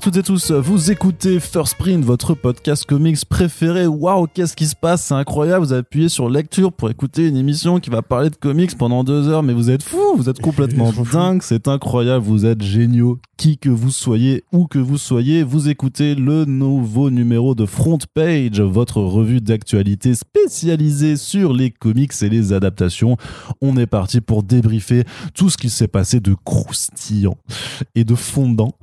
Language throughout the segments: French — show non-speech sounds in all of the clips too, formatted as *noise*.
À toutes et tous, vous écoutez First Print, votre podcast comics préféré. Waouh, qu'est-ce qui se passe? C'est incroyable, vous appuyez sur lecture pour écouter une émission qui va parler de comics pendant deux heures, mais vous êtes fous, vous êtes complètement *laughs* dingue, c'est incroyable, vous êtes géniaux. Qui que vous soyez, où que vous soyez, vous écoutez le nouveau numéro de Front Page, votre revue d'actualité spécialisée sur les comics et les adaptations. On est parti pour débriefer tout ce qui s'est passé de croustillant et de fondant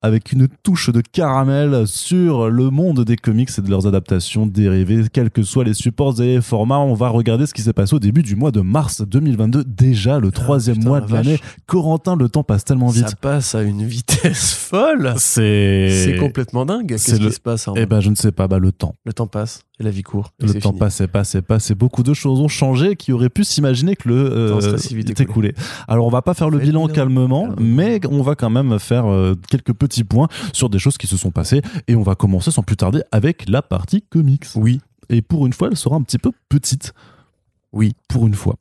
avec une touche de caramel sur le monde des comics et de leurs adaptations dérivées, quels que soient les supports et les formats. On va regarder ce qui s'est passé au début du mois de mars 2022, déjà le troisième mois de l'année. Corentin, le temps passe tellement vite. Ça passe à une vitesse *laughs* folle. C'est complètement dingue. Qu'est-ce le- qui se passe Eh ben, je ne sais pas, bah, le temps. Le temps passe et la vie court. et Le temps fini. passe et passe et passe et beaucoup de choses ont changé qui auraient pu s'imaginer que le euh, temps serait si vite écoulé. Alors on va pas faire le bilan bilan. calmement, Calmement. mais on va quand même faire euh, quelques petits points sur des choses qui se sont passées et on va commencer sans plus tarder avec la partie comics. Oui. Et pour une fois, elle sera un petit peu petite. Oui. Pour une fois.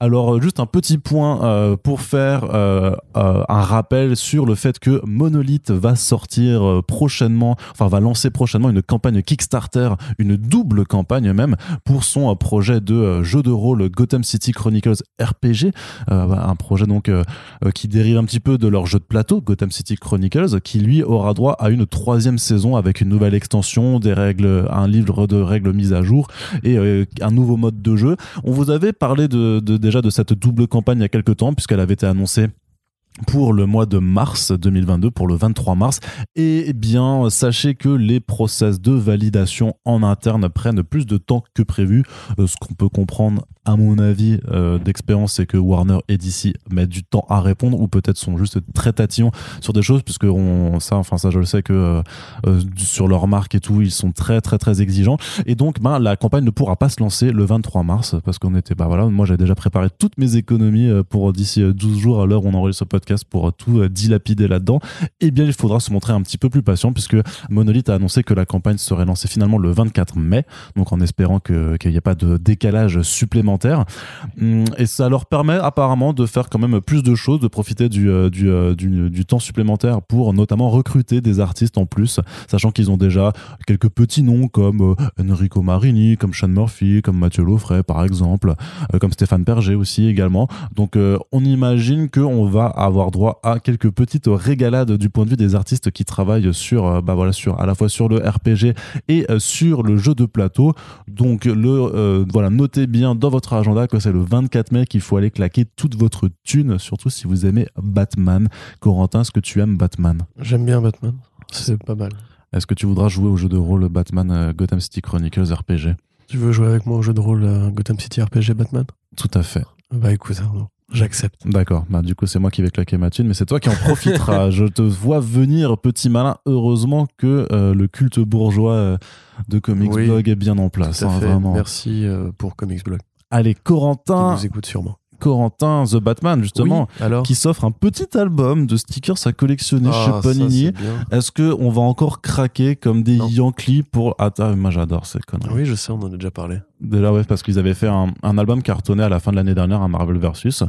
Alors, euh, juste un petit point euh, pour faire euh, un rappel sur le fait que Monolith va sortir prochainement, enfin va lancer prochainement une campagne Kickstarter, une double campagne même, pour son projet de jeu de rôle Gotham City Chronicles RPG, euh, un projet donc qui dérive un petit peu de leur jeu de plateau Gotham City Chronicles, qui lui aura droit à une troisième saison avec une nouvelle extension, des règles, un livre de règles mises à jour et un nouveau mode de jeu. Vous avait parlé de, de- déjà de cette double campagne il y a quelques temps, puisqu'elle avait été annoncée pour le mois de mars 2022, pour le 23 mars. Et bien, sachez que les process de validation en interne prennent plus de temps que prévu. Euh, ce qu'on peut comprendre, à mon avis, euh, d'expérience, c'est que Warner et DC mettent du temps à répondre, ou peut-être sont juste très tatillons sur des choses, puisque on, ça, enfin ça, je le sais que euh, sur leur marque et tout, ils sont très très très exigeants. Et donc, ben, la campagne ne pourra pas se lancer le 23 mars parce qu'on était, bah voilà, moi j'avais déjà préparé toutes mes économies pour d'ici euh, 12 jours à l'heure où on enregistre ce podcast pour tout euh, dilapider là-dedans. Et bien, il faudra se montrer un petit peu plus patient puisque Monolith a annoncé que la campagne serait lancée finalement le 24 mai, donc en espérant qu'il n'y ait pas de décalage supplémentaire. Hum, Et ça leur permet apparemment de faire quand même plus de choses, de profiter du, euh, euh, du, temps supplémentaire pour notamment recruter des artistes en plus, sachant qu'ils ont déjà quelques petits noms comme Enrico Marini, comme Sean Murphy, comme Mathieu Laufray par exemple, comme Stéphane Perger aussi également. Donc on imagine qu'on va avoir droit à quelques petites régalades du point de vue des artistes qui travaillent sur, euh, bah voilà, sur à la fois sur le RPG et euh, sur le jeu de plateau. Donc le euh, voilà, notez bien dans votre agenda que c'est le 24 mai qu'il faut aller claquer toute votre thune, surtout si vous aimez Batman. Corentin, est-ce que tu aimes Batman? J'aime bien Batman. C'est pas mal. Est-ce que tu voudras jouer au jeu de rôle Batman Gotham City Chronicles RPG Tu veux jouer avec moi au jeu de rôle Gotham City RPG Batman? Tout à fait. Bah écoute, Arnaud, j'accepte. D'accord. Bah, du coup, c'est moi qui vais claquer ma thune, mais c'est toi qui en profiteras. *laughs* Je te vois venir, petit malin. Heureusement que euh, le culte bourgeois euh, de Comics Oui, Blog est bien en place. Hein, vraiment. Merci euh, pour Comics Blog. Allez, Qui Corentin, nous écoute sûrement. Corentin, The Batman, justement, Oui, alors qui s'offre un petit album de stickers à collectionner Ah, chez Panini. Est-ce que on va encore craquer comme des Non. Yankees pour Attends, moi j'adore ces conneries. Oui, je sais, on en a déjà parlé. Déjà ouais, parce qu'ils avaient fait un, un album cartonné à la fin de l'année dernière, un Marvel Versus,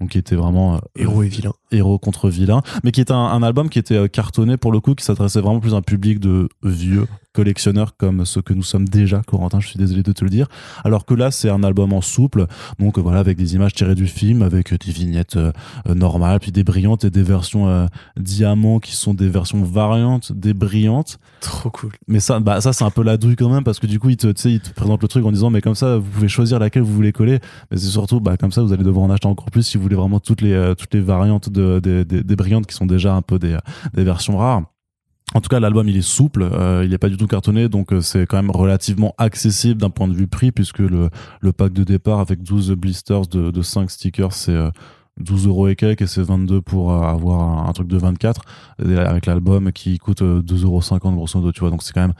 donc qui était vraiment euh, Héros et vilain. héros contre vilain, mais qui était un, un album qui était euh, cartonné pour le coup, qui s'adressait vraiment plus à un public de vieux collectionneurs comme ceux que nous sommes déjà, Corentin, je suis désolé de te le dire. Alors que là, c'est un album en souple, donc voilà, avec des images tirées du film, avec des vignettes euh, normales, puis des brillantes et des versions euh, diamants qui sont des versions variantes, des brillantes. Trop cool. Mais ça, bah, ça c'est un peu la douille quand même, parce que du coup, il te, tu sais, il te présente le truc en disant, comme ça, vous pouvez choisir laquelle vous voulez coller. Mais c'est surtout, bah, comme ça, vous allez devoir en acheter encore plus si vous voulez vraiment toutes les, euh, toutes les variantes de, des- brillantes qui sont déjà un peu des, euh, des versions rares. En tout cas, l'album il est souple, euh, il n'est pas du tout cartonné, donc c'est quand même relativement accessible d'un point de vue prix, puisque le, pack de départ avec 12 blisters de, de 5 stickers, c'est euh, 12 euros et quelques, et c'est 22 pour avoir un, un truc de 24, et avec l'album qui coûte euh, 2,50 euros grosso modo, tu vois, donc c'est quand même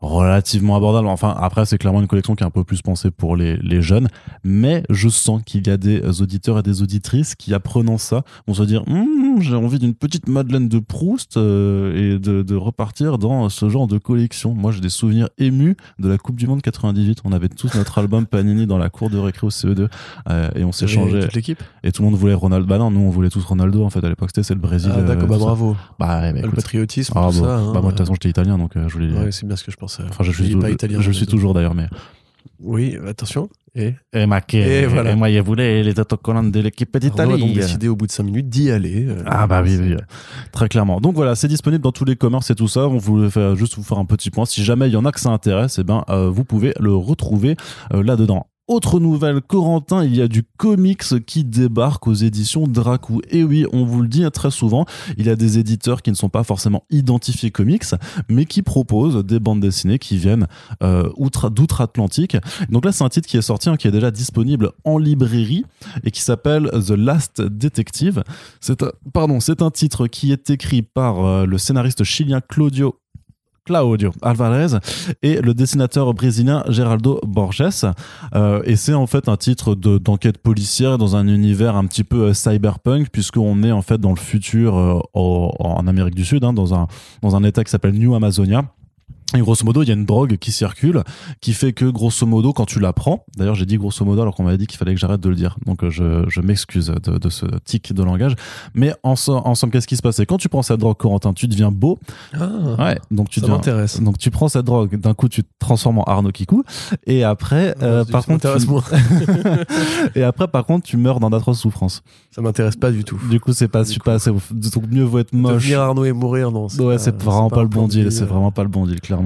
relativement abordable. Enfin, après, c'est clairement une collection qui est un peu plus pensée pour les, les jeunes. Mais je sens qu'il y a des auditeurs et des auditrices qui, apprenant ça, vont se dire Hum, j'ai envie d'une petite Madeleine de Proust euh, et de, de repartir dans ce genre de collection. Moi, j'ai des souvenirs émus de la Coupe du Monde 98. On avait tous notre album Panini dans la cour de récré au CE2 euh, et on s'échangeait. Toute l'équipe? Et tout le monde voulait Ronaldo. Bah non, nous, on voulait tous Ronaldo. En fait, à l'époque, c'était c'est le Brésil. Ah, d'accord, euh, bah bravo. Bah, ouais, mais le écoute. patriotisme, Ah, tout bon. ça. hein. bah, moi, de toute façon, j'étais italien, donc euh, je voulais. Ouais, c'est bien ce que je Enfin, je suis, pas italien. je suis toujours d'ailleurs, mais. Oui, attention. Et Et, Et voilà. moi, je voulais les autocollants de l'équipe Arnaud a donc d'Italie. décidé au bout de 5 minutes d'y aller. euh, Ah bah oui, oui, oui. très clairement. Donc voilà, c'est disponible dans tous les commerces et tout ça. On voulait faire, juste vous faire un petit point. Si jamais il y en a que ça intéresse, eh ben, euh, vous pouvez le retrouver euh, là-dedans. Autre nouvelle, Corentin, il y a du comics qui débarque aux éditions Dracou. Et oui, on vous le dit très souvent, il y a des éditeurs qui ne sont pas forcément identifiés comics, mais qui proposent des bandes dessinées qui viennent euh, outre- d'outre-Atlantique. Donc là, c'est un titre qui est sorti, hein, qui est déjà disponible en librairie et qui s'appelle The Last Detective. C'est un, pardon, c'est un titre qui est écrit par euh, le scénariste chilien Claudio Claudio Alvarez et le dessinateur brésilien Geraldo Borges. Euh, et c'est en fait un titre de- d'enquête policière dans un univers un petit peu euh, cyberpunk, puisqu'on est en fait dans le futur euh, en Amérique du Sud, hein, dans, un, dans un état qui s'appelle New Amazonia. Et grosso modo, il y a une drogue qui circule, qui fait que grosso modo, quand tu la prends, d'ailleurs j'ai dit grosso modo alors qu'on m'avait dit qu'il fallait que j'arrête de le dire, donc euh, je, je m'excuse de, de ce tic de langage, mais en, so- en somme, qu'est-ce qui se passe? C'est quand tu prends cette drogue, Corentin, tu deviens beau, Ah, ouais, donc tu ça deviens... m'intéresse. Donc tu prends cette drogue, d'un coup tu te transformes en Arnaud Kikou, et après, euh, Ça par contre, tu- *laughs* et après par contre tu meurs dans d'atroces souffrances. Ça m'intéresse pas du tout. Du coup c'est pas Du assez ouf. Donc mieux vaut être moche. Devenir Arnaud et mourir, non. Ouais, c'est vraiment pas, le bon deal, c'est euh, vraiment pas le bon deal, clairement.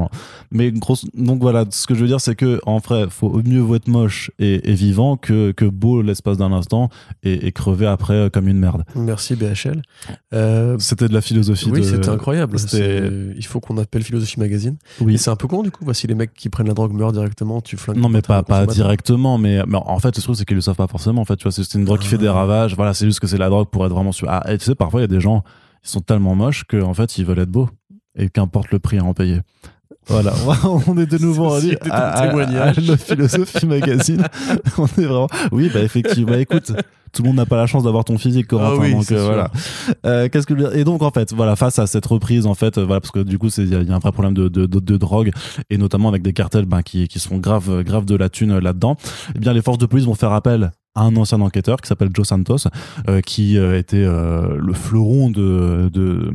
Mais grosse, donc voilà, ce que je veux dire, c'est que en vrai, faut mieux vaut être moche et, et vivant que, que beau l'espace d'un instant et, et crever après euh, comme une merde. Merci BHL. Euh, C'était de la philosophie. oui, de- c'était incroyable. c'était- Il faut qu'on appelle Philosophie Magazine. Oui. Et c'est un peu con du coup. Voici les mecs qui prennent la drogue meurent directement. Tu flingues. Non, mais pas, pas directement, mais, mais en fait, le truc, c'est qu'ils le savent pas forcément. En fait, tu vois, c'est une drogue qui fait des Ah. ravages. Voilà, c'est juste que c'est la drogue pour être vraiment sûr. Ah, et tu sais, parfois, il y a des gens, ils sont tellement moches qu'en fait, ils veulent être beaux. Et qu'importe le prix à en payer. Voilà, *laughs* on est de nouveau en était ton à, à- témoignage. à le Philosophie Magazine. *laughs* on est vraiment. Oui, bah effectivement. Bah, écoute, tout le monde n'a pas la chance d'avoir ton physique, Corentin. Ah oui, donc euh, voilà. Euh, Qu'est-ce que et donc en fait, voilà, face à cette reprise, en fait, euh, voilà, parce que du coup, c'est- il y, a- il y a un vrai problème de, de, de, de drogue et notamment avec des cartels ben, qui, qui se font grave, grave de la thune là-dedans. Eh bien, les forces de police vont faire appel à un ancien enquêteur qui s'appelle Joe Santos, euh, qui euh, était euh, le fleuron de, de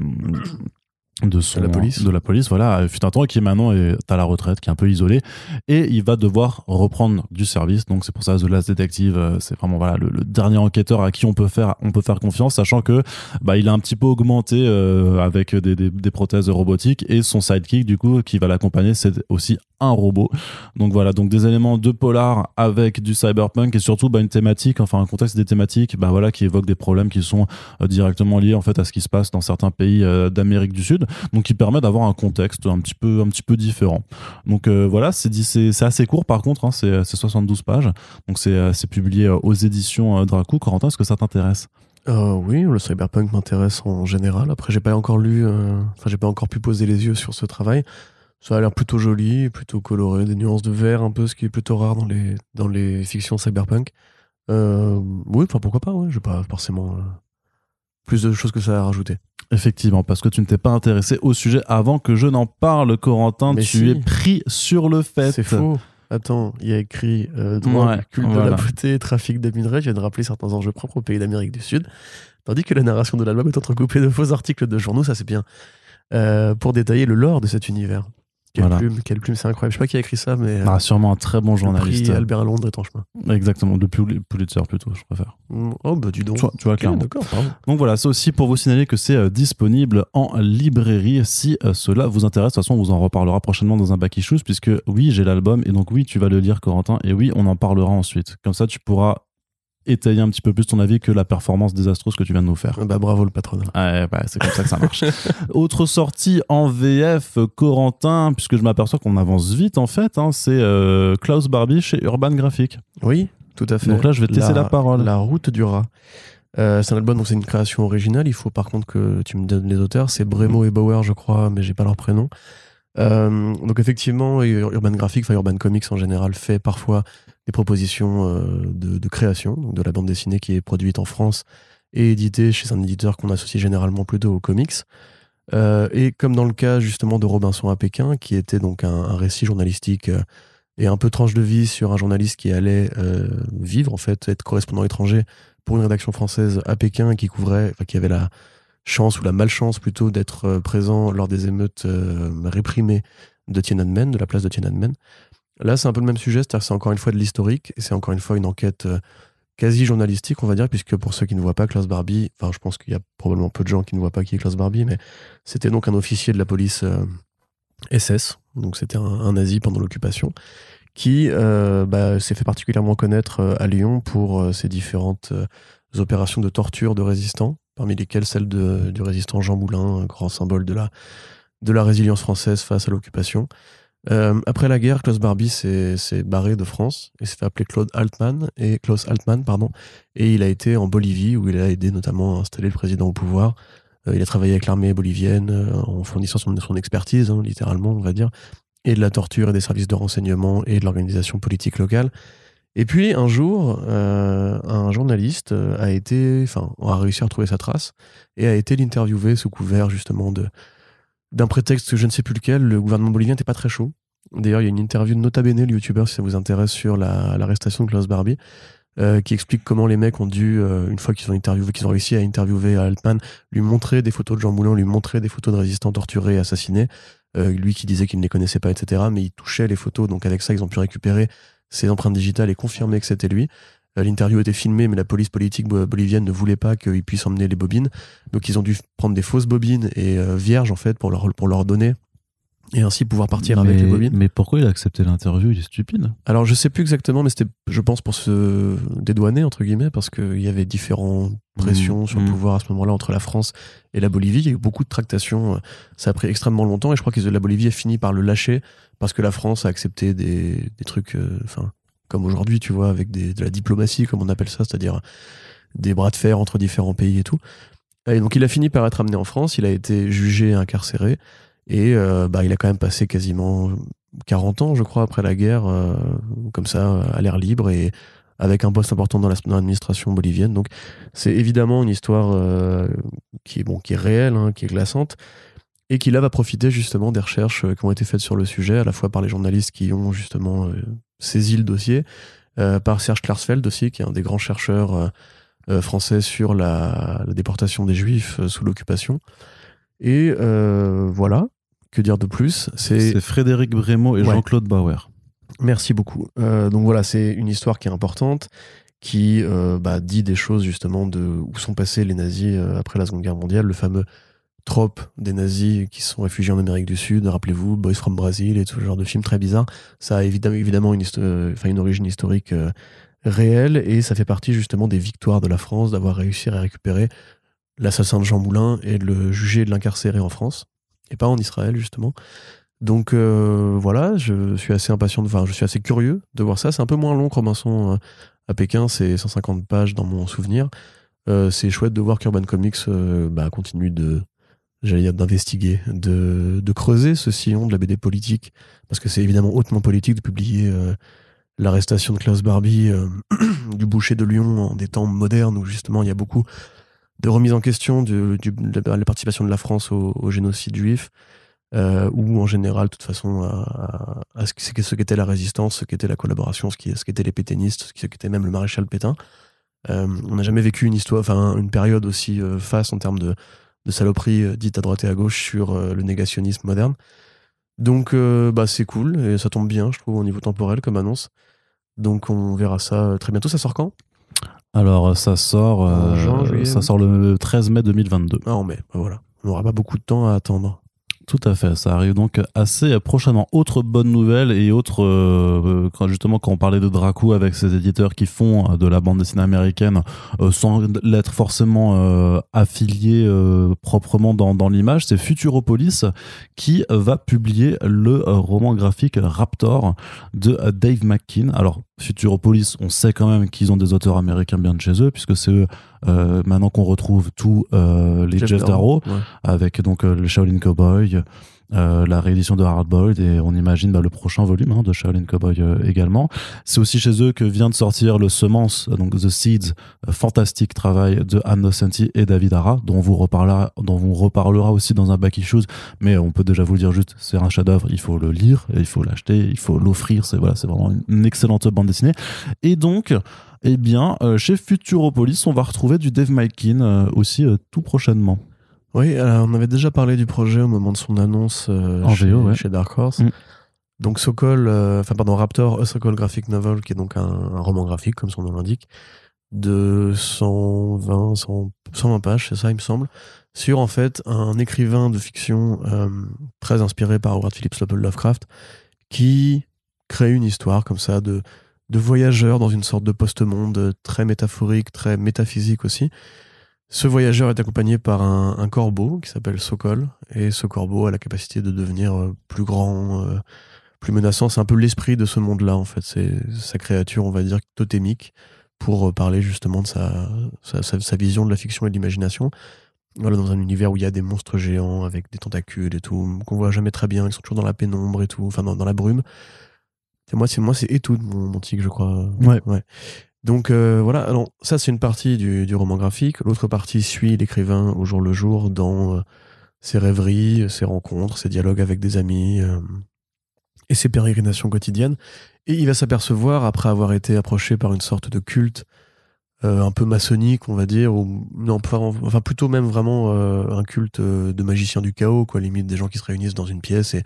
de son la police. de la police voilà. Euh, fut un temps qui maintenant est à la retraite qui est un peu isolé. Et il va devoir reprendre du service. Donc c'est pour ça The Last Detective euh, c'est vraiment voilà le, le dernier enquêteur à qui on peut faire on peut faire confiance sachant que bah il a un petit peu augmenté euh, avec des, des, des prothèses robotiques et son sidekick du coup qui va l'accompagner. C'est aussi un robot. Donc voilà. Donc des éléments de polar avec du cyberpunk et surtout bah, une thématique enfin un contexte des thématiques bah voilà qui évoquent des problèmes qui sont directement liés en fait à ce qui se passe dans certains pays d'Amérique du Sud donc qui permet d'avoir un contexte un petit peu différent donc euh, voilà c'est assez court par contre hein, c'est c'est 72 pages donc c'est euh, publié euh, aux éditions Dracou Corentin est-ce que ça t'intéresse? Oui, le cyberpunk m'intéresse en général. Après, j'ai pas encore lu, euh, j'ai pas encore pu poser les yeux sur ce travail. Ça a l'air plutôt joli, plutôt coloré, des nuances de vert, un peu ce qui est plutôt rare dans les, dans les fictions cyberpunk. Oui, enfin, pourquoi pas, ouais, j'ai pas forcément plus de choses que ça à rajouter. Effectivement, parce que tu ne t'es pas intéressé au sujet avant que je n'en parle, Corentin. Mais tu si. es pris sur le fait. C'est faux. Attends, il y a écrit euh, droit, Ouais, culte de voilà. la beauté, trafic de minerais. Je viens de rappeler certains enjeux propres au pays d'Amérique du Sud. Tandis que la narration de l'album est entrecoupée de faux articles de journaux, ça c'est bien. Euh, pour détailler le lore de cet univers. Quelle Voilà. plume, quelle plume, c'est incroyable. Je sais pas qui a écrit ça, mais Ah, sûrement un très bon journaliste. prix Albert Londres est en chemin. Exactement, le Pul- Pulitzer plutôt, je préfère. Mm, Oh, bah dis donc. Tu vois, tu vois Ok, clairement. D'accord, pardon. Donc voilà, c'est aussi pour vous signaler que c'est euh, disponible en librairie si euh, cela vous intéresse. De toute façon, on vous en reparlera prochainement dans un back issues puisque oui, j'ai l'album et donc oui, tu vas le lire, Corentin, et oui, on en parlera ensuite. Comme ça, tu pourras étayer un petit peu plus ton avis que la performance désastreuse que tu viens de nous faire. Bah bravo le. Ouais, bah, c'est comme ça que ça marche. *laughs* Autre sortie en VF, Corentin, puisque je m'aperçois qu'on avance vite en fait, hein, c'est euh, Klaus Barbie chez Urban Graphic. Oui, tout à fait. Donc là, je vais te laisser la parole. La route du rat. Euh, c'est un album, donc c'est une création originale. Il faut par contre que tu me donnes les auteurs. C'est Bremo et Bauer, je crois, mais j'ai pas leur prénom. Donc effectivement, Urban Graphics, enfin Urban Comics en général, fait parfois des propositions de, de, création, de la bande dessinée qui est produite en France et éditée chez un éditeur qu'on associe généralement plutôt aux comics. Euh, et comme dans le cas justement de Robinson à Pékin, qui était donc un, récit journalistique euh, et un peu tranche de vie sur un journaliste qui allait euh, vivre, en fait, être correspondant étranger pour une rédaction française à Pékin qui couvrait, enfin, qui avait la chance ou la malchance plutôt d'être présent lors des émeutes réprimées de Tiananmen, de la place de Tiananmen. Là, c'est un peu le même sujet, c'est-à-dire c'est encore une fois de l'historique et c'est encore une fois une enquête quasi journalistique, on va dire, puisque pour ceux qui ne voient pas Klaus Barbie, enfin, je pense qu'il y a probablement peu de gens qui ne voient pas qui est Klaus Barbie, mais c'était donc un officier de la police SS, euh, donc c'était un, nazi pendant l'occupation, qui euh, bah, s'est fait particulièrement connaître euh, à Lyon pour ses différentes opérations de torture de résistants, parmi lesquelles celle du résistant Jean Moulin, grand symbole de la, de la résilience française face à l'occupation. Euh, après la guerre, Klaus Barbie s'est barré de France et s'est fait appeler Claude Altman et Klaus Altman pardon et il a été en Bolivie où il a aidé notamment à installer le président au pouvoir. Euh, il a travaillé avec l'armée bolivienne euh, en fournissant son, son expertise hein, littéralement on va dire et de la torture et des services de renseignement et de l'organisation politique locale. Et puis un jour, un journaliste a été, enfin, a réussi à retrouver sa trace et a été l'interviewer sous couvert justement d'un prétexte je ne sais plus lequel, le gouvernement bolivien n'était pas très chaud. D'ailleurs, il y a une interview de Nota Bene, le youtubeur, si ça vous intéresse, sur l'arrestation de Klaus Barbie, euh, qui explique comment les mecs ont dû, euh, une fois qu'ils ont interviewé, qu'ils ont réussi à interviewer Altman, lui montrer des photos de Jean Moulin, lui montrer des photos de résistants torturés et assassinés. Euh, lui qui disait qu'il ne les connaissait pas, etc. Mais il touchait les photos, donc avec ça, ils ont pu récupérer ses empreintes digitales et confirmer que c'était lui. L'interview était filmée, mais la police politique bolivienne ne voulait pas qu'ils puissent emmener les bobines. Donc ils ont dû prendre des fausses bobines et euh, vierges, en fait, pour leur, pour leur donner. Et ainsi pouvoir partir avec les bobines. Mais pourquoi il a accepté l'interview? Il est stupide. Alors je sais plus exactement, mais c'était, je pense, pour se dédouaner, entre guillemets, parce qu'il y avait différentes pressions mmh, sur le mmh. pouvoir à ce moment-là entre la France et la Bolivie. Il y a eu beaucoup de tractations. Ça a pris extrêmement longtemps et je crois que la Bolivie a fini par le lâcher parce que la France a accepté des, trucs, euh, comme aujourd'hui, tu vois, avec de la diplomatie, comme on appelle ça, c'est-à-dire des bras de fer entre différents pays et tout. Et donc il a fini par être amené en France, il a été jugé, incarcéré, et euh, bah, il a quand même passé quasiment 40 ans, je crois, après la guerre, euh, comme ça, à l'air libre, et avec un poste important dans l'administration bolivienne. Donc c'est évidemment une histoire qui, est, bon, qui est réelle, hein, qui est glaçante, et qui là va profiter justement des recherches qui ont été faites sur le sujet, à la fois par les journalistes qui ont justement saisi le dossier, euh, par Serge Klarsfeld aussi, qui est un des grands chercheurs euh, euh, français sur la, déportation des Juifs sous l'occupation. Et voilà, que dire de plus? C'est Frédéric Brémaud et Jean-Claude Bauer. Merci beaucoup. donc voilà, c'est une histoire qui est importante, qui bah, dit des choses justement de où sont passés les nazis après la Seconde Guerre mondiale, le fameux trope des nazis qui sont réfugiés en Amérique du Sud, rappelez-vous, Boys from Brazil et tout ce genre de films très bizarres. Ça a évidemment, une, euh, une origine historique euh, réelle et ça fait partie justement des victoires de la France d'avoir réussi à récupérer l'assassin de Jean Moulin et de le juger et de l'incarcérer en France et pas en Israël justement. Donc euh, voilà, je suis assez impatient, de, enfin je suis assez curieux de voir ça. C'est un peu moins long que Robinson à Pékin, c'est 150 pages dans mon souvenir. c'est chouette de voir qu'Urban Comics bah, continue de, j'allais dire d'investiguer, de, creuser ce sillon de la BD politique, parce que c'est évidemment hautement politique de publier euh, l'arrestation de Klaus Barbie euh, *clears throat* du boucher de Lyon en des temps modernes où justement il y a beaucoup de remise en question de, la participation de la France au, génocide juif, euh, ou en général, de toute façon, à, ce qu'était la résistance, ce qu'était la collaboration, ce qu'étaient les pétainistes, ce qu'était même le maréchal Pétain. on n'a jamais vécu une histoire, enfin une période aussi face en termes de de saloperies euh, dites à droite et à gauche sur euh, le négationnisme moderne. Donc euh, bah c'est cool et ça tombe bien, je trouve, au niveau temporel comme annonce. Donc on verra ça très bientôt. Ça sort quand? Alors ça sort, ça sort le 13 mai 2022. Ah en mai, bah, voilà. On n'aura pas beaucoup de temps à attendre. Tout à fait, ça arrive donc assez prochainement. Autre bonne nouvelle et autre, euh, justement quand on parlait de Dracou avec ces éditeurs qui font euh, de la bande dessinée américaine euh, sans l'être forcément affilié proprement dans, dans l'image, c'est Futuropolis qui va publier le roman graphique Raptor de Dave McKean. Alors Futuropolis, on sait quand même qu'ils ont des auteurs américains bien de chez eux, puisque c'est eux, euh, maintenant qu'on retrouve tous euh, les Jeff, Darrow, avec donc euh, le Shaolin Cowboy, la réédition de Hardboiled et on imagine bah, le prochain volume hein, de Shaolin Cowboy également. C'est aussi chez eux que vient de sortir le Semence, donc The Seeds, fantastique travail de Anne Nocenti et David Ara, dont on vous reparlera, dont on reparlera aussi dans un back issues, mais on peut déjà vous le dire juste, c'est un chef-d'œuvre, il faut le lire, il faut l'acheter, il faut l'offrir, c'est voilà, vraiment une excellente bande dessinée. Et donc, eh bien, euh, chez Futuropolis, on va retrouver du Dave euh, aussi euh, tout prochainement. Oui, on avait déjà parlé du projet au moment de son annonce chez, Dark Horse. Mm. Donc Sokol, enfin pardon, Raptor, A Sokol Graphic Novel, qui est donc un, roman graphique, comme son nom l'indique, de 120, 120 pages, c'est ça, il me semble, sur en fait un écrivain de fiction très inspiré par Howard Phillips Lovecraft, qui crée une histoire comme ça de de voyageurs dans une sorte de post-monde très métaphorique, très métaphysique aussi. Ce voyageur est accompagné par un, corbeau qui s'appelle Sokol, et ce corbeau a la capacité de devenir euh, plus grand, euh, plus menaçant. C'est un peu l'esprit de ce monde-là, en fait. C'est sa créature, on va dire, totémique, pour euh, parler justement de sa, sa, vision de la fiction et de l'imagination. Voilà, dans un univers où il y a des monstres géants avec des tentacules et tout, qu'on voit jamais très bien, ils sont toujours dans la pénombre et tout, enfin dans la brume. C'est moi, c'est moi, c'est tout mon, mon tic, je crois. Ouais. ouais. Donc euh, voilà, alors ça c'est une partie du, roman graphique. L'autre partie suit l'écrivain au jour le jour dans euh, ses rêveries, ses rencontres, ses dialogues avec des amis euh, et ses pérégrinations quotidiennes. Et il va s'apercevoir, après avoir été approché par une sorte de culte un peu maçonnique, on va dire, ou non, enfin plutôt même vraiment un culte de magiciens du chaos, quoi, limite des gens qui se réunissent dans une pièce et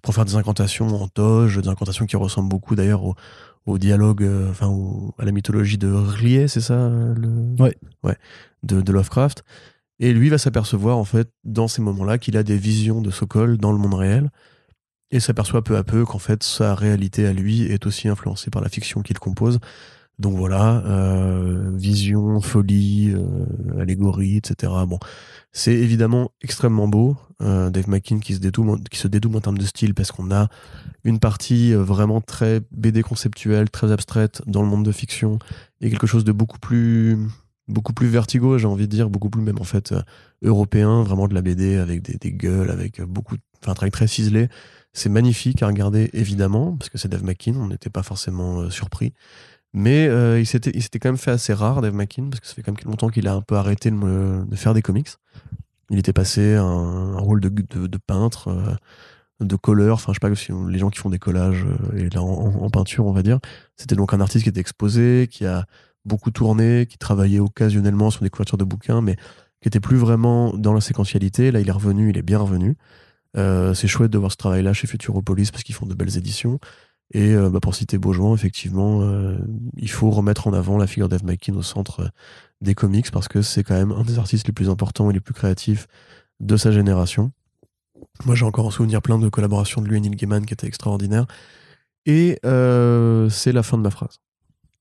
pour faire des incantations en toge, des incantations qui ressemblent beaucoup d'ailleurs au, dialogue, euh, enfin à la mythologie de Rlier, c'est ça le... Ouais. Ouais, de, Lovecraft. Et lui va s'apercevoir en fait dans ces moments-là qu'il a des visions de Sokol dans le monde réel et s'aperçoit peu à peu qu'en fait sa réalité à lui est aussi influencée par la fiction qu'il compose. Donc voilà, euh, vision, folie, euh, allégorie, etc. Bon, c'est évidemment extrêmement beau. Euh, Dave McKean qui se, dédouble, qui se dédouble en termes de style parce qu'on a une partie euh, vraiment très BD conceptuelle, très abstraite dans le monde de fiction et quelque chose de beaucoup plus beaucoup plus vertigo, j'ai envie de dire, beaucoup plus même en fait euh, européen, vraiment de la BD avec des, des gueules, avec beaucoup, enfin un travail très ciselé. C'est magnifique à regarder évidemment parce que c'est Dave McKean, on n'était pas forcément surpris. Mais euh, il s'était quand même fait assez rare, Dave McKean, parce que ça fait quand même longtemps qu'il a un peu arrêté de, de, faire des comics. Il était passé un, un rôle de, de, de peintre, euh, de colleur, enfin je sais pas si les gens qui font des collages euh, et là en, peinture, on va dire. C'était donc un artiste qui était exposé, qui a beaucoup tourné, qui travaillait occasionnellement sur des couvertures de bouquins, mais qui était plus vraiment dans la séquentialité. Là, il est revenu, il est bien revenu. Euh, c'est chouette de voir ce travail-là chez Futuropolis parce qu'ils font de belles éditions. Et euh, bah, pour citer Beaujouan, effectivement, euh, il faut remettre en avant la figure d'Eve McKean au centre euh, des comics parce que c'est quand même un des artistes les plus importants et les plus créatifs de sa génération. Moi, j'ai encore en souvenir plein de collaborations de lui et Neil Gaiman qui étaient extraordinaires. Et c'est la fin de ma phrase.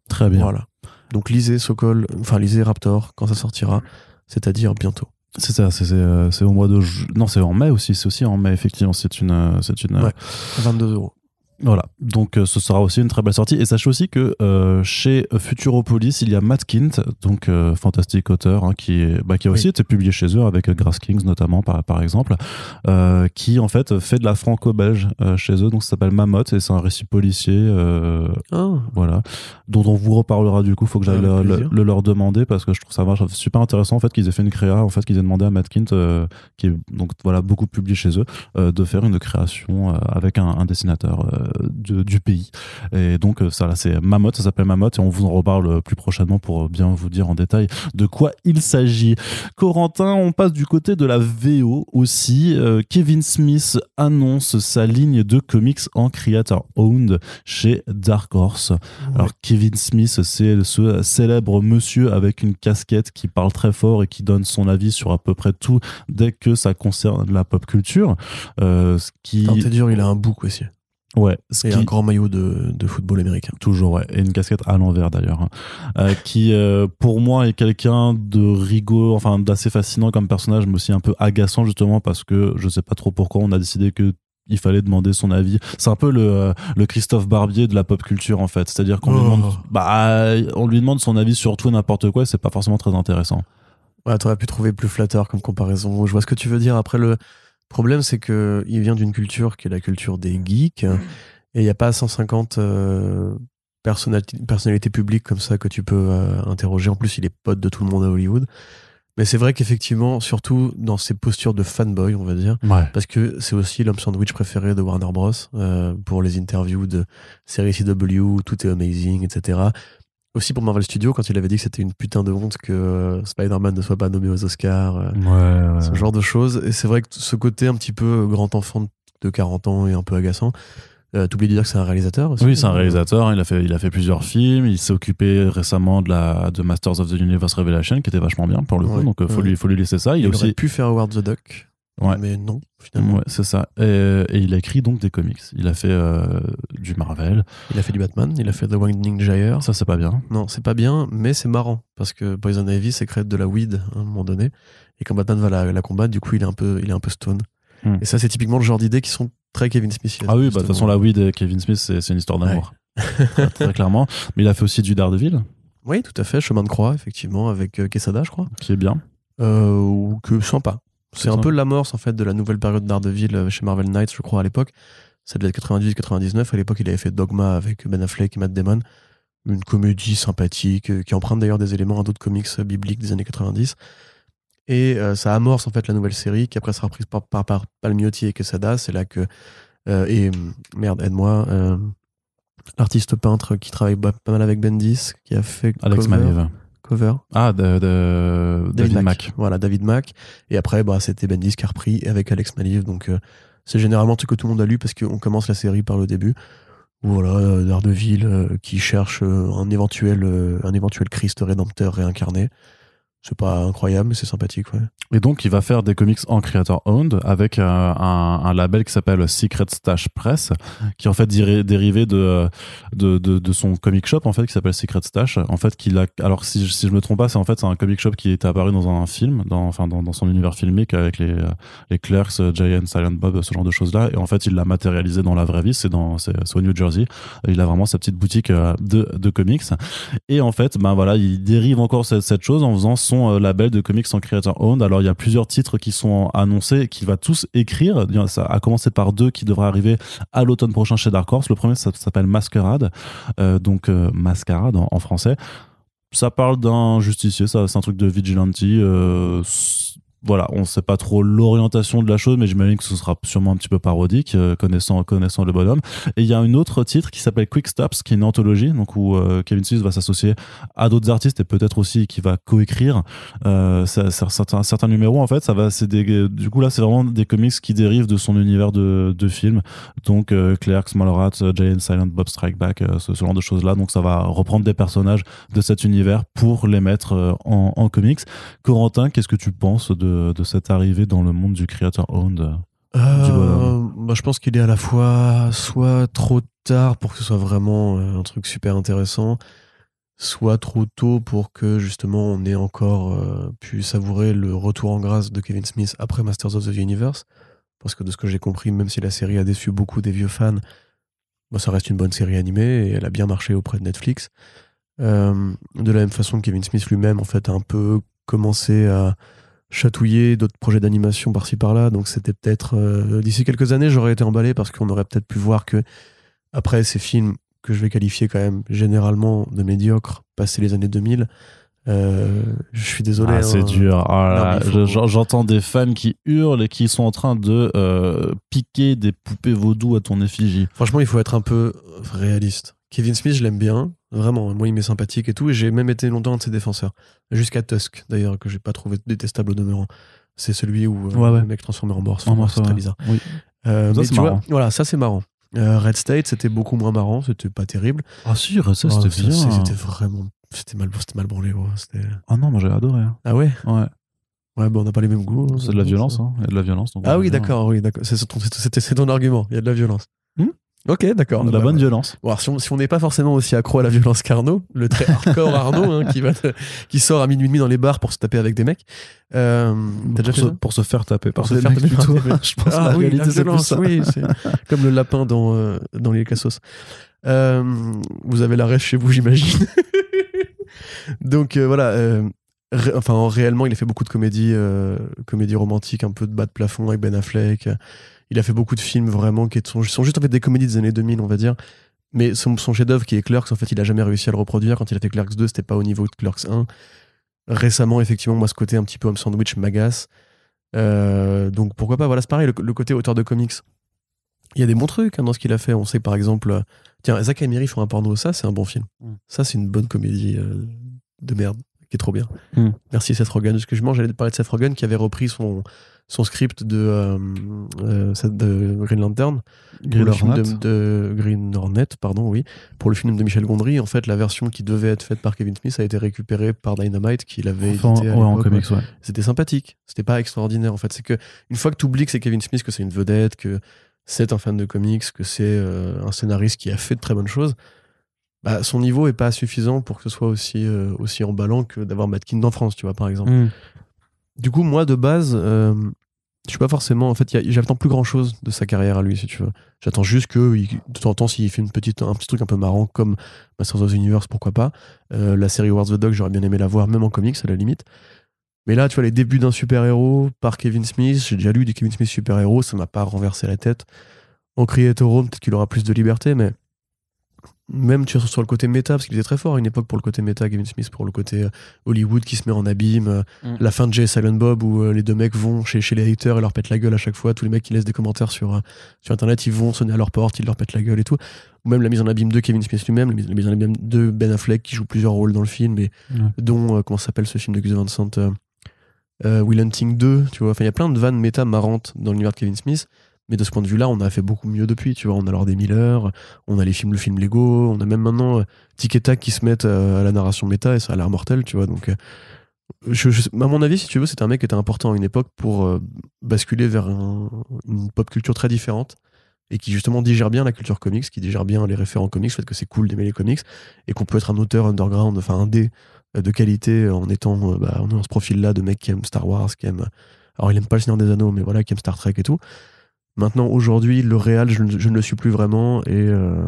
Très bien. Voilà. Donc lisez Sokol, enfin lisez Raptor quand ça sortira, c'est-à-dire bientôt. C'est ça, c'est au mois de non, c'est en mai aussi, c'est aussi en mai effectivement, c'est une c'est une ouais, 22 euros. Voilà, donc euh, ce sera aussi une très belle sortie. Et sachez aussi que euh, chez Futuropolis, il y a Matt Kint, donc euh, fantastique auteur, hein, qui, est, bah, qui a aussi été publié chez eux avec Grass Kings notamment par, par exemple, qui en fait fait de la franco-belge chez eux. Donc ça s'appelle Mammoth et c'est un récit policier, oh. voilà, dont on vous reparlera du coup. Faut que j'aille le, leur demander parce que je trouve ça marche super intéressant en fait qu'ils aient fait une créa, en fait qu'ils aient demandé à Matt Kint, qui est donc voilà beaucoup publié chez eux, de faire une création avec un, un dessinateur du pays. Et donc, euh, ça, là, c'est Mamotte, ça s'appelle Mamotte, et on vous en reparle plus prochainement pour bien vous dire en détail de quoi il s'agit. Corentin, on passe du côté de la VO aussi. Euh, Kevin Smith annonce sa ligne de comics en creator owned chez Dark Horse. Alors, Kevin Smith, c'est ce célèbre monsieur avec une casquette qui parle très fort et qui donne son avis sur à peu près tout dès que ça concerne la pop culture. Euh, ce qui... dur, il a un bouc aussi. Ouais. Et un grand maillot de, de, football américain. Toujours, ouais. Et une casquette à l'envers d'ailleurs. Hein. Euh, qui, euh, pour moi, est quelqu'un de rigolo, enfin d'assez fascinant comme personnage, mais aussi un peu agaçant justement parce que je sais pas trop pourquoi on a décidé que il fallait demander son avis. C'est un peu le, euh, le Christophe Barbier de la pop culture en fait. C'est-à-dire qu'on lui demande, oh. bah, on lui demande son avis sur tout et n'importe quoi et c'est pas forcément très intéressant. Ouais, t'aurais pu trouver plus flatteur comme comparaison. Je vois ce que tu veux dire. Après, Le problème, c'est que il vient d'une culture qui est la culture des geeks, et il n'y a pas 150 euh, personnalités, publiques comme ça que tu peux euh, interroger. En plus, il est pote de tout le monde à Hollywood. Mais c'est vrai qu'effectivement, surtout dans ces postures de fanboy, on va dire, Ouais. parce que c'est aussi l'homme sandwich préféré de Warner Bros. euh, pour les interviews de série CW, tout est amazing, etc. Aussi pour Marvel Studios, quand il avait dit que c'était une putain de honte que euh, Spider-Man ne soit pas nommé aux Oscars, euh, ouais. ce genre de choses. Et c'est vrai que ce côté un petit peu grand enfant de 40 ans et un peu agaçant, euh, t'oublies de dire que c'est un réalisateur aussi. Oui, c'est un réalisateur. Il a fait, il a fait plusieurs films. Il s'est occupé récemment de la de Masters of the Universe Revelation, qui était vachement bien pour le coup. Ouais, donc, euh, faut lui, faut lui laisser ça. Il, Il, est aurait pu faire Howard the Duck, Ouais. mais non, finalement. ouais, c'est ça. Et, et il a écrit donc des comics. Il a fait euh, du Marvel. Il a fait du Batman, il a fait The Winding Gyre. Ça, c'est pas bien. Non, c'est pas bien, mais c'est marrant parce que Poison Ivy sécrète de la weed à un moment donné, et quand Batman va la, la combattre, du coup, il est un peu, il est un peu stone. Hmm. Et ça, c'est typiquement le genre d'idées qui sont très Kevin Smith. Ah oui, bah, de toute façon, la weed et Kevin Smith, c'est une histoire d'amour. très, très clairement. Mais il a fait aussi du Daredevil, Oui, tout à fait. Chemin de croix, effectivement, avec euh, Quesada, je crois. qui est bien. Euh, ou que sympa. C'est un peu l'amorce en fait de la nouvelle période Daredevil euh, chez Marvel Knights, je crois, à l'époque. Ça devait être 98-99. À l'époque, il avait fait Dogma avec Ben Affleck et Matt Damon. Une comédie sympathique euh, qui emprunte d'ailleurs des éléments à d'autres comics euh, bibliques des années 90. Et euh, ça amorce en fait la nouvelle série qui après sera prise par, par, par Palmiotti et Quesada. C'est là que. euh, et hum, merde, aide-moi. euh, L'artiste peintre qui travaille pas mal avec Bendis, qui a fait Alex Maniv. Cover Ah, de, de- David, Mack. Voilà, David Mack. Et après, bah, c'était Bendis qui a repris avec Alex Maliv. Donc, euh, c'est généralement un truc que tout le monde a lu parce qu'on commence la série par le début. Voilà, euh, Daredevil euh, qui cherche euh, un, éventuel, un éventuel Christ rédempteur réincarné. C'est pas incroyable, mais c'est sympathique, ouais. Et donc, il va faire des comics en creator owned avec euh, un, un label qui s'appelle Secret Stash Press, qui est en fait dérivé de, de, de, son comic shop en fait qui s'appelle Secret Stash. En fait, qu'il a. Alors, si, si je me trompe pas, c'est en fait un comic shop qui était apparu dans un film, dans, enfin dans, dans son univers filmique avec les euh, les Clerks, euh, Giant, Silent Bob, ce genre de choses là. Et en fait, il l'a matérialisé dans la vraie vie. C'est dans c'est au New Jersey. Il a vraiment sa petite boutique euh, de de comics. Et en fait, ben voilà, il dérive encore cette, cette chose en faisant son euh, label de comics en creator owned. Alors il y a plusieurs titres qui sont annoncés, qu'il va tous écrire. Ça a commencé par deux qui devraient arriver à l'automne prochain chez Dark Horse. Le premier, s'appelle Masquerade, euh, donc euh, Mascarade en, français. Ça parle d'un justicier, c'est un truc de vigilante. euh, voilà, on sait pas trop l'orientation de la chose, mais j'imagine que ce sera sûrement un petit peu parodique, euh, connaissant le bonhomme. Et il y a un autre titre qui s'appelle Quick Stops, qui est une anthologie, donc où euh, Kevin Smith va s'associer à d'autres artistes et peut-être aussi qui va coécrire euh, certains, numéros. En fait, ça va, du coup là, c'est vraiment des comics qui dérivent de son univers de, de films. Donc Clerks, Mallrats, Giant Silent Bob Strike Back, ce, genre de choses là. Donc ça va reprendre des personnages de cet univers pour les mettre en, en comics. Corentin, qu'est-ce que tu penses de, de cette arrivée dans le monde du creator owned Euh, bonhomme. bah, je pense qu'il est à la fois soit trop tard pour que ce soit vraiment euh, un truc super intéressant, soit trop tôt pour que justement on ait encore euh, pu savourer le retour en grâce de Kevin Smith après Masters of the Universe. Parce que de ce que j'ai compris, même si la série a déçu beaucoup des vieux fans, bah, ça reste une bonne série animée et elle a bien marché auprès de Netflix. Euh, de la même façon que Kevin Smith lui-même en fait a un peu commencé à chatouiller d'autres projets d'animation par-ci par-là. Donc c'était peut-être euh, d'ici quelques années, j'aurais été emballé parce qu'on aurait peut-être pu voir que après ces films que je vais qualifier quand même généralement de médiocres, passé les années 2000, euh, je suis désolé. Ah, hein. c'est dur. Ah faut- J'entends des fans qui hurlent et qui sont en train de euh, piquer des poupées vaudou à ton effigie. Franchement, il faut être un peu réaliste. Kevin Smith, je l'aime bien, vraiment. Moi, il m'est sympathique et tout, et j'ai même été longtemps un de ses défenseurs. Jusqu'à Tusk, d'ailleurs, que j'ai pas trouvé détestable au demeurant. C'est celui où euh, Ouais, ouais. le mec transformé en morse. En c'est très bizarre. Oui. Euh, Ça, c'est tu vois, marrant. voilà, ça c'est marrant. Euh, Red State, c'était beaucoup moins marrant, c'était pas terrible. Ah si, ça Oh, c'était bien. C'était vraiment, c'était mal, mal branlé. Ah non, moi j'ai adoré. hein. Ah ouais, Ouais, ouais, bon, on n'a pas les mêmes goûts. hein, c'est de la violence. Hein. Il y a de la violence. donc Ah oui, bien. d'accord, oui, d'accord. C'est ton, argument. Il y a de la violence. Hmm? Ok, d'accord. De la Bah, bonne bah. violence. Bon, alors, si on si n'est pas forcément aussi accro à la violence qu'Arnaud, le très hardcore Arnaud, hein, qui, va te- qui sort à minuit et demi dans les bars pour se taper avec des mecs. Euh, déjà pour, se, ça pour se faire taper par se des faire mecs taper par plutôt. mecs. *laughs* Je pense Ah la oui, réalité la c'est plus violence, ça. oui, c'est comme le lapin dans, euh, dans les cassos. Euh, vous avez la rêve chez vous, j'imagine. *laughs* Donc euh, voilà, enfin, réellement, il a fait beaucoup de comédies, comédies romantiques, un peu de bas de plafond avec Ben Affleck. Il a fait beaucoup de films vraiment qui sont, sont juste en fait des comédies des années 2000, on va dire. Mais son, son chef-d'œuvre qui est Clerks, en fait, il a jamais réussi à le reproduire. Quand il a fait Clerks 2, c'était pas au niveau de Clerks 1. Récemment, effectivement, moi, ce côté un petit peu homme sandwich m'agace. Euh, donc pourquoi pas, voilà, c'est pareil, le, le côté auteur de comics. Il y a des bons trucs hein, dans ce qu'il a fait. On sait par exemple, euh, tiens, Zach et Miri font un porno, ça c'est un bon film. Mm. Ça c'est une bonne comédie euh, de merde qui est trop bien. Mm. Merci Seth Rogen. Parce que je j'allais te parler de Seth Rogen qui avait repris son, son script de, euh, euh, de Green Lantern pour Green le film de, de Green Hornet, pardon, oui, pour le film de Michel Gondry. En fait, la version qui devait être faite par Kevin Smith a été récupérée par Dynamite, qui l'avait Enfin, édité à ouais, en l'époque, comics, ouais. c'était sympathique. C'était pas extraordinaire en fait. C'est que une fois que tu oublies que c'est Kevin Smith, que c'est une vedette, que c'est un fan de comics, que c'est euh, un scénariste qui a fait de très bonnes choses, bah, son niveau est pas suffisant pour que ce soit aussi, euh, aussi emballant que d'avoir Matt Kind en France, tu vois, par exemple. Mm. Du coup, moi, de base, euh, je suis pas forcément. En fait, j'attends plus grand chose de sa carrière à lui, si tu veux. J'attends juste que, il- de temps en temps, s'il fait une petite, un petit truc un peu marrant, comme Masters of the Universe, pourquoi pas. Euh, la série Wars the Dog, j'aurais bien aimé la voir, même en comics, à la limite. Mais là, tu vois, les débuts d'un super-héros par Kevin Smith, j'ai déjà lu du Kevin Smith super-héros, ça m'a pas renversé la tête. En Creator Home, peut-être qu'il aura plus de liberté, mais même vois, sur le côté méta, parce qu'il était très fort à une époque pour le côté méta, Kevin Smith, pour le côté euh, Hollywood qui se met en abîme, euh, Mm. la fin de Jay Silent Bob où euh, les deux mecs vont chez, chez les haters et leur pètent la gueule à chaque fois, tous les mecs qui laissent des commentaires sur, sur internet, ils vont sonner à leur porte, ils leur pètent la gueule et tout. Ou même la mise en abîme de Kevin Smith lui-même, la mise, la mise en abîme de Ben Affleck qui joue plusieurs rôles dans le film, et dont, euh, comment s'appelle ce film de Gus Van Sant euh, euh, Will Hunting 2, tu vois. Enfin, il y a plein de vannes méta marrantes dans l'univers de Kevin Smith. Mais de ce point de vue-là, on a fait beaucoup mieux depuis, tu vois. On a Lord des Miller, on a les films, le film Lego, on a même maintenant euh, Tic et Tac qui se mettent euh, à la narration méta et ça a l'air mortel, tu vois. Donc, euh, à mon avis, si tu veux, c'était un mec qui était important à une époque pour basculer vers un- une pop culture très différente et qui justement digère bien la culture comics, qui digère bien les référents comics, le fait que c'est cool d'aimer les comics et qu'on peut être un auteur underground, enfin un dé de qualité en étant bah, en ayant ce profil-là de mec qui aime Star Wars, qui aime. Alors, il aime pas le Seigneur des Anneaux, mais voilà, qui aime Star Trek et tout. Maintenant, aujourd'hui, le réal, je, ne- je ne le suis plus vraiment et euh,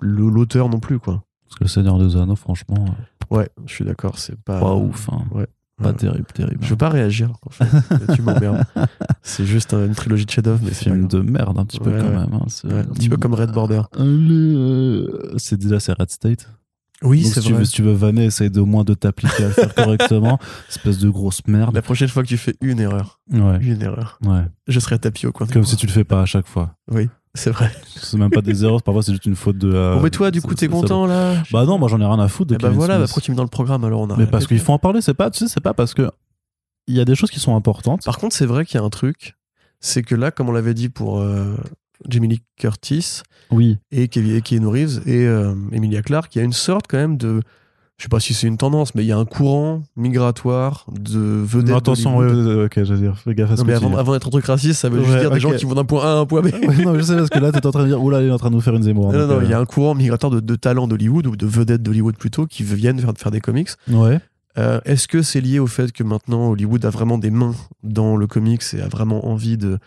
l'auteur non plus, quoi. Parce que le Seigneur des Anneaux, franchement, euh, Ouais, je suis d'accord, c'est pas. pas ouf. hein. ouais. Pas terrible, terrible. Je veux pas réagir, en fait. tu m'emmerdes. *laughs* C'est juste un- une trilogie de chef-d'œuvre, mais film de merde, un petit peu Ouais, quand ouais. même. hein. Ouais, un petit peu comme Red Border. Euh, c'est déjà c'est Red State. Oui, Donc, c'est si tu, vrai. veux, si tu veux vanner, essaye de au moins de t'appliquer à le faire correctement. *laughs* Espèce de grosse merde. La prochaine fois que tu fais une erreur, Ouais, une erreur, ouais. je serai tapis au coin. Comme si tu le fais pas à chaque fois. Oui, c'est vrai. C'est même pas des erreurs, parfois c'est juste une faute de. euh, bon, mais toi, du coup, t'es content, là Bah non, moi j'en ai rien à foutre de Eh bah Kevin voilà, bah pourquoi tu me dans le programme alors on a Mais parce qu'il faut en parler, c'est pas, tu sais, c'est pas parce que il y a des choses qui sont importantes. Par contre, c'est vrai qu'il y a un truc, c'est que là, comme on l'avait dit pour euh, Jamie Lee Curtis Oui. et Kevin Keanu Reeves et euh, Emilia Clarke, il y a une sorte quand même de. Je sais pas si c'est une tendance, mais il y a un courant migratoire de vedettes. Attention, ouais, ouais, ouais, ok, je veux dire, fais gaffe à ce Non, mais avant, d'être un truc raciste, ça veut juste dire des gens qui vont d'un point A à un point B. *laughs* Non, je sais parce que là, t'es en train de dire, oula, il est en train de nous faire une Zemmour. non, donc, non, il y a euh, un courant migratoire de, de talents d'Hollywood ou de vedettes d'Hollywood plutôt qui viennent faire, faire des comics. Ouais. Euh, Est-ce que c'est lié au fait que maintenant Hollywood a vraiment des mains dans le comics et a vraiment envie de.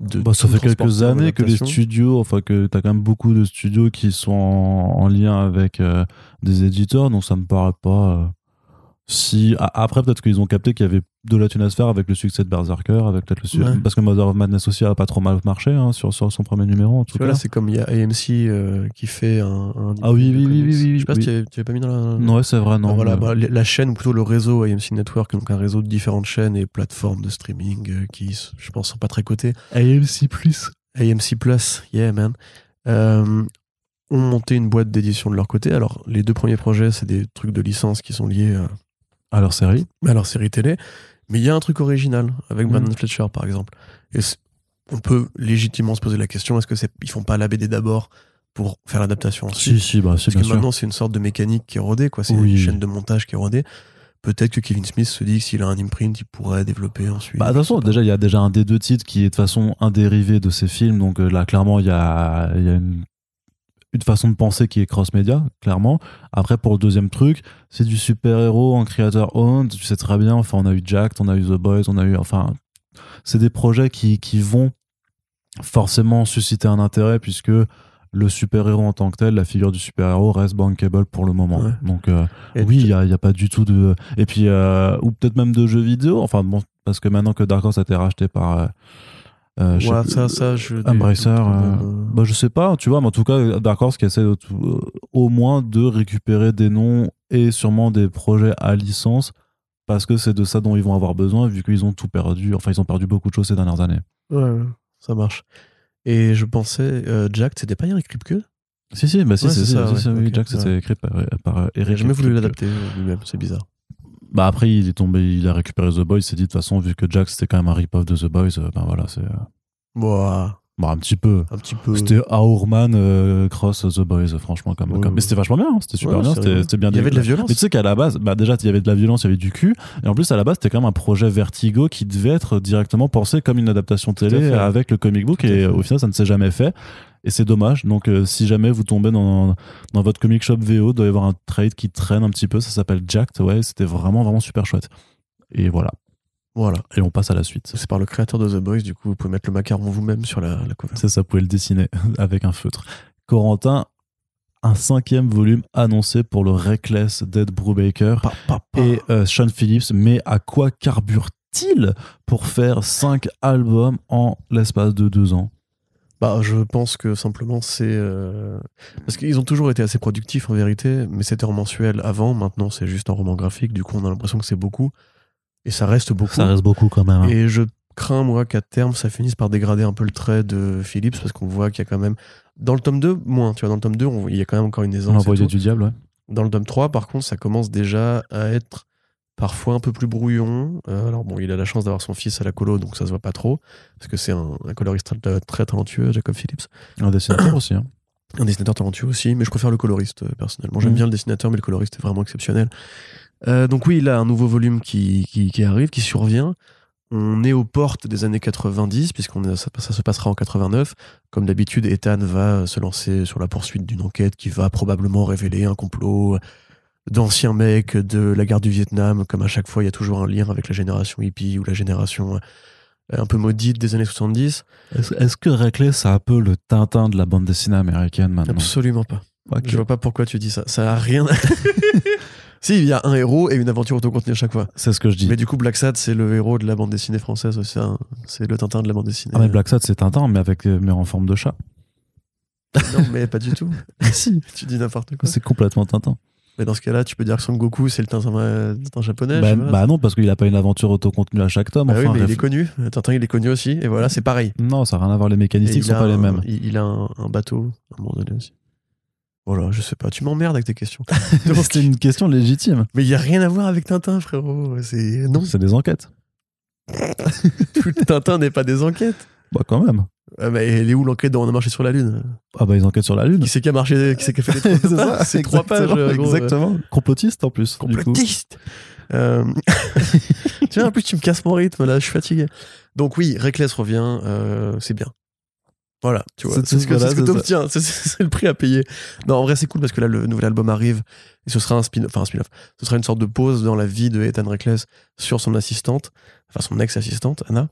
De Bah, ça fait quelques années que les studios, enfin que t'as quand même beaucoup de studios qui sont en, en lien avec euh, des éditeurs, donc ça me paraît pas. euh, si après peut-être qu'ils ont capté qu'il y avait de la thune à se faire avec le succès de Berserker, avec peut-être le su- Ouais. parce que Mother of Madness aussi a pas trop mal marché hein, sur, sur son premier numéro en tout cas. là, c'est comme il y a AMC euh, qui fait un. un Ah oui, oui, oui, oui, oui, Je sais pas oui. si tu avais, tu avais pas mis dans la. Non, c'est vrai, non. Ah, voilà, mais- bah, la chaîne, ou plutôt le réseau AMC Network, donc un réseau de différentes chaînes et plateformes de streaming euh, qui, je pense, sont pas très cotées. AMC Plus. AMC Plus, yeah man, euh, ont monté une boîte d'édition de leur côté. Alors, les deux premiers projets, c'est des trucs de licence qui sont liés euh, Alors série? à leur série télé. Mais il y a un truc original avec Mhm. Brandon Fletcher, par exemple. Et on peut légitimement se poser la question est-ce que c'est ils font pas la BD d'abord pour faire l'adaptation ensuite? Si, si, bah, si, Parce que maintenant, c'est une sorte de mécanique qui est rodée, quoi. C'est Oui. une chaîne de montage qui est rodée. Peut-être que Kevin Smith se dit que s'il a un imprint, il pourrait développer ensuite. Bah, attention, sais pas. déjà, il y a déjà un des deux titres qui est de toute façon un dérivé de ces films. Donc euh, là, clairement, il y a, il y a une, une façon de penser qui est cross-média, clairement. Après, pour le deuxième truc, c'est du super-héros en creator owned. Tu sais très bien, enfin, on a eu Jack, on a eu The Boys, on a eu. Enfin, c'est des projets qui, qui vont forcément susciter un intérêt puisque le super-héros en tant que tel, la figure du super-héros reste bankable pour le moment. Ouais. Donc euh, oui, il n'y a pas du tout de... Et puis, euh, ou peut-être même de jeux vidéo, enfin bon, parce que maintenant que Dark Horse a été racheté par... euh, euh, je sais Ouais, plus, ça, ça, je. Embracer, euh, bah, je sais pas, tu vois, mais en tout cas, Dark Horse qui essaie de euh, au moins de récupérer des noms et sûrement des projets à licence parce que c'est de ça dont ils vont avoir besoin vu qu'ils ont tout perdu, enfin ils ont perdu beaucoup de choses ces dernières années. Ouais, ça marche. Et je pensais, euh, Jack, c'était pas Eric Kripke? Si, si, bah si, Ouais, c'est ça, ouais, oui, Jack, c'était écrit par, par Eric. jamais voulu l'adapter lui-même, c'est bizarre. Bah après, il est tombé, il a récupéré The Boys, il s'est dit de toute façon, vu que Jack c'était quand même un rip-off de The Boys, euh, ben voilà, c'est. euh, Bon, Bon, un petit peu. un petit peu. C'était Aurman euh, cross The Boys, franchement, comme. Ouais, comme- ouais. Mais c'était vachement bien, hein, c'était super Ouais, bien, c'était bien Il y avait de la violence. Mais tu sais qu'à la base, bah déjà, il y avait de la violence, il y avait du cul. Et en plus, à la base, c'était quand même un projet Vertigo qui devait être directement pensé comme une adaptation télé avec le comic book. Et au final, ça ne s'est jamais fait. Et c'est dommage. Donc, euh, si jamais vous tombez dans, dans votre comic shop VO, il doit y avoir un trade qui traîne un petit peu. Ça s'appelle Jacked. Ouais, c'était vraiment, vraiment super chouette. Et voilà. Voilà. Et on passe à la suite. C'est par le créateur de The Boys, du coup, vous pouvez mettre le macaron vous-même sur la, la cover. Ça, ça pouvait le dessiner *laughs* avec un feutre. Corentin, un cinquième volume annoncé pour le Reckless Dead Brubaker. Pa, pa, pa. et euh, Sean Phillips, mais à quoi carbure-t-il pour faire cinq albums en l'espace de deux ans? Bah, je pense que simplement c'est. euh, Parce qu'ils ont toujours été assez productifs en vérité, mais c'était en mensuel avant, maintenant c'est juste en roman graphique, du coup on a l'impression que c'est beaucoup. Et ça reste beaucoup. Ça reste beaucoup quand même. hein. Et je crains, moi, qu'à terme, ça finisse par dégrader un peu le trait de Phillips, parce qu'on voit qu'il y a quand même. Dans le tome 2, moins, tu vois, dans le tome 2, on- il y a quand même encore une aisance. L'envoyé du diable, ouais. Dans le tome 3, par contre, ça commence déjà à être parfois un peu plus brouillon. Euh, alors bon, il a la chance d'avoir son fils à la colo, donc ça se voit pas trop, parce que c'est un, un coloriste très, très talentueux, Jacob Phillips. Un dessinateur aussi. hein. Un dessinateur talentueux aussi, mais je préfère le coloriste, euh, personnellement. J'aime Mhm. bien le dessinateur, mais le coloriste est vraiment exceptionnel. Euh, donc oui, il a un nouveau volume qui, qui, qui arrive, qui survient. On est aux portes des années 90, puisqu'on ça, ça se passera en 89. Comme d'habitude, Ethan va se lancer sur la poursuite d'une enquête qui va probablement révéler un complot d'anciens mecs de la guerre du Vietnam. Comme à chaque fois, il y a toujours un lien avec la génération hippie ou la génération euh, un peu maudite des années 70. Est-ce que Reckless, c'est un peu le Tintin de la bande dessinée américaine maintenant? Absolument pas. Ok. Je vois pas pourquoi tu dis ça. Ça a rien. *laughs* si, il y a un héros et une aventure autocontenue à chaque fois. C'est ce que je dis. Mais du coup, Black Sad, c'est le héros de la bande dessinée française aussi. hein. C'est le Tintin de la bande dessinée. Ah, mais Black Sad, c'est Tintin, mais, avec, euh, mais en forme de chat. Non, mais pas du tout. *laughs* si, tu dis n'importe quoi. c'est complètement Tintin. Mais dans ce cas-là, tu peux dire que Son Goku, c'est le Tintin, euh, Tintin japonais. Bah, bah non, parce qu'il a pas une aventure autocontenue à chaque tome. Bah oui, enfin, mais il est connu. Tintin, il est connu aussi. Et voilà, c'est pareil. Non, ça n'a rien à voir. Les Et mécanistiques sont pas les mêmes. Il, il a un, un bateau à un moment donné aussi. Voilà, je sais pas. Tu m'emmerdes avec tes questions. *laughs* C'était une question légitime. Mais il y a rien à voir avec Tintin, frérot. C'est non. C'est des enquêtes. *laughs* Tout Tintin n'est pas des enquêtes. Bah quand même. Ah bah, elle est où l'enquête dont on a marché sur la Lune? Ah bah ils enquêtent sur la Lune. Qui c'est qui a marché Qui c'est qui a fait les *laughs* C'est ça, C'est trois pages. exactement, euh, gros, Exactement. Complotiste en plus. Complotiste Euh, *laughs* Tu vois, en plus, tu me casses mon rythme, là, je suis fatigué. Donc, oui, Reckless revient, euh, c'est bien. Voilà, tu vois, C'est ce que, c'est ce que t'obtiens, c'est le prix à payer. Non, en vrai, c'est cool parce que là, le nouvel album arrive et ce sera un spin enfin un spin-off. Ce sera une sorte de pause dans la vie de Ethan Reckless sur son assistante, enfin son ex-assistante, Anna.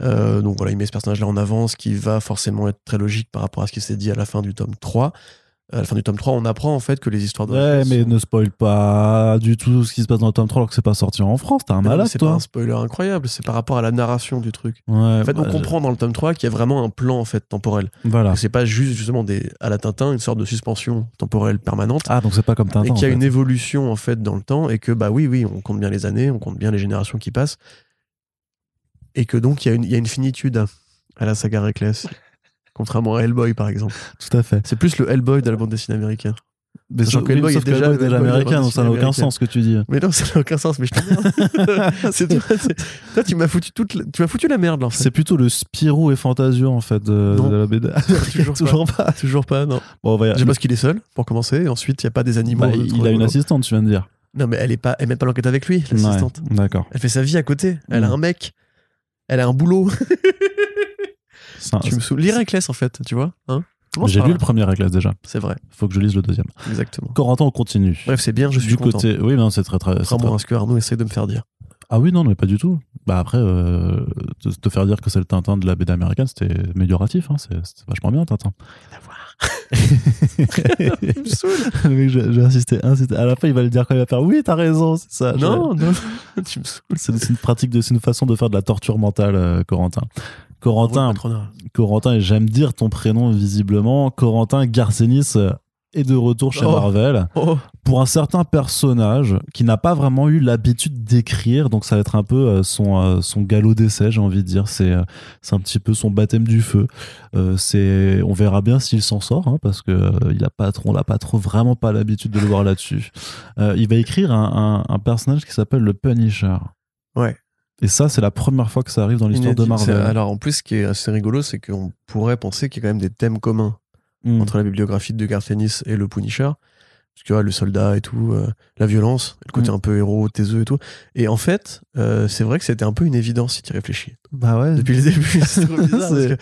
Euh, donc voilà, il met ce personnage-là en avant, ce qui va forcément être très logique par rapport à ce qui s'est dit à la fin du tome 3. À la fin du tome 3, on apprend en fait que les histoires de Ouais, mais sont- ne spoil pas du tout ce qui se passe dans le tome 3 alors que c'est pas sorti en France. T'es un Mais malade, c'est pas un spoiler incroyable, c'est par rapport à la narration du truc. Ouais, En fait, on bah, comprend dans le tome 3 qu'il y a vraiment un plan en fait temporel. Voilà. C'est pas juste justement des à la Tintin une sorte de suspension temporelle permanente Ah, donc c'est pas comme Tintin. et qu'il y a en fait. une évolution en fait dans le temps et que bah oui oui, on compte bien les années, on compte bien les générations qui passent et que donc il y a une il y a une finitude à la saga Reckless. *laughs* Contrairement à Hellboy par exemple. Tout à fait. C'est plus le Hellboy de la bande dessinée américaine. Mais sauf que Hellboy est déjà- Hellboy déjà Hellboy américain, donc ça n'a aucun sens ce que tu dis. Mais non, ça n'a aucun sens, mais je t'emmerde. *laughs* C'est toi, tu m'as foutu toute la- tu m'as foutu la merde là en fait. C'est plutôt le Spirou et Fantasio en fait de, la BD. *laughs* Toujours pas. Toujours pas. Toujours pas, non. Bon, on va y- Déjà parce qu'il est seul, pour commencer. Et ensuite, il n'y a pas des animaux. Bah, il a une assistante, tu viens de dire. Non, mais elle est pas, elle met pas l'enquête avec lui, l'assistante. Ouais, D'accord. Elle fait sa vie à côté. Elle a Mm. un mec. Elle a un boulot. *laughs* Ça- tu me saoules. Lire en fait, tu vois. Hein? J'ai lu le premier Reckless déjà. C'est vrai, Faut que je lise le deuxième. exactement. Corentin, on continue. Bref, c'est bien, je suis du content. côté, oui, non, c'est très très. c'est Contrairement à ce que Arnaud essaie de me faire dire. Ah oui, non, mais pas du tout. Bah après, euh, te, te faire dire que c'est le Tintin de la BD américaine, c'était amélioratif. Hein, c'est vachement bien, Tintin. Il me saoule. J'ai insisté, insisté. À la fin, il va le dire quand il va faire Oui, t'as raison, c'est ça. Non, non, tu me saoules. C'est une pratique, de, c'est une façon de faire de la torture mentale, euh, Corentin. Corentin. Corentin, et j'aime dire ton prénom visiblement. Corentin Garcenis euh, est de retour chez Oh. Marvel Oh, pour un certain personnage qui n'a pas vraiment eu l'habitude d'écrire, donc ça va être un peu euh, son, euh, son galop d'essai, j'ai envie de dire. C'est euh, un petit peu son baptême du feu. Euh, c'est on verra bien s'il s'en sort, hein, parce que euh, il a pas trop, on n'a pas trop vraiment pas l'habitude de le voir là-dessus. Euh, il va écrire un, un- un personnage qui s'appelle le Punisher. Ouais. Et ça, c'est la première fois que ça arrive dans l'histoire de Marvel. Alors en plus, ce qui est assez rigolo, c'est qu'on pourrait penser qu'il y a quand même des thèmes communs Mm. entre la bibliographie de Garth Ennis et le Punisher. Parce que ouais, le soldat et tout, euh, la violence, le côté Mm. un peu héros, taiseux et tout. Et en fait, euh, c'est vrai que c'était un peu une évidence si tu y réfléchis. Bah ouais. Depuis le début, *laughs* c'est trop bizarre. parce que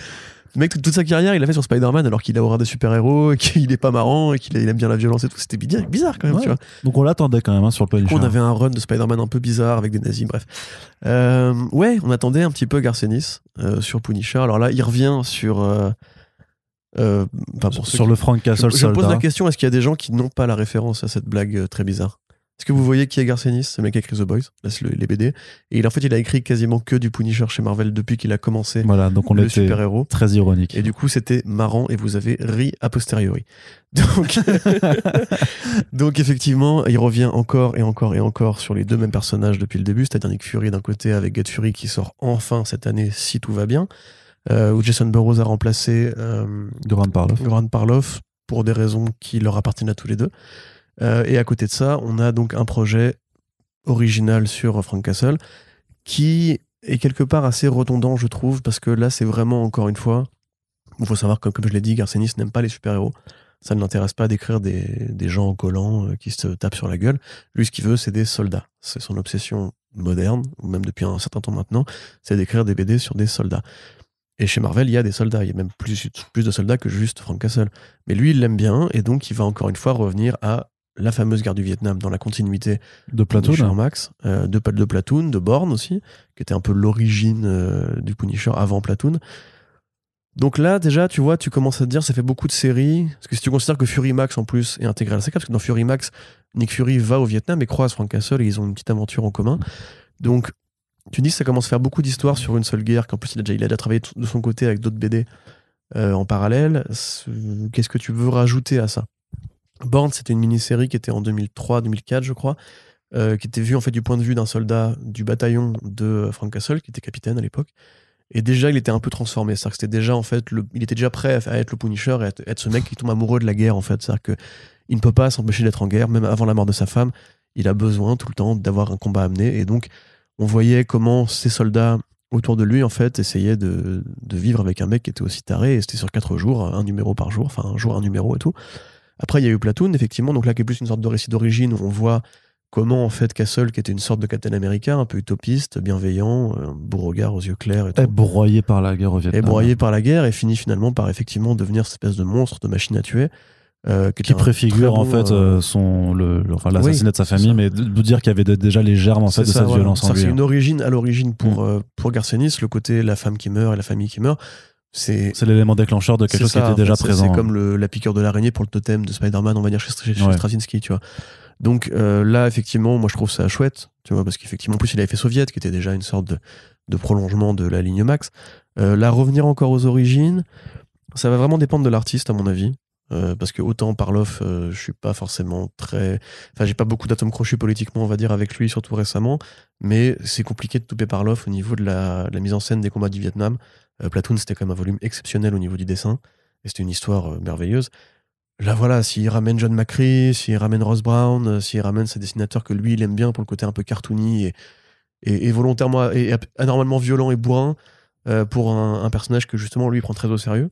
mec, toute, toute sa carrière, il a fait sur Spider-Man alors qu'il a horreur des super-héros, qu'il est pas marrant et qu'il il aime bien la violence et tout. C'était bizarre, bizarre quand même, Ouais. tu vois. Donc on l'attendait quand même hein, sur le Punisher. on avait un run de Spider-Man un peu bizarre avec des nazis, bref. Euh, ouais, on attendait un petit peu Garcenis euh, sur Punisher. Alors là, il revient sur. euh, euh, enfin, pour ceux sur qui- le Frank Je, Castle je pose soldat. la question est-ce qu'il y a des gens qui n'ont pas la référence à cette blague euh, très bizarre? Est-ce que vous voyez qui est Garcenis C'est le mec qui a écrit The Boys, là, c'est le- les BD. Et il, en fait, il a écrit quasiment que du Punisher chez Marvel depuis qu'il a commencé Voilà, donc on le super-héros. très ironique. Et du coup, c'était marrant et vous avez ri a posteriori. *laughs* Donc, *laughs* donc effectivement, il revient encore et encore et encore sur les deux mêmes personnages depuis le début, c'est-à-dire Nick Fury d'un côté avec Get Fury qui sort enfin cette année si tout va bien, où Jason Burrows a remplacé euh, Grant Parloff. Grant Parloff pour des raisons qui leur appartiennent à tous les deux. Euh, et à côté de ça, on a donc un projet original sur Frank Castle qui est quelque part assez redondant, je trouve, parce que là, c'est vraiment encore une fois, il faut savoir que, comme je l'ai dit, Garcenis n'aime pas les super-héros. Ça ne l'intéresse pas d'écrire des, des gens en collant euh, qui se tapent sur la gueule. Lui, ce qu'il veut, c'est des soldats. C'est son obsession moderne, ou même depuis un certain temps maintenant, c'est d'écrire des BD sur des soldats. Et chez Marvel, il y a des soldats. Il y a même plus, plus de soldats que juste Frank Castle. Mais lui, il l'aime bien, et donc il va encore une fois revenir à la fameuse guerre du Vietnam dans la continuité De de Platoon. Shermax, euh, de, de Platoon, de Bourne aussi, qui était un peu l'origine euh, du Punisher avant Platoon. Donc là, déjà, tu vois, tu commences à te dire, ça fait beaucoup de séries. Parce que si tu considères que Fury Max, en plus, est intégré à la saga, parce que dans Fury Max, Nick Fury va au Vietnam et croise Frank Castle et ils ont une petite aventure en commun. Donc, tu dis, ça commence à faire beaucoup d'histoires sur une seule guerre, qu'en plus, il a déjà, travaillé de son côté avec d'autres BD euh, en parallèle. Qu'est-ce que tu veux rajouter à ça? Bourne, c'était une mini-série qui était en 2003-2004, je crois, euh, qui était vue en fait du point de vue d'un soldat du bataillon de Frank Castle, qui était capitaine à l'époque. Et déjà, il était un peu transformé. C'est-à-dire que il était déjà prêt à, être le Punisher et à être, ce mec qui tombe amoureux de la guerre, en fait. C'est-à-dire que il ne peut pas s'empêcher d'être en guerre, même avant la mort de sa femme. Il a besoin tout le temps d'avoir un combat à mener. Et donc, on voyait comment ces soldats autour de lui, en fait, essayaient de, de vivre avec un mec qui était aussi taré. Et c'était sur quatre jours, un numéro par jour, enfin, un jour, un numéro et tout. Après, il y a eu Platoon, effectivement, donc là, qui est plus une sorte de récit d'origine où on voit comment, en fait, Castle, qui était une sorte de Captain America, un peu utopiste, bienveillant, un beau regard aux yeux clairs et tout, Est broyé par la guerre au est broyé par la guerre et finit finalement par effectivement devenir cette espèce de monstre, de machine à tuer. Euh, qui, préfigure en fait euh, euh, son le, le- enfin Oui, l'assassinat de sa famille, mais de, dire qu'il y avait de- déjà les germes en fait de ça, cette voilà. violence en lui. C'est une origine à l'origine pour, Mm. euh, pour Garcenis, le côté la femme qui meurt et la famille qui meurt. C'est l'élément déclencheur de quelque chose ça, qui était fait. déjà C'est- présent. C'est comme le- la piqûre de l'araignée pour le totem de Spider-Man, on va dire chez, chez, chez Ouais. Straczynski, tu vois. Donc là, effectivement, moi je trouve ça chouette, tu vois, parce qu'effectivement, en plus, il avait fait Soviet, qui était déjà une sorte de, de prolongement de la ligne Max. Là, revenir encore aux origines, ça va vraiment dépendre de l'artiste, à mon avis. Euh, parce que autant Parloff, euh, je suis pas forcément très. Enfin, j'ai pas beaucoup d'atomes crochus politiquement, on va dire, avec lui, surtout récemment. Mais c'est compliqué de touper Parloff au niveau de la, mise en scène des combats du Vietnam. Euh, Platoon, c'était quand même un volume exceptionnel au niveau du dessin. Et c'était une histoire merveilleuse. Là, voilà, s'il ramène John McCree, s'il ramène Ross Brown, s'il ramène ces dessinateurs que lui, il aime bien pour le côté un peu cartoony et, volontairement et anormalement violent et bourrin pour un, un personnage que justement lui prend très au sérieux.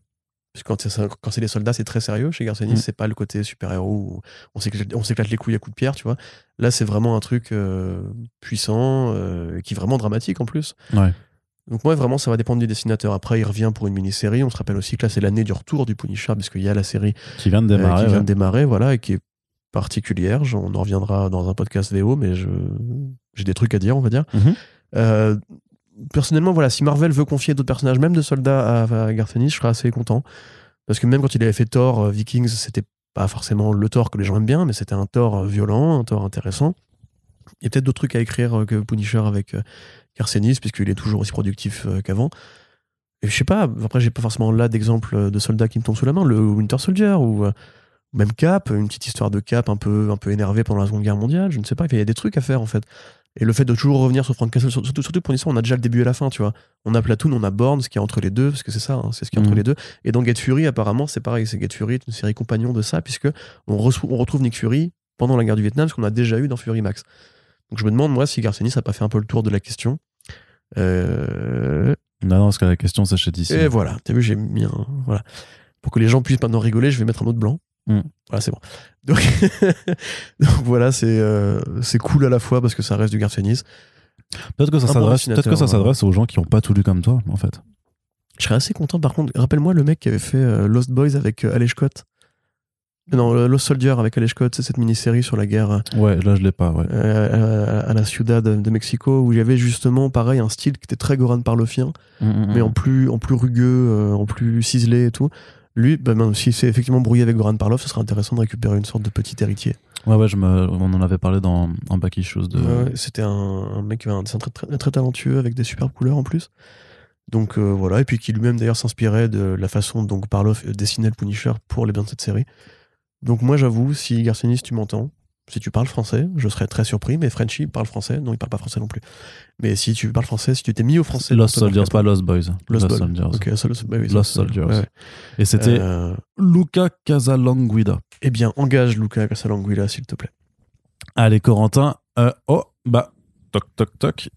Parce que quand c'est, ça- quand c'est les soldats, c'est très sérieux. Chez Garcenis, Mm. c'est pas le côté super-héros où on s'éclate, on s'éclate les couilles à coups de pierre, tu vois. Là, c'est vraiment un truc euh, puissant, euh, qui est vraiment dramatique en plus. Ouais. Donc moi, vraiment, ça va dépendre du dessinateur. Après, il revient pour une mini-série. On se rappelle aussi que là, c'est l'année du retour du Punisher, parce qu'il y a la série Qui vient de euh, démarrer. qui vient ouais. de démarrer, voilà, et qui est particulière. On en reviendra dans un podcast VO, mais je j'ai des trucs à dire, on va dire. Mhm. Personnellement, voilà, si Marvel veut confier d'autres personnages, même de soldats à, à Garth Ennis, je serais assez content. Parce que même quand il avait fait Thor, euh, Vikings, c'était pas forcément le Thor que les gens aiment bien, mais c'était un Thor euh, violent, un Thor intéressant. Il y a peut-être d'autres trucs à écrire euh, que Punisher avec Garth Ennis, puisqu'il est toujours aussi productif qu'avant. Et je sais pas, après j'ai pas forcément là d'exemple de soldats qui me tombent sous la main, le Winter Soldier ou même Cap, une petite histoire de Cap un peu, un peu énervé pendant la Seconde Guerre mondiale, je ne sais pas, il y a des trucs à faire en fait. Et le fait de toujours revenir sur Frank Castle, surtout, surtout pour une histoire, on a déjà le début et la fin, tu vois. On a Platoon, on a Bourne, ce qui est entre les deux, parce que c'est ça, hein, c'est ce qui est entre Mhm. les deux. Et dans Get Fury, apparemment, c'est pareil, c'est Get Fury, une série compagnon de ça, puisque on, retrouve Nick Fury pendant la guerre du Vietnam, ce qu'on a déjà eu dans Fury Max. Donc je me demande, moi, si Garcenis n'a pas fait un peu le tour de la question. Euh, Non, non, parce que la question, chez DC. et voilà, t'as vu, j'ai mis un. Voilà. Pour que les gens puissent maintenant rigoler, je vais mettre un autre blanc. Mm. Voilà, c'est bon. Donc, *laughs* donc voilà, c'est euh, c'est cool à la fois parce que ça reste du Garcenis. Peut-être que ça s'adresse, peut-être que ça dessinateur, s'adresse aux gens qui n'ont pas tout lu comme toi, en fait. Je serais assez content, par contre. Rappelle-moi le mec qui avait fait euh, Lost Boys avec euh, Alej Scott. Non, euh, Lost Soldier avec Alej Scott, c'est cette mini-série sur la guerre Ouais, là, je l'ai pas, ouais. euh, à, à la Ciudad de Mexico où il y avait justement, pareil, un style qui était très Goran Parlofien, Mm, mais en plus, en plus rugueux, en plus ciselé et tout. Lui, bah, ben, si c'est effectivement brouillé avec Goran Parlov, ce serait intéressant de récupérer une sorte de petit héritier. Ouais, ouais, je me... on en avait parlé dans un issues de. Ouais, ouais, C'était un, un mec qui avait un dessin très, très, très talentueux avec des superbes couleurs en plus. Donc euh, voilà, et puis qui lui-même d'ailleurs s'inspirait de la façon dont Parloff dessinait le Punisher pour les biens de cette série. Donc moi j'avoue, si Garcinis tu m'entends, si tu parles français, je serais très surpris, mais Frenchy parle français, non il parle pas français non plus. Mais si tu parles français, si tu t'es mis au français... Lost Soldiers, pas Lost Boys. Lost. Soldiers. Lost, bah oui, Lost ça, Soldiers. ouais. Et c'était Euh, Luca Casalanguida. eh bien, engage Luca Casalanguila, s'il te plaît. Allez, Corentin. Euh, oh, bah, toc, toc, toc.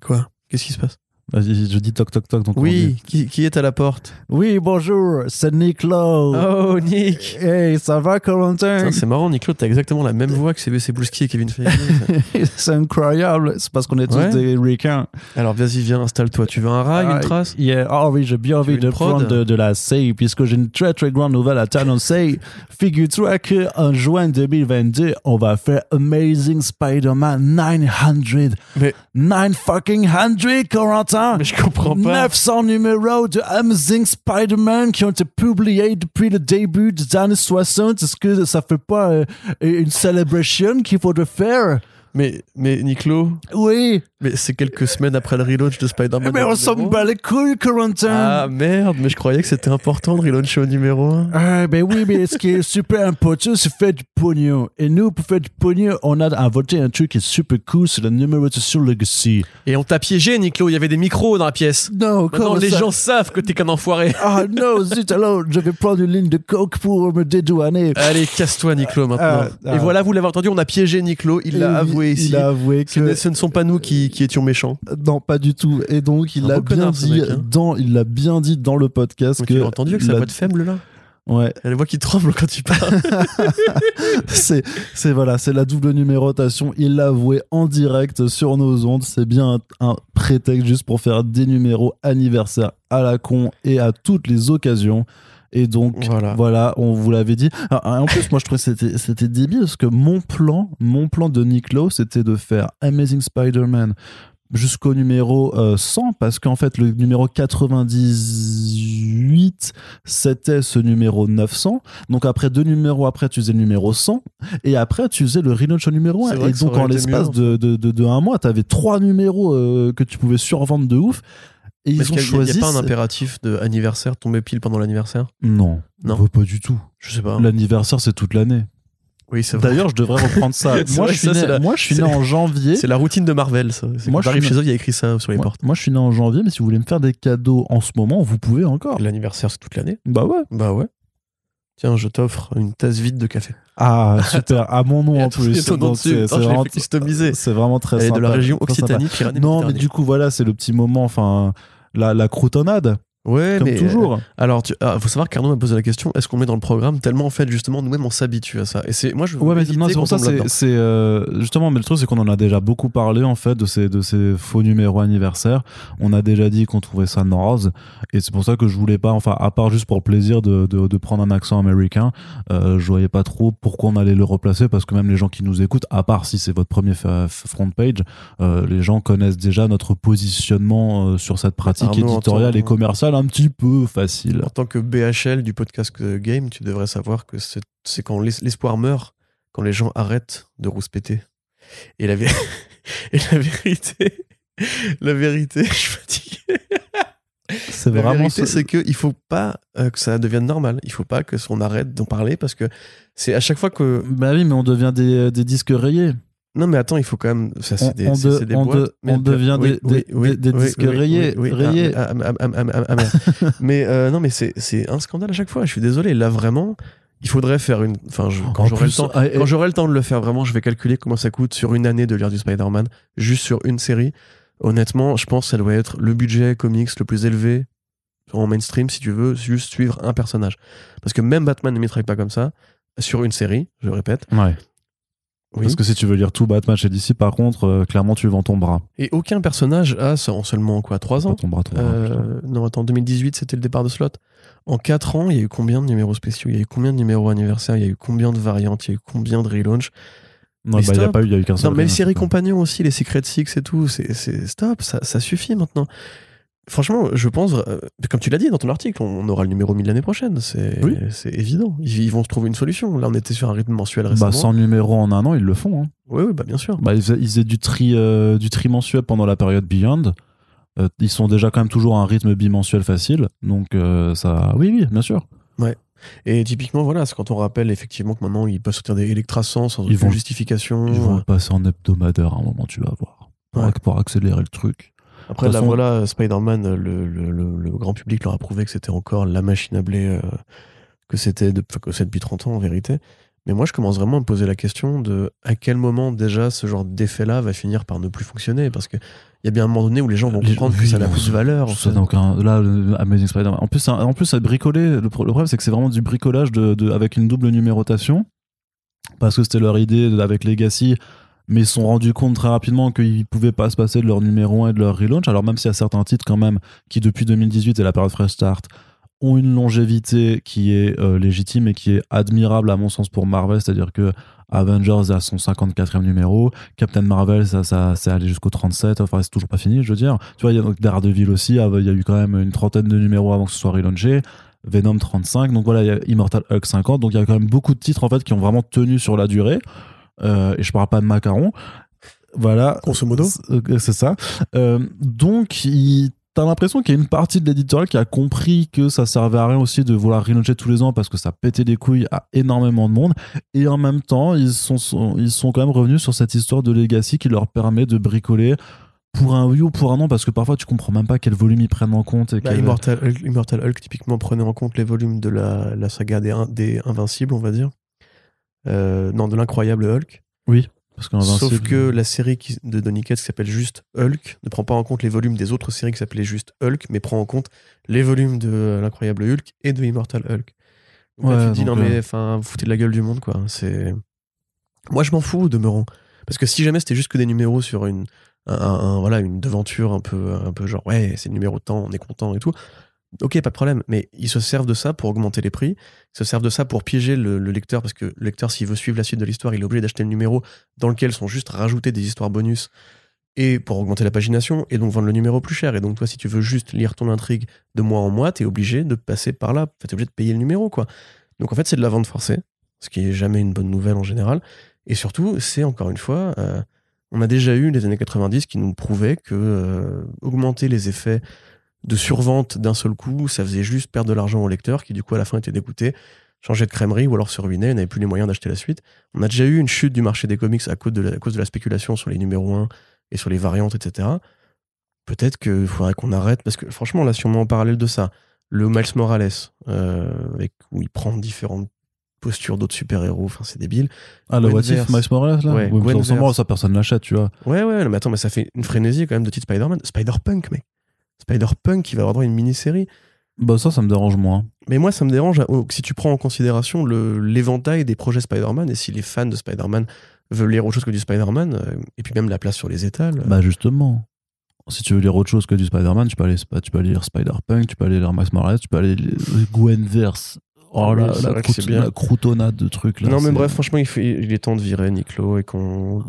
Quoi? Qu'est-ce qui se passe? Je dis toc, toc, toc. Donc on Oui, qui, qui est à la porte Oui, bonjour, c'est Nick Lowe. Oh, Nick Hey, ça va, Corentin? C'est marrant, Nick-Claude, t'as exactement la même voix que CBC Blouski et Kevin Feige. *laughs* C'est incroyable. C'est parce qu'on est tous Ouais. des ricains. Alors vas-y, viens, installe-toi. Tu veux un rail, Ah, une trace? yeah. Ah oui, j'ai bien envie de prendre de, de la SEI, puisque j'ai une très très grande nouvelle à t'annoncer. *laughs* Figure-toi qu'en juin 2022, on va faire Amazing Spider-Man 900. Mais- 9 fucking 100, Corentin Mais je comprends pas. 900 numéros de Amazing Spider-Man qui ont été publiés depuis le début des années 60. Est-ce que ça fait pas euh, une celebration qu'il faudrait faire? Mais, mais Nico, Oui, mais c'est quelques semaines après le relaunch de Spider-Man. mais on s'en bat les couilles, Corentin Ah merde, mais je croyais que c'était important de relauncher au numéro 1. Ah, ben oui, mais ce qui est super important, c'est faire du pognon. Et nous, pour faire du pognon, on a inventé un truc qui est super cool, c'est la numérotation Legacy. Et on t'a piégé, Nico, il y avait des micros dans la pièce. Non, comment les ça? gens savent que t'es qu'un enfoiré. Ah non, zut, alors je vais prendre une ligne de coke pour me dédouaner. Allez, casse-toi, Nico, maintenant. Ah, ah. Et voilà, vous l'avez entendu, on a piégé Nico, il l'a Et avoué ici. Il a avoué que... ce ne sont pas nous qui, qui étions méchants. Non, pas du tout. Et donc, il l'a bien dit mec, hein. dans, il l'a bien dit dans le podcast Donc, que tu l'as entendu avec sa voix de faible, là? Ouais, Elle a la voix qui tremble quand tu parles. *laughs* *laughs* c'est, c'est voilà, c'est la double numérotation. Il l'a avoué en direct sur nos ondes. C'est bien un, un prétexte juste pour faire des numéros anniversaires à la con et à toutes les occasions. Et donc, Voilà. voilà, on vous l'avait dit. Ah, en plus, moi, je trouvais que c'était, débile parce que mon plan, mon plan de Nick Lowe, c'était de faire Amazing Spider-Man jusqu'au numéro euh, 100 parce qu'en fait, le numéro 98, c'était ce numéro 900. Donc après deux numéros après, tu faisais le numéro 100. Et après, tu faisais le relaunch au numéro 1. C'est vrai Et donc en l'espace mieux, de, de, de, de un mois, tu avais trois numéros euh, que tu pouvais survendre de ouf. Et Est-ce ils ont qu'il y a- choisi... Il n'y a pas un impératif de anniversaire tombé pile pendant l'anniversaire? Non, Non. non. pas du tout. Je sais pas. L'anniversaire, c'est toute l'année. Oui, c'est vrai. D'ailleurs, je devrais reprendre ça. *laughs* Moi, je suis ça, né, la- moi, je suis né en janvier. C'est la routine de Marvel, ça. C'est Moi, j'arrive suis- chez eux, il y a écrit ça sur les Moi, portes. moi, je suis né en janvier, mais si vous voulez me faire des cadeaux en ce moment, vous pouvez encore. L'anniversaire, c'est toute l'année Bah ouais. Bah ouais. Tiens, je t'offre une tasse vide de café. Ah, *laughs* super. À mon nom en plus. c'est vraiment, c'est vraiment très Elle est sympa. de la région. Occitanie. Non, mais du coup, voilà, c'est le petit moment, enfin, la, la croutonnade. Ouais, comme mais toujours. Alors, tu, ah, faut savoir qu'Arnaud m'a posé la question est-ce qu'on met dans le programme Tellement en fait, justement, nous-mêmes on s'habitue à ça? Et c'est moi je. veux Ouais, mais non, c'est pour ça, c'est euh, justement, mais le truc, c'est qu'on en a déjà beaucoup parlé, en fait, de ces, de ces faux numéros anniversaires. On a déjà dit qu'on trouvait ça naze, et c'est pour ça que je voulais pas, enfin, à part juste pour le plaisir de, de, de prendre un accent américain, euh, je voyais pas trop pourquoi on allait le replacer, parce que même les gens qui nous écoutent, à part si c'est votre premier front page, euh, les gens connaissent déjà notre positionnement euh, sur cette pratique Arnaud, éditoriale entend- et commerciale un petit peu facile. En tant que BHL du podcast euh, Game, tu devrais savoir que c'est c'est quand l'es- l'espoir meurt, quand les gens arrêtent de rouspéter. Et la, vé- *laughs* et la vérité, la vérité, *laughs* je suis fatigué. C'est La vraiment vérité, ce- c'est qu'il faut pas euh, que ça devienne normal. Il faut pas que on arrête d'en parler parce que c'est à chaque fois que. Bah oui, mais on devient des, des disques rayés. Non, mais attends, il faut quand même. Ça, c'est des, on c'est- de- c'est des on boîtes. de- Mais- on devient oui, des- oui, des- disques oui, rayés- rayés. Ah, ah, ah, ah, ah, ah, *laughs* mais euh, non, mais c'est c'est un scandale à chaque fois. Je suis désolé. Là, vraiment, il faudrait faire une. Enfin, je- quand En j'aurai le temps. ah, Quand j'aurai le temps de le faire vraiment, je vais calculer comment ça coûte sur une année de lire du Spider-Man, juste sur une série. Honnêtement, je pense que ça doit être le budget comics le plus élevé en mainstream, si tu veux, juste suivre un personnage. Parce que même Batman ne m'étraille pas comme ça, sur une série, je répète. Ouais. Oui. Parce que si tu veux lire tout Batman chez DC, par contre, euh, clairement, tu vends ton bras. Et aucun personnage a, en seulement quoi, 3 ans ton bras, ton bras. Euh, Non, attends, 2018, c'était le départ de Slot. En 4 ans, il y a eu combien de numéros spéciaux? Il y a eu combien de numéros anniversaires? Il y a eu combien de variantes? Il y a eu combien de relaunch Non, bah, il y a stop. pas eu, il y a eu qu'un seul. Non, mais les rien, séries compagnons aussi, les Secret Six et tout, c'est c'est- stop, ça, ça suffit maintenant. Franchement, je pense, euh, comme tu l'as dit dans ton article, on aura le numéro 1000 l'année prochaine, c'est Oui. évident. Ils, ils vont se trouver une solution. Là, on était sur un rythme mensuel récemment. Bah, 100 numéros en un an, ils le font. Hein. Oui, oui, bah bien sûr. Bah, ils, faisaient- ils faisaient du tri, euh, du tri mensuel pendant la période Beyond. Euh, ils sont déjà quand même toujours à un rythme bimensuel facile. Donc, ça. Oui, oui, bien sûr. Et typiquement, voilà, c'est quand on rappelle effectivement que maintenant ils peuvent sortir des Electra 100 sans Ils aucune justification. Ils vont passer en hebdomadaire à un moment, tu vas voir. Pour, Ouais. pour accélérer le truc. Après, là, façon- voilà, Spider-Man, le, le- le- le grand public leur a prouvé que c'était encore la machine à blé euh, que c'était de- que depuis 30 ans en vérité. Mais moi, je commence vraiment à me poser la question de à quel moment déjà ce genre d'effet-là va finir par ne plus fonctionner. Parce qu'il y a bien un moment donné où les gens vont comprendre que ça n'a plus de valeur. en fait. aucun. Là, Amazing Spider-Man. En plus, ça- en plus, ça bricolé. Le, pro- le problème, c'est que c'est vraiment du bricolage de, de- avec une double numérotation. Parce que c'était leur idée avec Legacy. Mais ils se sont rendus compte très rapidement qu'ils pouvaient pas se passer de leur numéro 1 et de leur relaunch. Alors, même s'il y a certains titres, quand même, qui depuis 2018 et la période Fresh Start, ont une longévité qui est euh, légitime et qui est admirable, à mon sens, pour Marvel. C'est-à-dire que Avengers a son 54e numéro. Captain Marvel, ça, ça c'est allé jusqu'au 37. Enfin, c'est toujours pas fini, je veux dire. Tu vois, il y a donc Daredevil aussi. ah, Il y a eu quand même une trentaine de numéros avant que ce soit relaunché. Venom 35. Donc voilà, il y a Immortal Hulk 50. Donc il y a quand même beaucoup de titres en fait qui ont vraiment tenu sur la durée. Euh, et je parle pas de macaron. Voilà. Grosso modo. C'est euh, ça. Euh, donc, il- t'as l'impression qu'il y a une partie de l'éditorial qui a compris que ça servait à rien aussi de vouloir relauncher tous les ans parce que ça pétait les couilles à énormément de monde. Et en même temps, ils sont, sont- ils sont quand même revenus sur cette histoire de Legacy qui leur permet de bricoler pour un oui ou pour un non parce que parfois tu comprends même pas quel volume ils prennent en compte. Et Bah, quel- Immortal, Hulk, Immortal Hulk, typiquement, prenait en compte les volumes de la, la saga des, des Invincibles, on va dire. Euh, non, de l'incroyable Hulk. parce qu'en Sauf que la série qui- de Donny Cates qui s'appelle juste Hulk ne prend pas en compte les volumes des autres séries qui s'appelaient juste Hulk, mais prend en compte les volumes de euh, l'incroyable Hulk et de Immortal Hulk. Donc là, Ouais, tu te dis non mais euh, enfin vous foutez de la gueule du monde quoi. C'est moi je m'en fous demeurant parce que si jamais c'était juste que des numéros sur une un, un- un- voilà une devanture un peu un peu genre ouais c'est le numéro de temps on est content et tout. Ok, pas de problème, mais ils se servent de ça pour augmenter les prix, ils se servent de ça pour piéger le, le lecteur, parce que le lecteur, s'il veut suivre la suite de l'histoire, il est obligé d'acheter le numéro dans lequel sont juste rajoutés des histoires bonus et pour augmenter la pagination et donc vendre le numéro plus cher. Et donc, toi, si tu veux juste lire ton intrigue de mois en mois, t'es obligé de passer par là. T'es obligé de payer le numéro, quoi. Donc, en fait, c'est de la vente forcée, ce qui est jamais une bonne nouvelle en général. Et surtout, c'est encore une fois, euh, on a déjà eu les années 90 qui nous prouvaient que euh, augmenter les effets de survente d'un seul coup, ça faisait juste perdre de l'argent au lecteur qui, du coup, à la fin était dégoûté, changeait de crèmerie ou alors se ruinait, n'avait plus les moyens d'acheter la suite. On a déjà eu une chute du marché des comics à cause de la, à cause de la spéculation sur les numéros 1 et sur les variantes, etc. Peut-être qu'il faudrait qu'on arrête, parce que franchement, là, si on met en parallèle de ça, le Miles Morales, euh, avec, où il prend différentes postures d'autres super-héros, enfin, c'est débile. Ah, le What If. Miles Morales, là? Ouais, moi, ça, personne l'achète, tu vois. Ouais, ouais, mais attends, mais ça fait une frénésie quand même de titre Spider-Man. Spider-Punk, mec. Spider-Punk qui va avoir droit à une mini-série. Bah ça, ça me dérange moins. Mais moi, ça me dérange euh, si tu prends en considération l'éventail des projets Spider-Man et si les fans de Spider-Man veulent lire autre chose que du Spider-Man, euh, et puis même la place sur les étals. Bah justement. Si tu veux lire autre chose que du Spider-Man, tu peux aller, tu peux aller lire Spider-Punk, tu peux aller lire Max Morales, tu peux aller lire Gwenverse. Oh là, la, croûte- bien. la croutonnade de trucs là. non, mais bref, franchement, il, faut- il est temps de virer Niclo et qu'on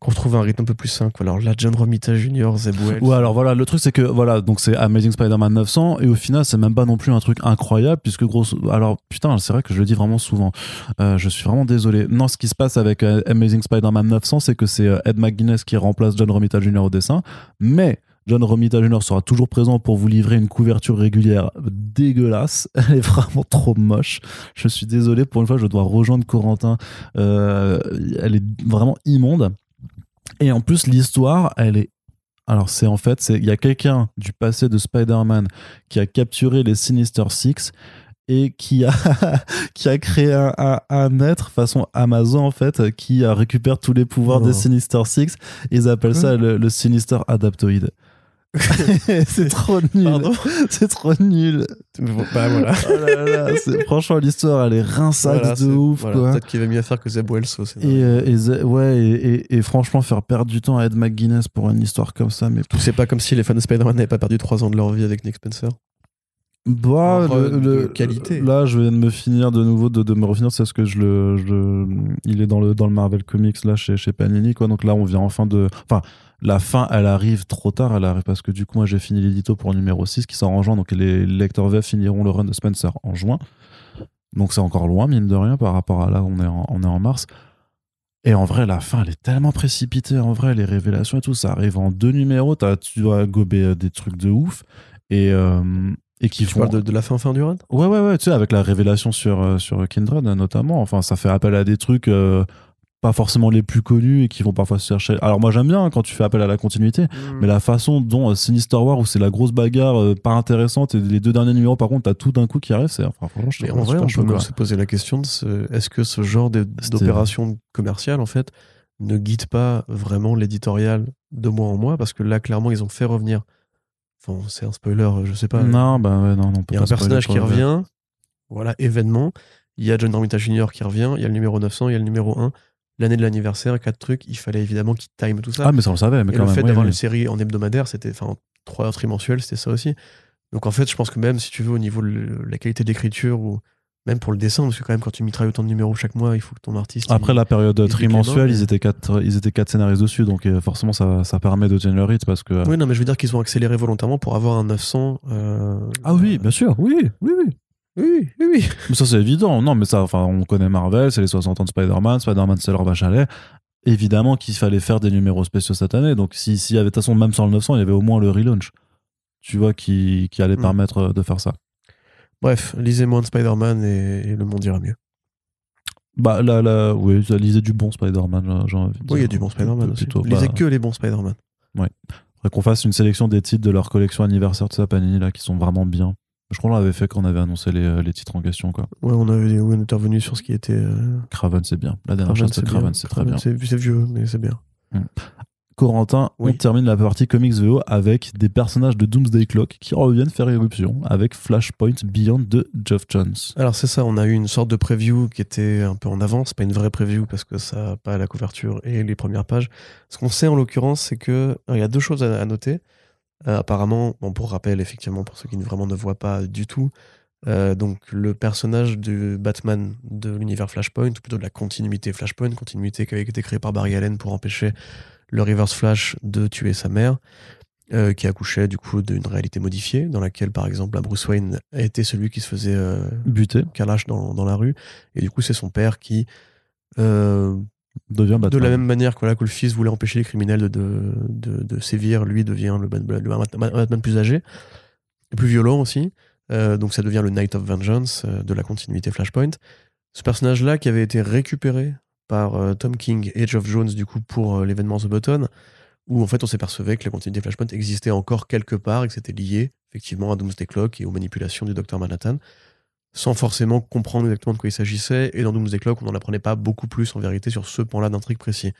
qu'on retrouve un rythme un peu plus sain. quoi. Alors là, John Romita Jr., Zeb alors voilà, le truc c'est que voilà, donc c'est Amazing Spider-Man 900 et au final c'est même pas non plus un truc incroyable puisque grosso, alors putain, c'est vrai que je le dis vraiment souvent. Euh, je suis vraiment désolé. Non, ce qui se passe avec euh, Amazing Spider-Man 900, c'est que c'est euh, Ed McGuinness qui remplace John Romita Jr. au dessin, mais John Romita Jr. sera toujours présent pour vous livrer une couverture régulière dégueulasse. *laughs* Elle est vraiment trop moche. Je suis désolé, pour une fois, je dois rejoindre Corentin. Elle est vraiment immonde. Et en plus, l'histoire, elle est. Alors, c'est en fait, c'est- il y a quelqu'un du passé de Spider-Man qui a capturé les Sinister Six et qui a, *laughs* qui a créé un, un, un être façon Amazon, en fait, qui récupère tous les pouvoirs Oh. des Sinister Six. Ils appellent ça le, le Sinister Adaptoid. *laughs* c'est trop nul. *laughs* C'est trop nul. Bon, Bah voilà. Oh là là, c'est- franchement, l'histoire, elle est rinçaxe Voilà, de ouf, voilà. Peut-être qu'il va mieux faire que Zeb Wells. Et, euh, et ouais, et, et- et franchement, faire perdre du temps à Ed McGuinness pour une histoire comme ça, mais C'est pas comme si les fans de Spider-Man n'avaient pas perdu 3 ans de leur vie avec Nick Spencer. Bah, le- qualité. Là, je viens de me finir de nouveau, de, de me refinir, c'est ce que je le, je il est dans le, dans le Marvel Comics, là, chez, chez Panini, quoi. Donc là, on vient enfin de, enfin, la fin, elle arrive trop tard, elle arrive parce que du coup, moi, j'ai fini l'édito pour le numéro 6 qui sort en juin, donc les lecteurs VF finiront le run de Spencer en juin. Donc c'est encore loin, mine de rien, par rapport à là, on est en, on est en mars. Et en vrai, la fin, elle est tellement précipitée. En vrai, les révélations et tout, ça arrive en deux numéros. t'as- tu dois gober euh, des trucs de ouf. Et, euh, et qui Tu font. parles de, de la fin fin du run? Ouais, ouais, ouais, tu sais, avec la révélation sur, euh, sur Kindred notamment, enfin, ça fait appel à des trucs euh, pas forcément les plus connus et qui vont parfois se chercher. Alors, moi, j'aime bien hein, quand tu fais appel à la continuité, mais la façon dont euh, Sinister War, où c'est la grosse bagarre euh, pas intéressante, et les deux derniers numéros, par contre, t'as tout d'un coup qui arrive, c'est. Enfin, franchement, je Mais en vrai, on peut quoi. se poser la question de ce- est-ce que ce genre d'opération commerciale, en fait, ne guide pas vraiment l'éditorial de mois en mois? Parce que là, clairement, ils ont fait revenir. Enfin, c'est un spoiler, je sais pas. Non, bah ouais, non, non. Il y a un personnage qui revient, voilà, événement. Il y a John Romita Jr. qui revient, il y a le numéro 900, il y a le numéro 1, l'année de l'anniversaire, quatre trucs. Il fallait évidemment qu'il time tout ça. Ah, mais ça, on le savait, mais Et quand le même. fait d'avoir une série en hebdomadaire, c'était, enfin, en trois heures trimensuelles, c'était ça aussi. Donc en fait, je pense que même si tu veux, au niveau de la qualité de l'écriture ou même pour le dessin, parce que quand même, quand tu mitrailles autant de numéros chaque mois, il faut que ton artiste. Après il- la période il trimensuelle, ils étaient quatre, ils étaient quatre scénaristes dessus, donc euh, forcément ça, ça permet de tenir le rythme parce que. Oui, non, mais je veux dire qu'ils ont accéléré volontairement pour avoir un 900. euh, Ah oui, bien sûr, oui, oui, oui. Oui, oui, oui. Mais ça c'est évident. Non, mais ça, enfin, on connaît Marvel, c'est les 60 ans de Spider-Man, Spider-Man c'est leur vache à lait. Évidemment qu'il fallait faire des numéros spéciaux cette année, donc si- s'il y avait de toute façon même sur le 900, il y avait au moins le relaunch, tu vois, qui, qui allait Mm. permettre de faire ça. Bref, lisez moins de Spider-Man et, et le monde ira mieux. Bah là, là, oui, lisait du bon Spider-Man. j'ai- j'ai envie de Oui, il y a dire. du bon Spider-Man aussi. Plutôt, Lisez bah, que les bons Spider-Man. Faudrait qu'on fasse une sélection des titres de leur collection anniversaire de sa Panini là qui sont vraiment bien. Je crois qu'on l'avait fait quand on avait annoncé les, euh, les titres en question quoi. Ouais, on avait on était revenu sur ce qui était. euh, Craven c'est bien. La dernière chose de. Craven c'est très bien. C'est c'est vieux, mais c'est bien. Corentin, Oui. on termine la partie comics VO avec des personnages de Doomsday Clock qui reviennent faire éruption avec Flashpoint Beyond de Geoff Johns. Alors c'est ça, on a eu une sorte de preview qui était un peu en avance, pas une vraie preview parce que ça n'a pas la couverture et les premières pages. Ce qu'on sait en l'occurrence, c'est que alors, il y a deux choses à, à noter. Euh, apparemment, bon, pour rappel, effectivement, pour ceux qui ne vraiment ne voient pas du tout, euh, donc le personnage de Batman de l'univers Flashpoint, ou plutôt de la continuité Flashpoint, continuité qui avait été créée par Barry Allen pour empêcher le Reverse Flash de tuer sa mère, euh, qui accouchait du coup d'une réalité modifiée, dans laquelle par exemple la Bruce Wayne a été celui qui se faisait euh, Buté, Kalash dans, dans la rue. Et du coup, c'est son père qui, euh, devient Batman. de la même manière que, voilà, que le fils voulait empêcher les criminels de, de, de- de sévir, lui devient le, Bat- le Batman plus âgé, et plus violent aussi. Donc ça devient le Knight of Vengeance de la continuité Flashpoint. Ce personnage-là qui avait été récupéré par euh, Tom King et Geoff Jones du coup pour euh, l'événement The Button, où en fait on s'apercevait que la continuité Flashpoint existait encore quelque part et que c'était lié effectivement à Doomsday Clock et aux manipulations du Docteur Manhattan, sans forcément comprendre exactement de quoi il s'agissait. Et dans Doomsday Clock, on n'en apprenait pas beaucoup plus en vérité sur ce pan-là d'intrigue précis.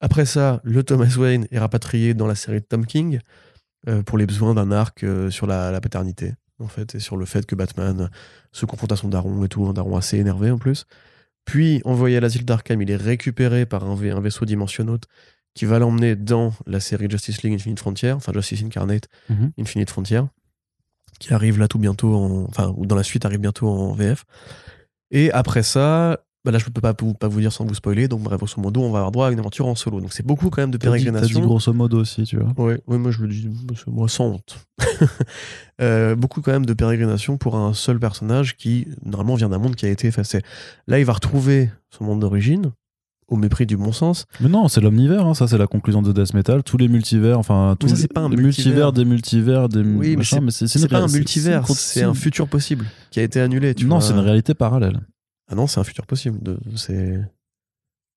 Après ça, le Thomas Wayne est rapatrié dans la série de Tom King euh, pour les besoins d'un arc sur la, la paternité. en fait, et sur le fait que Batman se confronte à son daron et tout, un daron assez énervé en plus. Puis, envoyé à l'asile d'Arkham, il est récupéré par un, vai- un vaisseau dimensionnaute qui va l'emmener dans la série Justice League Infinite Frontier, enfin Justice Incarnate Mhm. Infinite Frontier, qui arrive là tout bientôt, en, enfin, ou dans la suite arrive bientôt en VF. Et après ça, bah là je peux pas, vous- pas vous dire sans vous spoiler, donc bref, grosso modo, on va avoir droit à une aventure en solo. Donc c'est beaucoup quand même de dit, t'as dit grosso modo aussi, tu vois. Ouais, moi je le dis, moi sans honte. *laughs* Euh, beaucoup quand même de pérégrination pour un seul personnage qui normalement vient d'un monde qui a été effacé. Là, il va retrouver son monde d'origine au mépris du bon sens. Mais non, c'est l'omnivers, hein, ça c'est la conclusion de Death Metal. Tous les multivers, enfin, tous ça, les c'est pas un les multivers. multivers, des multivers, des Oui, mais c'est- pas un multivers, c'est- un futur possible qui a été annulé. Tu Non, c'est une réalité parallèle. Ah non, c'est un futur possible. C'est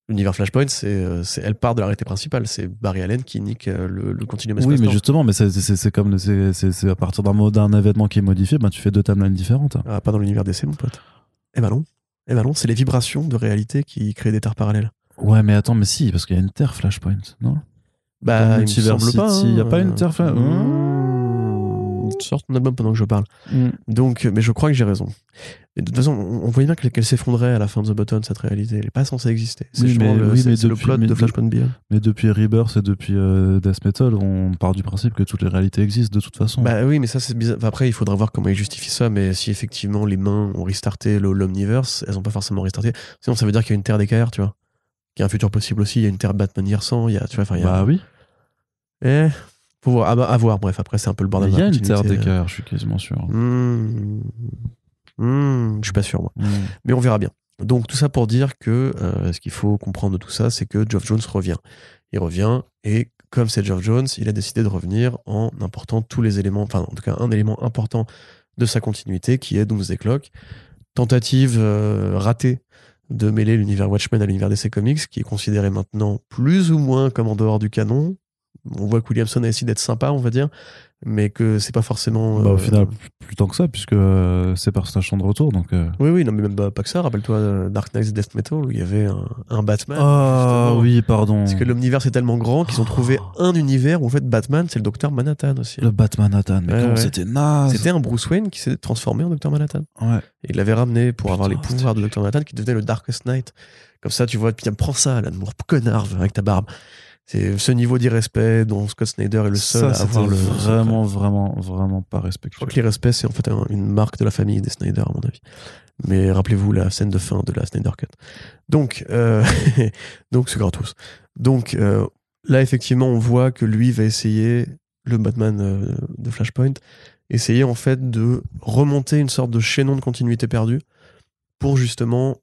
l'univers Flashpoint, c'est, euh, c'est, elle part de la réalité principale. C'est Barry Allen qui nique euh, le, le continuum Oui, mais justement, mais c'est- comme c'est- à partir d'un d'un événement qui est modifié, ben tu fais deux timelines différentes. Ah, pas dans l'univers DC, mon pote. Eh ben non. Eh ben non, c'est les vibrations de réalité qui créent des terres parallèles. Ouais, mais attends, mais si, parce qu'il y a une Terre Flashpoint, non? Bah, il me semble pas. hein. y a pas une terre Fla- Mmh. Sors ton album pendant que je parle. Mm. Donc, mais je crois que j'ai raison. Et de toute façon, on on voyait bien qu'elle, qu'elle s'effondrait à la fin de The Button, cette réalité. Elle est pas censée exister. C'est Oui, mais- le, oui, c'est- mais c'est le depuis- plot mais de Flashpoint Beyond. Mais depuis Rebirth et depuis euh, Death Metal, on part du principe que toutes les réalités existent de toute façon. Bah oui, mais ça c'est bizarre. Enfin, après, il faudra voir comment ils justifient ça. Mais si effectivement les mains ont restarté l'Omniverse, elles ont pas forcément restarté. Sinon, ça veut dire qu'il y a une terre DKR, tu vois. Qu'il y a un futur possible aussi. Il y a une terre Batman Year 100. Il y a, tu vois, y a- Bah oui, Eh, voir. Ah bah, à voir. Bref, après, c'est un peu le bordel. il y a une Terre d'écart, je suis quasiment sûr. Hmm. Hmm, je suis pas sûr, moi. Mm. Mais on verra bien. Donc, tout ça pour dire que euh, ce qu'il faut comprendre de tout ça, c'est que Geoff Jones revient. Il revient et comme c'est Geoff Jones, il a décidé de revenir en important tous les éléments, enfin, en tout cas, un élément important de sa continuité qui est Doomsday Clock. Tentative euh, ratée de mêler l'univers Watchmen à l'univers DC Comics, qui est considéré maintenant plus ou moins comme en dehors du canon. On voit que Williamson a essayé d'être sympa, on va dire, mais que c'est pas forcément. Bah, euh, au final, plus tant que ça, puisque euh, ces personnages sont de retour, donc. euh, Oui, oui, non, mais même pas, pas que ça. Rappelle-toi Dark Knight Death Metal où il y avait un, un Batman. Ah justement. oui, pardon. Parce que l'univers est tellement grand qu'ils ont trouvé un univers où en fait Batman c'est le docteur Manhattan aussi. Le Batman Nathan, mais Ouais, c'était naze. C'était un Bruce Wayne qui s'est transformé en docteur Manhattan. Ouais. Et il l'avait ramené pour avoir les pouvoirs de docteur Manhattan qui devenait le Darkest Knight. Comme ça, tu vois, putain, prends ça, là, connard, avec ta barbe. C'est ce niveau d'irrespect dont Scott Snyder est le seul ça, à avoir le. vraiment, vraiment, vraiment pas Je respectueux. crois que l'irrespect, c'est en fait un- une marque de la famille des Snyder, à mon avis. Mais rappelez-vous la scène de fin de la Snyder Cut. Donc, euh, *laughs* donc c'est gratos. Donc, euh, là, effectivement, on voit que lui va essayer, le Batman euh, de Flashpoint, essayer en fait de remonter une sorte de chaînon de continuité perdu pour justement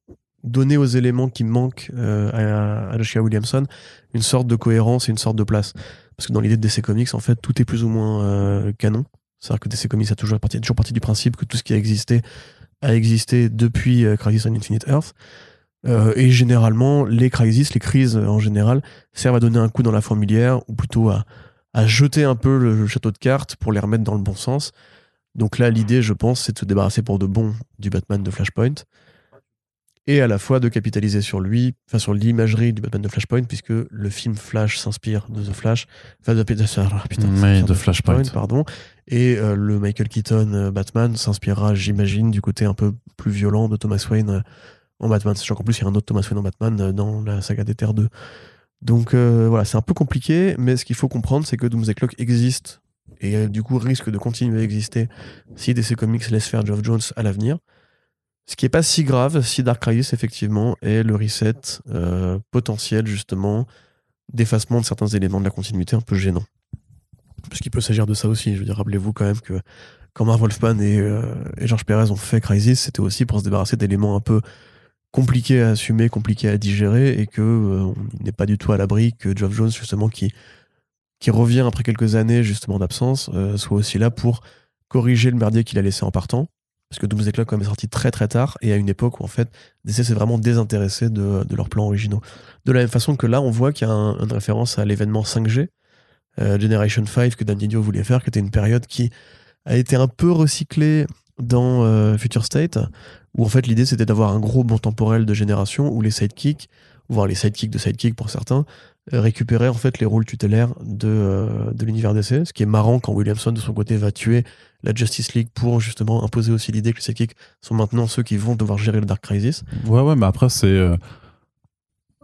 donner aux éléments qui manquent euh, à, à Joshua Williamson une sorte de cohérence et une sorte de place. Parce que dans l'idée de DC Comics, en fait, tout est plus ou moins euh, canon. C'est-à-dire que DC Comics a toujours parti, toujours parti du principe que tout ce qui a existé a existé depuis euh, Crisis on Infinite Earth. Et généralement, les crises, les crises en général, servent à donner un coup dans la fourmilière, ou plutôt à, à jeter un peu le château de cartes pour les remettre dans le bon sens. Donc là, l'idée, je pense, c'est de se débarrasser pour de bon du Batman de Flashpoint, et à la fois de capitaliser sur lui, enfin sur l'imagerie du Batman de Flashpoint, puisque le film Flash s'inspire de The Flash, enfin de, putain, Mais de Flashpoint. pardon, et euh, le Michael Keaton euh, Batman s'inspirera, j'imagine, du côté un peu plus violent de Thomas Wayne euh, en Batman, sachant qu'en plus il y a un autre Thomas Wayne en Batman dans la saga des Terres 2. Donc voilà, c'est un peu compliqué, mais ce qu'il faut comprendre, c'est que Doomsday Clock existe et du coup risque de continuer à exister si DC Comics laisse faire Geoff Jones à l'avenir. Ce qui est pas si grave si Dark Crisis effectivement est le reset euh, potentiel justement d'effacement de certains éléments de la continuité un peu gênant. Parce qu'il peut s'agir de ça aussi. Je veux dire, rappelez-vous quand même que quand Marv Wolfman et, euh, et George Perez ont fait Crisis, c'était aussi pour se débarrasser d'éléments un peu compliqués à assumer, compliqués à digérer, et que euh, on n'est pas du tout à l'abri que Geoff Jones justement qui qui revient après quelques années justement d'absence euh, soit aussi là pour corriger le merdier qu'il a laissé en partant. Parce que Doomsday Clock quand est sorti très très tard et à une époque où en fait DC s'est vraiment désintéressé de, leurs plans originaux. De la même façon que là on voit qu'il y a un- une référence à l'événement 5G, euh, Generation 5 que Dan Didio voulait faire, qui était une période qui a été un peu recyclée dans euh, Future State, où en fait l'idée c'était d'avoir un gros bond temporel de génération où les sidekicks voire les sidekicks de sidekicks pour certains, récupéraient en fait les rôles tutélaires de, euh, de l'univers DC. Ce qui est marrant quand Williamson, de son côté, va tuer la Justice League pour justement imposer aussi l'idée que les sidekicks sont maintenant ceux qui vont devoir gérer le Dark Crisis. Ouais, ouais, mais après, c'est. euh,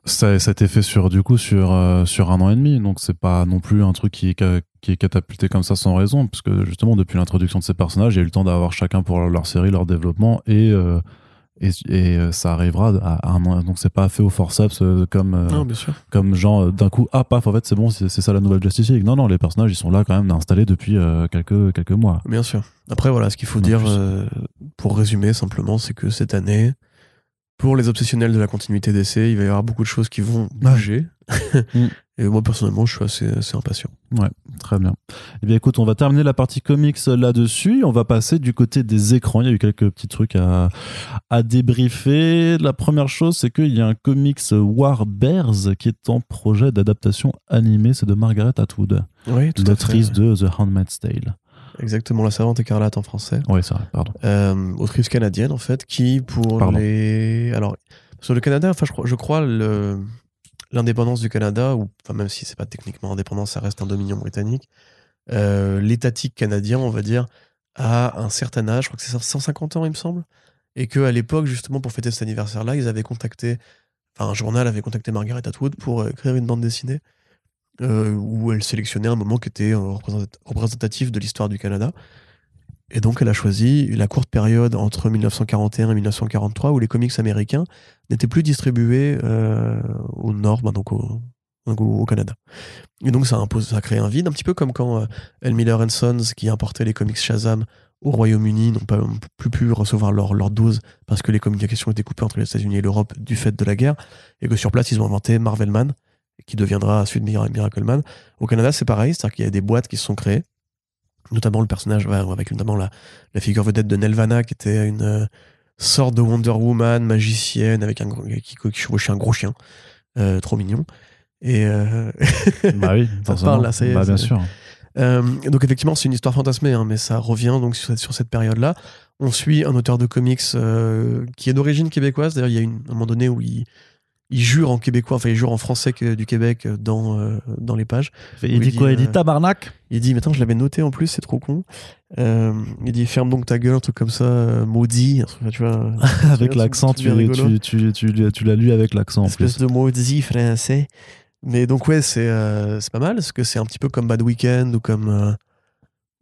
ça, ça a été fait sur, du coup, sur, euh, sur un an et demi. Donc, c'est pas non plus un truc qui est, qui est catapulté comme ça sans raison. Parce que, justement, depuis l'introduction de ces personnages, il y a eu le temps d'avoir chacun pour leur série, leur développement. Et. Et, et, euh, ça arrivera à, à un an. Donc, c'est pas fait au forceps euh, comme. euh, Non, bien sûr. comme genre d'un coup ah paf en fait c'est bon c'est ça la nouvelle Justice League non non les personnages ils sont là quand même installés depuis quelques quelques mois Bien sûr. Après, voilà, ce qu'il faut En dire, pour résumer simplement, c'est que cette année, pour les obsessionnels de la continuité d'essai, il va y avoir beaucoup de choses qui vont bouger. Mm. *laughs* Et moi, personnellement, je suis assez, assez impatient. très bien et bien écoute on va terminer la partie comics là-dessus on va passer du côté des écrans il y a eu quelques petits trucs à à débriefer la première chose c'est qu'il y a un comics War Bears qui est en projet d'adaptation animée c'est de Margaret Atwood Oui, tout à fait. de The Handmaid's Tale Exactement, La Servante écarlate en français. oui c'est vrai pardon Euh, autrice canadienne, en fait, qui, pour Pardon. les. Alors, sur le Canada, enfin, je crois, je crois le- l'indépendance du Canada, ou enfin, même si c'est pas techniquement indépendant, ça reste un dominion britannique. euh, L'étatique canadien, on va dire, a un certain âge, je crois que c'est 150 ans, il me semble. Et qu'à l'époque, justement, pour fêter cet anniversaire-là, ils avaient contacté. Enfin, un journal avait contacté Margaret Atwood pour euh, écrire une bande dessinée euh, où elle sélectionnait un moment qui était représentat- représentatif de l'histoire du Canada. Et donc, elle a choisi la courte période entre 1941 et 1943 où les comics américains n'étaient plus distribués euh, au nord, ben donc au, Canada. Et donc, ça a, imposé- ça a créé un vide, un petit peu comme quand euh, L. Miller Sons, qui importait les comics Shazam au Royaume-Uni, n'ont pas plus pu recevoir leur, dose parce que les communications étaient coupées entre les États-Unis et l'Europe du fait de la guerre, et que sur place, ils ont inventé Marvelman, qui deviendra ensuite Mira- Miracleman. Au Canada, c'est pareil, c'est-à-dire qu'il y a des boîtes qui se sont créées, notamment le personnage, avec notamment la, la figure vedette de Nelvana, qui était une euh, sorte de Wonder Woman magicienne avec un gros- qui, qui chevauchait un gros chien, euh, trop mignon. Et euh, *laughs* bah oui *laughs* Ça te forcément. parle, là, ça y est, bah bien sûr donc effectivement, c'est une histoire fantasmée, hein, mais ça revient donc sur cette, sur cette période-là. On suit un auteur de comics qui est d'origine québécoise. D'ailleurs, il y a une, un moment donné où il, il jure en québécois, enfin il jure en français que, du Québec euh, dans, euh, dans les pages. il dit quoi? Il dit euh, tabarnak? Il dit, mais attends, je l'avais noté en plus, c'est trop con. Euh, il dit, ferme donc ta gueule, un truc comme ça, maudit, un truc, tu vois. *laughs* avec l'accent tu, tu, tu, tu, l'as- tu l'as lu avec l'accent en espèce plus de maudit français. Mais donc ouais, c'est euh, pas mal, parce que c'est un petit peu comme Bad Weekend ou comme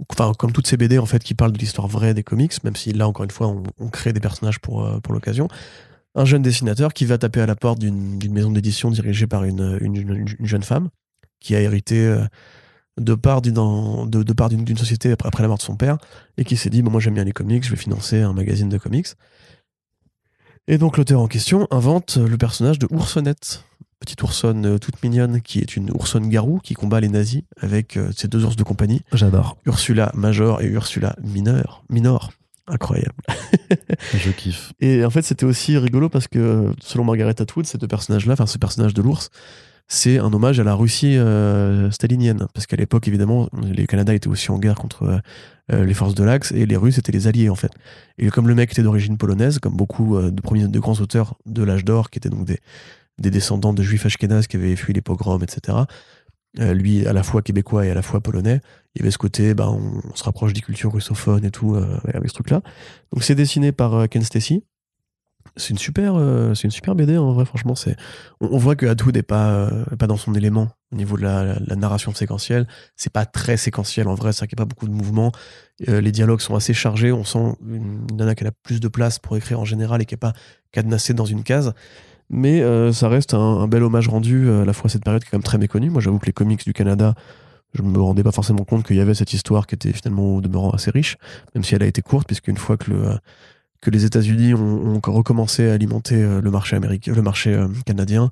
enfin comme toutes ces BD en fait qui parlent de l'histoire vraie des comics, même si là encore une fois on, on crée des personnages pour pour l'occasion. Un jeune dessinateur qui va taper à la porte d'une maison d'édition dirigée par une, une, une- une jeune femme qui a hérité euh, de part d'une de, de part d'une d'une société après, après la mort de son père et qui s'est dit bon, moi j'aime bien les comics, je vais financer un magazine de comics. Et donc l'auteur en question invente le personnage de Oursonnette, petite oursonne euh, toute mignonne qui est une oursonne garou qui combat les nazis avec euh, ses deux ours de compagnie, j'adore Ursula Major et Ursula Mineur. Minor. Incroyable. je kiffe *laughs* Et en fait, c'était aussi rigolo parce que, selon Margaret Atwood, ces deux personnages-là, enfin, ce personnage de l'ours, c'est un hommage à la Russie euh, stalinienne. Parce qu'à l'époque, évidemment, les Canada étaient aussi en guerre contre euh, euh, les forces de l'Axe et les Russes étaient les alliés, en fait. Et comme le mec était d'origine polonaise, comme beaucoup euh, de premiers de grands auteurs de l'âge d'or, qui étaient donc des, des descendants de juifs ashkénazes qui avaient fui les pogroms, etc., euh, lui, à la fois québécois et à la fois polonais, il y avait ce côté, bah, on, se rapproche des cultures russophones et tout, euh, avec ce truc-là. Donc c'est dessiné par euh, Ken Stacy. C'est une super, une super BD en vrai. Franchement, c'est, on, voit que Atwood n'est pas, pas dans son élément au niveau de la, narration séquentielle. C'est pas très séquentiel en vrai. C'est qu'il n'y a pas beaucoup de mouvements. Euh, les dialogues sont assez chargés. On sent une nana qui a plus de place pour écrire en général et qui est pas cadenassée dans une case. Mais euh, ça reste un, un bel hommage rendu euh, à la fois à cette période qui est quand même très méconnue. Moi, j'avoue que les comics du Canada, je me rendais pas forcément compte qu'il y avait cette histoire qui était finalement au demeurant assez riche, même si elle a été courte, puisqu'une fois que, le, que les États-Unis ont, ont recommencé à alimenter euh, le marché américain, le marché euh, canadien,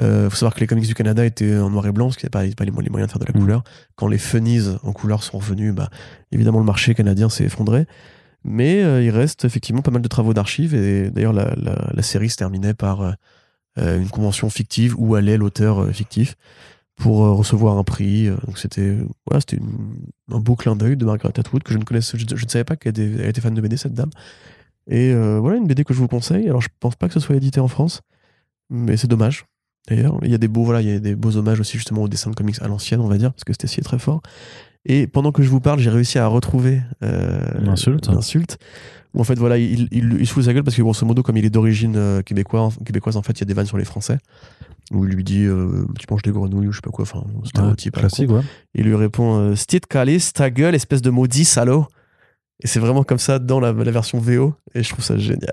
il faut savoir que les comics du Canada étaient en noir et blanc, parce qu'il n'y avait pas, pas les, mo- les moyens de faire de la Mm. couleur. Quand les funnies en couleur sont revenus, bah, évidemment le marché canadien s'est effondré. Mais euh, il reste effectivement pas mal de travaux d'archives, et d'ailleurs la, série se terminait par euh, euh, une convention fictive où allait l'auteur fictif pour recevoir un prix. Donc c'était voilà, un beau clin d'œil de Margaret Atwood que je ne connaissais, je, je ne savais pas qu'elle était, fan de BD cette dame. Et voilà une BD que je vous conseille. Alors je pense pas que ce soit édité en France, mais c'est dommage. D'ailleurs, il y a des beaux, voilà, il y a des beaux hommages aussi justement au dessin de comics à l'ancienne, on va dire, parce que c'était si très fort. Et pendant que je vous parle, j'ai réussi à retrouver euh, L'insulte. l'insulte. Où en fait, voilà, il, il, il se fout de sa gueule parce que grosso modo, comme il est d'origine euh, québécoise, québécoise, en fait, il y a des vannes sur les Français. Où il lui dit, euh, tu manges des grenouilles ou je sais pas quoi, enfin, stéréotype. con. classique, ouais. Il lui répond, euh, Stit calice, ta gueule, espèce de maudit salaud. Et c'est vraiment comme ça dans la, la version VO, et je trouve ça génial.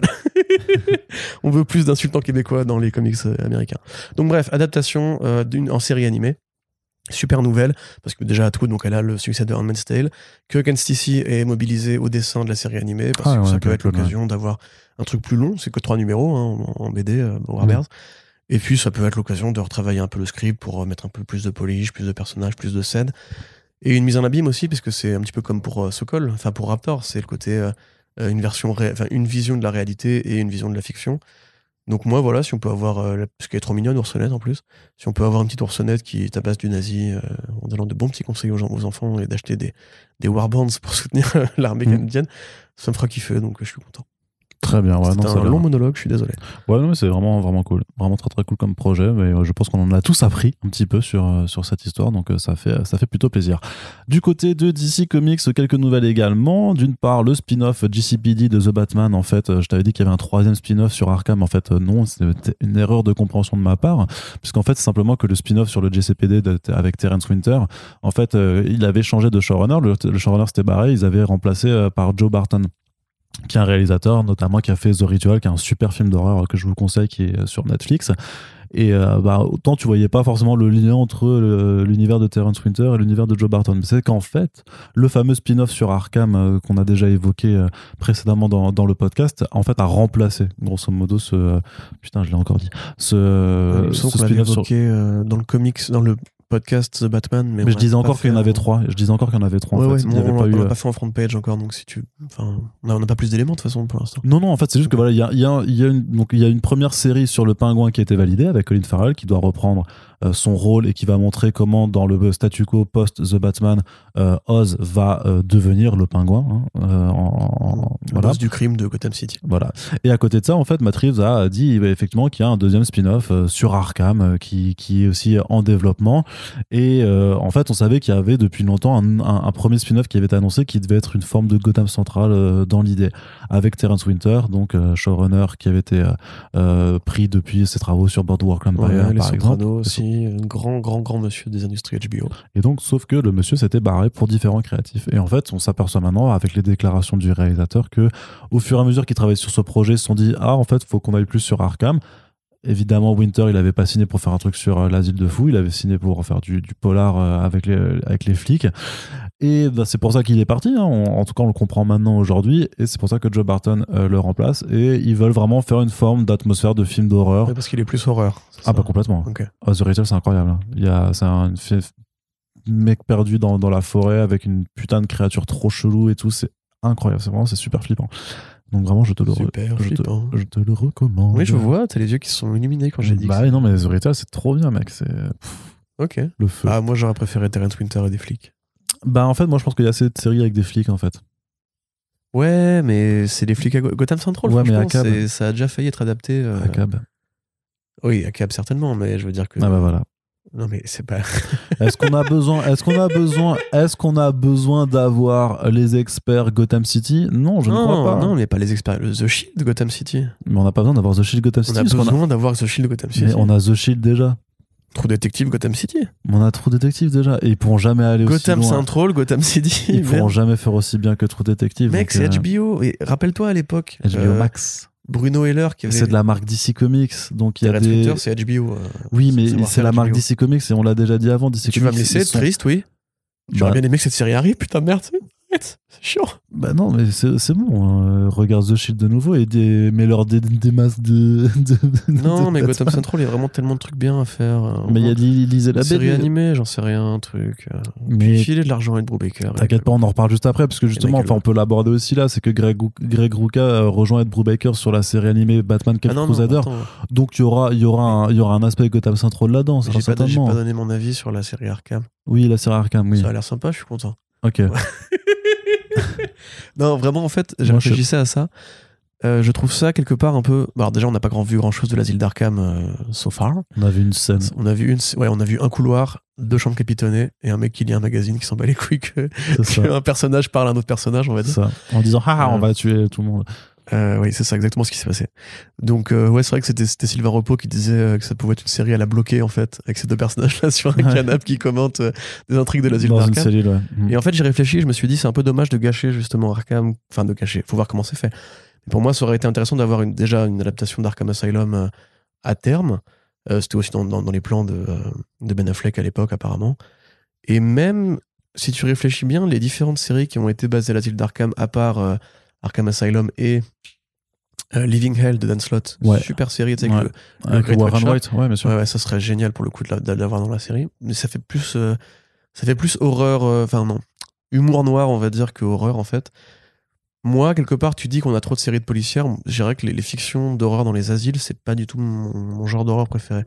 *laughs* On veut plus d'insultants québécois dans les comics euh, américains. Donc bref, adaptation euh, d'une en série animée. Super nouvelle, parce que déjà, tout, donc elle a le succès de Handmaid's Tale, que Ken Stacy est mobilisé au dessin de la série animée, parce Ah que ouais, ça peut être l'occasion d'avoir un truc plus long, c'est que trois numéros hein, en en BD, euh, Warner. Et puis, ça peut être l'occasion de retravailler un peu le script pour euh, mettre un peu plus de polish, plus de personnages, plus de scènes. Et une mise en abîme aussi, puisque c'est un petit peu comme pour euh, Sokol, enfin pour Raptor, c'est le côté euh, une version, enfin une vision de la réalité et une vision de la fiction. Donc moi, voilà, si on peut avoir, euh, parce qu'elle est trop mignonne, Oursonnette en plus, si on peut avoir une petite Oursonnette qui tabasse du nazi euh, en donnant de bons petits conseils aux, gens, aux enfants et d'acheter des, des warbands pour *laughs* soutenir *laughs* l'armée Mm. canadienne, ça me fera kiffer, donc euh, je suis content. Très bien, ouais, C'était un long monologue, je suis désolé. Ouais, non, mais c'est vraiment, vraiment cool. Vraiment très, très cool comme projet. Mais euh, je pense qu'on en a tous appris un petit peu sur, euh, sur cette histoire. Donc, euh, ça fait, ça fait plutôt plaisir. Du côté de DC Comics, quelques nouvelles également. D'une part, le spin-off GCPD de The Batman. En fait, je t'avais dit qu'il y avait un troisième spin-off sur Arkham. En fait, non, c'était une erreur de compréhension de ma part. Puisqu'en fait, c'est simplement que le spin-off sur le GCPD de- avec Terrence Winter, en fait, il avait changé de showrunner. Le, le showrunner s'était barré. Ils avaient remplacé par Joe Barton qui est un réalisateur notamment qui a fait The Ritual qui est un super film d'horreur que je vous conseille qui est sur Netflix. Et euh, bah, autant tu voyais pas forcément le lien entre le- l'univers de Terrence Winter et l'univers de Joe Barton. Mais c'est qu'en fait le fameux spin-off sur Arkham euh, qu'on a déjà évoqué euh, précédemment dans, dans le podcast en fait a remplacé grosso modo ce euh, putain je l'ai encore dit ce, ce spin-off sur évoqué euh, dans le comics, dans le podcast The Batman. Mais, mais je disais pas encore qu'il y en avait trois je disais encore qu'il y en avait trois Ouais, en fait. On pas l'a eu euh, pas fait en front page encore, donc si tu. Enfin, on n'a pas plus d'éléments de toute façon pour l'instant. Non, non, en fait, c'est juste que voilà, il y a, il y a- y a une, donc il y a une première série sur le pingouin qui a été validée avec Colin Farrell qui doit reprendre son rôle et qui va montrer comment dans le statu quo post The Batman, euh, Oz va euh, devenir le pingouin. hein, euh, en- Le voilà. boss du crime de Gotham City. Voilà. Et à côté de ça, en fait, Matt Reeves a dit bah, effectivement qu'il y a un deuxième spin-off euh, sur Arkham euh, qui, qui est aussi en développement. Et euh, en fait, on savait qu'il y avait depuis longtemps un, un- un premier spin-off qui avait été annoncé qui devait être une forme de Gotham Central euh, dans l'idée, avec Terrence Winter, donc euh, showrunner qui avait été euh, euh, pris depuis ses travaux sur Boardwalk Empire, Ouais, les par exemple. Sopranos aussi, un grand, grand, grand monsieur des industries HBO. Et donc, sauf que le monsieur s'était barré pour différents créatifs. Et en fait, on s'aperçoit maintenant, avec les déclarations du réalisateur, que au fur et à mesure qu'ils travaillent sur ce projet, ils se sont dit Ah, en fait, faut qu'on aille plus sur Arkham. Évidemment, Winter, il n'avait pas signé pour faire un truc sur euh, l'asile de fou, il avait signé pour faire du, polar euh, avec les flics. Et bah, c'est pour ça qu'il est parti. hein. On- en tout cas, on le comprend maintenant aujourd'hui. Et c'est pour ça que Joe Barton euh, le remplace. Et ils veulent vraiment faire une forme d'atmosphère de film d'horreur. Ouais, parce qu'il est plus horreur. c'est Ah, ça bah complètement. Ok. Oh, The Ritual, c'est incroyable. hein. Il y a, c'est un mec perdu dans, dans la forêt avec une putain de créature trop chelou et tout. C'est incroyable. C'est vraiment, c'est super flippant. Donc vraiment, je te le, re- Super je te, flippant. je te le recommande. Oui, je vois, t'as les yeux qui se sont illuminés quand j'ai dit. Bah non, mais The Ritual, c'est trop bien, mec. C'est- ok. le feu. Ah, moi j'aurais préféré Terrence Winter et des flics. Bah en fait, moi, je pense qu'il y a assez de séries avec des flics, en fait. Ouais, mais c'est les flics à Go- Gotham Central. Ouais, mais franchement, à Cab. c'est- ça a déjà failli être adapté. euh, À Cab. Oui, à Cab certainement, mais je veux dire que. Ah bah voilà. Non, mais c'est pas. *laughs* Est-ce qu'on a besoin, est-ce qu'on a besoin, est-ce qu'on a besoin d'avoir les experts Gotham City? Non, je ne non, crois pas. non, mais pas les experts. Le The Shield de Gotham City. Mais on n'a pas besoin d'avoir The Shield Gotham On City. a parce qu'on a- besoin d'avoir The Shield de Gotham City. Mais on a The Shield déjà. Trou détective Gotham City. On a True Detective déjà. Et ils pourront jamais aller Gotham aussi loin. Central, Gotham City. Ils pourront jamais faire aussi bien que True Detective. Mec, c'est euh, HBO. Et rappelle-toi à l'époque. HBO euh, Max. Bruno Heller qui avait. C'est de la marque DC Comics. Donc il y a des. Winter, c'est HBO. euh, Oui, mais c'est la marque. DC Comics et on l'a déjà dit avant. DC Tu vas me laisser sont- triste, oui. J'aurais Bah, bien aimé que cette série arrive, putain de merde. C'est chiant. bah non, mais c'est bon. hein. Regarde The Shield de nouveau et des... mets-leur des, des masses de. de- Non, de mais Gotham. Central, il y a vraiment tellement de trucs bien à faire. euh, Mais il y a lisez la série animée, j'en sais rien, un truc. euh, Mais filer de l'argent à Ed Brubaker. T'inquiète pas, on en reparle juste après, parce que justement, enfin, on peut l'aborder aussi là, c'est que Greg, Greg Rucka euh, rejoint Ed Brubaker sur la série animée Batman Ah non, non, Crusader. attends, Donc il y aura, y, aura un, y aura un aspect Gotham Central là-dedans, ça J'ai certainement. pas donné mon avis sur la série Arkham. Oui, la série Arkham, oui. Ça a l'air sympa, je suis content. Ok. *laughs* *laughs* Non, vraiment, en fait, j'ai réfléchissais à ça. Euh, je trouve ça quelque part un peu. bah, Alors déjà, on n'a pas grand vu grand chose de l'asile d'Arkham euh, so far. On a vu une scène. On a vu une, ouais, on a vu un couloir, deux chambres capitonnées et un mec qui lit un magazine qui s'en bat les couilles que, *laughs* un personnage parle à un autre personnage, on va dire. ça. En disant ah, ah, on Euh. va tuer tout le monde. Euh, oui, c'est ça exactement ce qui s'est passé. Donc euh, ouais, c'est vrai que c'était c'était Sylvain Repos qui disait euh, que ça pouvait être une série à la bloquer en fait, avec ces deux personnages là *laughs* sur un Ouais. canapé qui commentent des intrigues de l'asile d'Arkham. cellule, ouais. Mm. Et en fait, j'ai réfléchi, je me suis dit, c'est un peu dommage de gâcher justement Arkham. Enfin, de gâcher, faut voir comment c'est fait. Pour moi, ça aurait été intéressant d'avoir une, déjà une adaptation d'Arkham Asylum à terme. C'était aussi dans, dans- dans les plans de, de Ben Affleck à l'époque, apparemment. Et même, si tu réfléchis bien, les différentes séries qui ont été basées à l'asile d'Arkham, à part Arkham Asylum et euh, Living Hell de Dan Slott, Ouais. super série, tu sais, Ouais. avec le- Avec Great Warren White ouais, bien sûr. Ouais, ça serait génial pour le coup de la- l'avoir dans la série. Mais ça fait plus, euh, ça fait plus horreur, euh, enfin non, humour noir, on va dire, que horreur en fait. Moi, quelque part, tu dis qu'on a trop de séries de policières. Je dirais que les, les fictions d'horreur dans les asiles, c'est pas du tout mon, mon genre d'horreur préféré.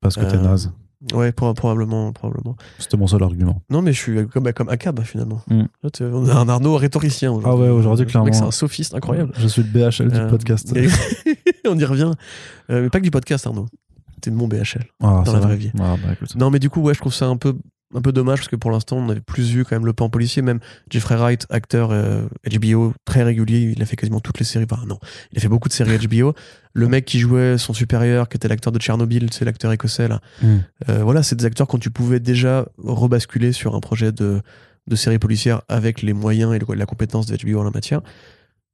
Parce que t'es naze. Ouais, pro- probablement, probablement. C'était mon seul argument. Non, mais je suis comme, bah, comme Akab finalement. Mm. Là, on a un Arnaud rhétoricien aujourd'hui. Ah ouais, aujourd'hui, Le mec, clairement. C'est un sophiste incroyable. Je suis le BHL du Euh, podcast. *laughs* on y revient. Euh, mais pas que du podcast, Arnaud. T'es de mon BHL. Ah, dans la vrai. vraie vie. Ah, bah. Non, mais du coup, ouais, je trouve ça un peu, un peu dommage parce que pour l'instant, on avait plus vu quand même le pan policier. Même Jeffrey Wright, acteur euh, HBO très régulier, il a fait quasiment toutes les séries. Enfin, non, il a fait beaucoup de séries *laughs* HBO. Le mec qui jouait son supérieur, qui était l'acteur de Tchernobyl, c'est l'acteur écossais là. Mm. Euh, voilà, c'est des acteurs quand tu pouvais déjà rebasculer sur un projet de, de série policière avec les moyens et le- la compétence de HBO en la matière.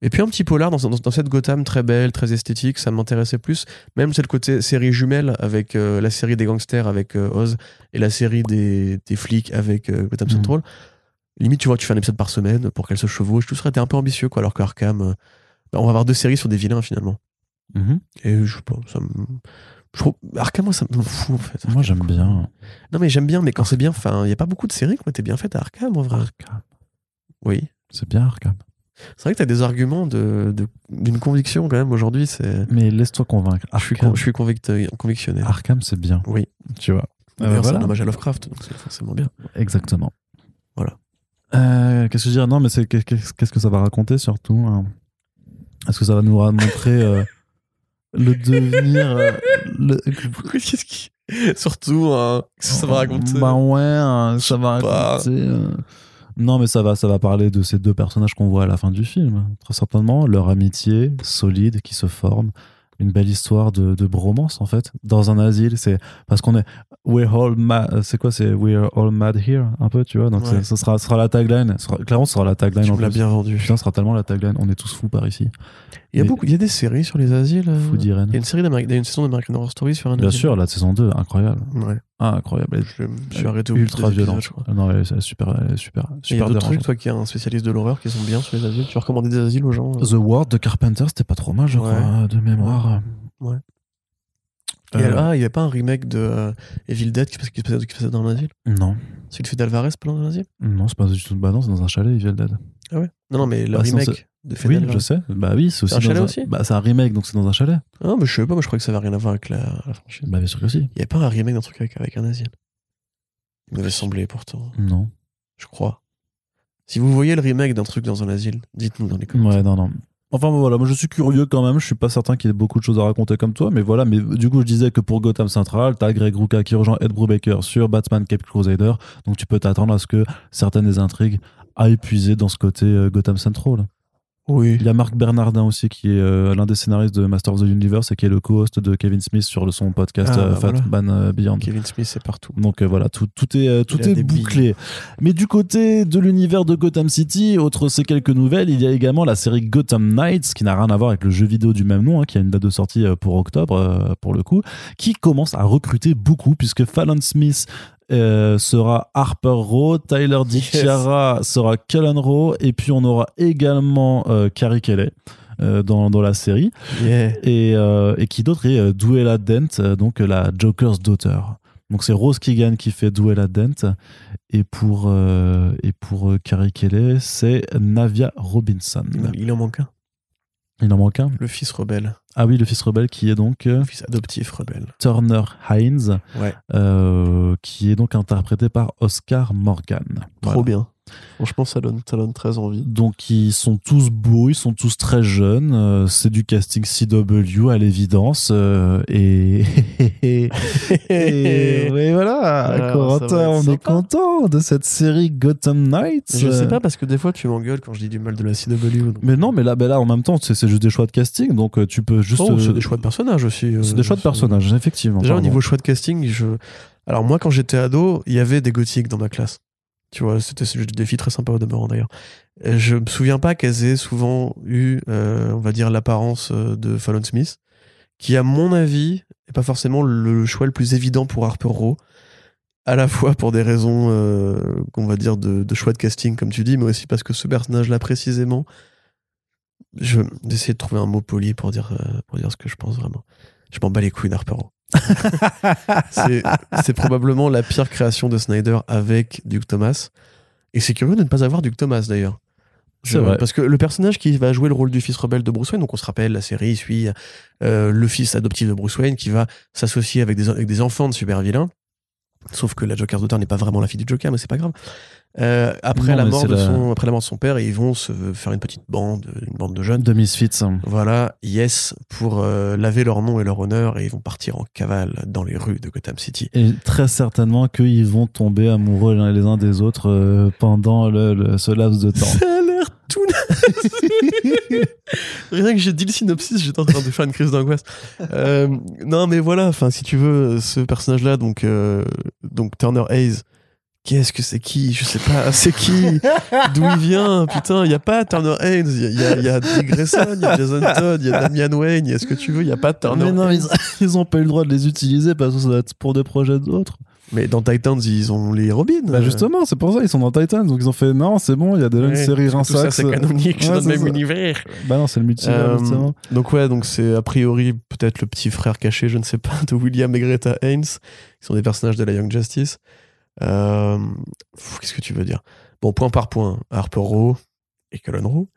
Et puis un petit polar dans, dans- dans cette Gotham très belle, très esthétique, ça m'intéressait plus. Même c'est le côté série jumelle avec euh, la série des gangsters avec euh, Oz et la série des, des flics avec euh, Gotham Mhm. Central. Limite, tu vois, tu fais un épisode par semaine pour qu'elle se chevauche. Tout serait été un peu ambitieux, quoi. Alors qu'Arkham, bah, on va avoir deux séries sur des vilains finalement. Mhm. Et je sais pas, ça me. Je trouve... Arkham, moi, ça me fout en fait. Moi, j'aime bien. Non, mais j'aime bien, mais quand c'est bien, enfin, il n'y a pas beaucoup de séries qui ont été bien faites à Arkham, en vrai. Arkham. Oui. C'est bien Arkham. C'est vrai que tu as des arguments de- de- d'une conviction quand même aujourd'hui. C'est... Mais laisse-toi convaincre. Je suis, con- je suis convict- convictionné. Arkham, c'est bien. Oui. Tu vois. Euh, c'est un hommage à Lovecraft, donc c'est forcément bien. Exactement. Voilà. Euh, qu'est-ce que je dirais Non, mais c'est qu'est-ce que ça va raconter surtout hein? Est-ce que ça va nous montrer euh, le devenir euh, le- Qu'est-ce qui. Surtout, hein, qu'est-ce que ça va raconter? Bah ouais, hein, ça va raconter. Non, mais ça va, ça va parler de ces deux personnages qu'on voit à la fin du film. Très certainement, leur amitié solide qui se forme. Une belle histoire de, de bromance, en fait, dans un asile. C'est parce qu'on est. We're all mad. C'est quoi C'est We're all mad here, un peu, tu vois. Donc, Ouais. ce sera, sera la tagline. Sera- clairement, ce sera la tagline. Tu me l'as bien vendu. Putain, ce sera tellement la tagline. On est tous fous par ici. Il y a, beaucoup, il y a des séries sur les asiles. euh, Fou d'Irène. Il y a une série a une saison d'American Horror Story sur un Bien asile. sûr, la saison 2, incroyable. Ouais. Ah, incroyable. Je me suis arrêté au ultra crois. Non, elle est super, super, Et Il y a super d'autres trucs, toi qui es un spécialiste de l'horreur, qui sont bien sur les asiles. Tu recommandes des asiles aux gens euh The Ward de Carpenter, c'était pas trop mal, je Ouais. crois, de mémoire. Ouais. Euh, Et elle- Ah, il n'y avait pas un remake de euh, Evil Dead qui, qui qui se passait dans un asile Non, Celui de fait d'Alvarez, pas dans un asile non, c'est pas du tout. Bah non, c'est dans un chalet, Evil Dead. Ah ouais? Non, non, mais le Bah, remake de fait Oui, je sais. Bah oui, c'est aussi. un dans chalet aussi Bah c'est un remake, donc c'est dans un chalet. Ah, mais je sais pas, moi je crois que ça avait rien à voir avec la, la franchise. Bah bien sûr que si. Il n'y avait pas un remake d'un truc avec, avec un asile. Il m'avait semblé pourtant, Non. je crois. Si vous voyez le remake d'un truc dans un asile, dites-nous dans les commentaires. Ouais, non, non. Enfin bon, voilà, moi je suis curieux quand même, je suis pas certain qu'il y ait beaucoup de choses à raconter comme toi, mais voilà, mais du coup je disais que pour Gotham Central, t'as Greg Rucka qui rejoint Ed Brubaker sur Batman Cape Crusader, donc tu peux t'attendre à ce que certaines des intrigues aillent puiser dans ce côté euh, Gotham Central. Oui. Il y a Marc Bernardin aussi qui est euh, l'un des scénaristes de Master of the Universe et qui est le co-host de Kevin Smith sur le, son podcast Ah, euh, bah Fat voilà. Man euh, Beyond. Kevin Smith, c'est partout. Donc euh, voilà, tout, tout est, euh, tout est bouclé. Mais du côté de l'univers de Gotham City, autre ces quelques nouvelles, il y a également la série Gotham Knights, qui n'a rien à voir avec le jeu vidéo du même nom, hein, qui a une date de sortie pour octobre, euh, pour le coup, qui commence à recruter beaucoup, puisque Fallon Smith euh, sera Harper Row, Tyler DiChiara sera Cullen Rowe, et puis on aura également euh, Carrie Kelly. euh, dans, dans la série Yeah. et, et qui d'autre est Duella Dent, donc la Joker's daughter. Donc c'est Rose Keegan qui fait Duella Dent et pour et pour Carrie Kelly c'est Navia Robinson. Il en manque un. Il en manque un. Le fils rebelle. Ah oui, le fils rebelle qui est donc euh, Le fils adoptif rebelle. Turner Hines, Ouais. euh, qui est donc interprété par Oscar Morgan. Trop bien. Franchement, ça donne, ça donne très envie. Donc ils sont tous beaux, ils sont tous très jeunes. euh, c'est du casting CW à l'évidence. euh, et... *laughs* et... *laughs* voilà, Alors, Corentin, être on est content de cette série Gotham Knights. Je sais pas parce que des fois tu m'engueules quand je dis du mal de la CW. donc- Mais non, mais là, mais là en même temps, c'est juste des choix de casting, donc euh, tu peux juste. Oh, c'est euh, des choix de personnages aussi. c'est des choix de personnages, effectivement. Déjà, au niveau choix de casting, je. Alors, moi, quand j'étais ado, il y avait des gothiques dans ma classe. Tu vois, c'était des filles très sympas au demeurant d'ailleurs. Et Je me souviens pas qu'elles aient souvent eu, euh, on va dire, l'apparence euh, de Fallon Smith, qui, à mon avis, est pas forcément le choix le plus évident pour Harper Row. À la fois pour des raisons, euh, qu'on va dire, de, de choix de casting, comme tu dis, mais aussi parce que ce personnage-là, précisément, je vais essayer de trouver un mot poli pour dire, euh, pour dire ce que je pense vraiment. Je m'en bats les couilles d'Harper Row. C'est probablement la pire création de Snyder avec Duke Thomas. Et c'est curieux de ne pas avoir Duke Thomas d'ailleurs. Vrai. Parce que le personnage qui va jouer le rôle du fils rebelle de Bruce Wayne, donc on se rappelle, la série suit euh, le fils adoptif de Bruce Wayne qui va s'associer avec des, avec des enfants de super vilains. Sauf que la Joker's Daughter n'est pas vraiment la fille du Joker, mais c'est pas grave. Euh, après, Non, la mort de la- son, après la mort de son père, ils vont se faire une petite bande, une bande de jeunes. De Misfits. Voilà, yes, pour euh, laver leur nom et leur honneur, et ils vont partir en cavale dans les rues de Gotham City. Et très certainement qu'ils vont tomber amoureux les uns des autres euh, pendant le, le- ce laps de temps. *laughs* Ça a l'air tout naze. *laughs* Rien que j'ai dit le synopsis, j'étais en train de faire une crise d'angoisse. Non, mais voilà, enfin, si tu veux, ce personnage-là, donc, donc Turner Hayes, qu'est-ce que c'est qui? Je sais pas, c'est qui? D'où il vient? Putain, il y a pas Turner Hayes, il y a, il y a, il y a Dick Grayson, il y a Jason *laughs* Todd, il y a Damian Wayne, il y a ce que tu veux, il y a pas Turner Mais non, Hayes. ils, *laughs* ils ont pas eu le droit de les utiliser parce que ça va être pour des projets d'autres. Mais dans Titans, ils ont les Robins. Bah justement, c'est pour ça ils sont dans Titans, donc ils ont fait non, c'est bon, il y a déjà une Ouais, série tout ça, Rinsax. c'est canonique, c'est Ouais, dans le c'est même ça. univers. Bah non, c'est le multivers Euh, justement. donc ouais, donc c'est a priori peut-être le petit frère caché, je ne sais pas, de William et Greta Haynes, qui sont des personnages de la Young Justice. Euh, Qu'est-ce que tu veux dire? Bon, point par point, Harper Row et Cullen Row.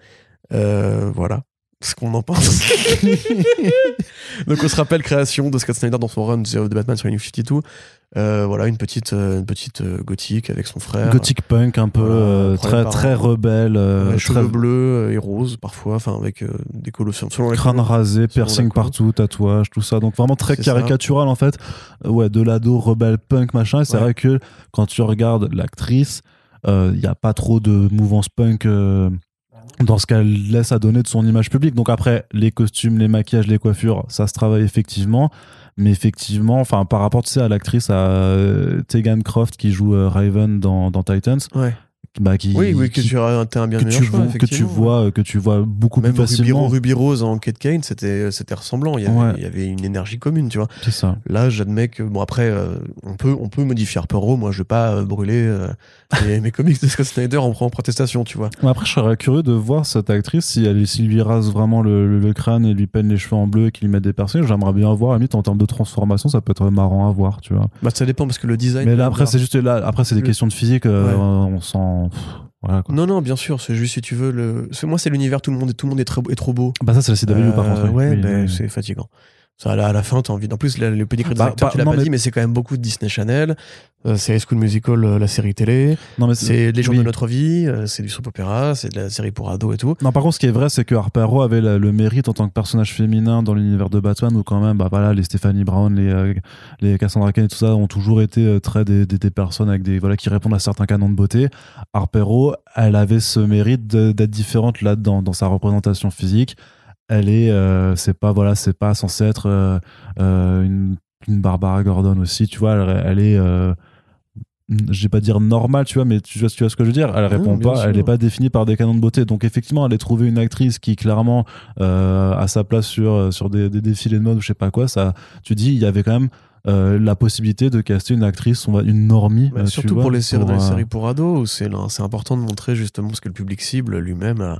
Euh, voilà ce qu'on en pense. *laughs* donc on se rappelle création de Scott Snyder dans son run de Batman sur New 52. Euh, voilà, une petite, euh, une petite euh, gothique avec son frère. Gothic punk un peu euh, très très rebelle, euh, Ouais, très cheveux bleus et roses parfois, enfin avec des selon la crâne rasé, piercing partout, tatouage, tout ça. Donc vraiment très ça. caricatural en fait. Ouais, de l'ado rebelle punk machin. Et c'est Ouais. vrai que quand tu regardes l'actrice, il n'y a pas trop de mouvance punk. Dans ce qu'elle laisse à donner de son image publique. Donc après, les costumes, les maquillages, les coiffures, ça se travaille effectivement. Mais effectivement, enfin, par rapport tu sais, à l'actrice, à euh, Tegan Croft qui joue euh, Raven dans, dans Titans, Ouais. Bah, qui, Oui, oui, que qui- tu as un bien que meilleur tu choix, vois, que tu vois, que tu vois beaucoup Même plus facilement. Ruby Rose en Kate Kane, c'était c'était ressemblant. Il y, avait, Ouais. il y avait une énergie commune, tu vois. C'est ça. Là, j'admets que bon après, euh, on peut on peut modifier Harper Row. Moi, je vais pas euh, brûler euh, mes, *laughs* mes comics de Scott Snyder en, en protestation, tu vois. Après, je serais curieux de voir cette actrice si elle s'il lui rase vraiment le, le- le crâne et lui peigne les cheveux en bleu et qu'il lui met des piercings. J'aimerais bien voir, à la limite, en termes de transformation, ça peut être marrant à voir, tu vois. Bah, ça dépend parce que le design. Mais là, après, c'est juste là. Après, c'est des questions de physique. Ouais. On s'en. Pff, Voilà, quoi. Non, non, bien sûr. C'est juste si tu veux le. Moi, c'est l'univers. Tout le monde est tout le monde est, très, est trop beau. Bah, ça, c'est la CW, par Euh, contre. oui. Ouais, Oui, ben, oui. c'est fatigant. Ça, à la, fin, t'as envie. En plus, le, pedigree des Bah, acteurs, bah, tu l'as pas mais- dit, mais c'est quand même beaucoup de Disney Channel. Euh, c'est High School Musical, euh, la série télé. Non, mais C'est les gens oui. de notre vie. euh, c'est du soap opéra. C'est de la série pour ados et tout. Non, par contre, ce qui est vrai, c'est que Harper Row avait la- le mérite en tant que personnage féminin dans l'univers de Batman, où quand même, bah voilà, les Stephanie Brown, les, euh, les Cassandra Cain et tout ça ont toujours été très des, des- des personnes avec des voilà qui répondent à certains canons de beauté. Harper Row, elle avait ce mérite d'être différente là-dedans dans sa représentation physique. Elle est, euh, c'est pas voilà, c'est pas censé être euh, euh, une, une Barbara Gordon aussi, tu vois. Elle, elle est euh, je vais pas dire normale, tu vois, mais tu vois, tu vois ce que je veux dire. Elle répond bien pas, sûr. elle n'est pas définie par des canons de beauté. Donc effectivement, elle est trouvé une actrice qui clairement euh, a sa place sur sur des, des défilés de mode ou je sais pas quoi. Ça, tu dis, il y avait quand même euh, la possibilité de caster une actrice, on va une normie, Bah, surtout vois, pour les séries, pour, les euh, séries pour ados, où c'est là, c'est important de montrer justement ce que le public cible lui-même a,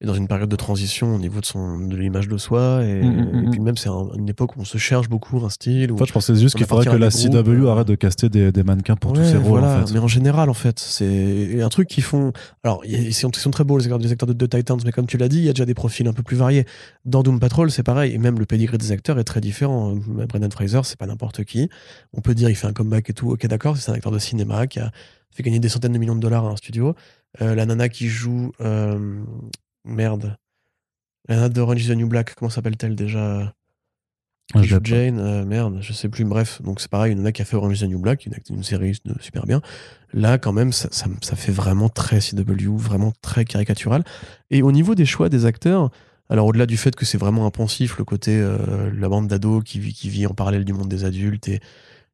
est dans une période de transition au niveau de son de l'image de soi et, Mm, mm, mm, et puis même c'est un- une époque où on se cherche beaucoup un style En fait, je pensais juste qu'il faudrait que la groupes, CW arrête de caster des, des mannequins pour tous ces rôles. voilà, en fait. mais en général, en fait, c'est un truc qu'ils font. Alors, ils sont, ils sont très beaux, les acteurs, les acteurs de, de Titans, mais comme tu l'as dit, il y a déjà des profils un peu plus variés. Dans Doom Patrol, c'est pareil, et même le pedigree des acteurs est très différent. Brendan Fraser, c'est pas n'importe qui. On peut dire, il fait un comeback et tout. Ok, d'accord, c'est un acteur de cinéma qui a fait gagner des centaines de millions de dollars à un studio. Euh, la nana qui joue. euh, merde. La nana de Orange is the New Black, comment s'appelle-t-elle déjà? Ah, je. Jane, euh, merde, je sais plus. Bref, donc c'est pareil, une nana qui a fait Orange is the New Black, une, une série de super bien. Là, quand même, ça, ça, ça fait vraiment très CW, vraiment très caricatural. Et au niveau des choix des acteurs, alors au-delà du fait que c'est vraiment impensif, le côté euh, la bande d'ados qui vit, qui vit en parallèle du monde des adultes et,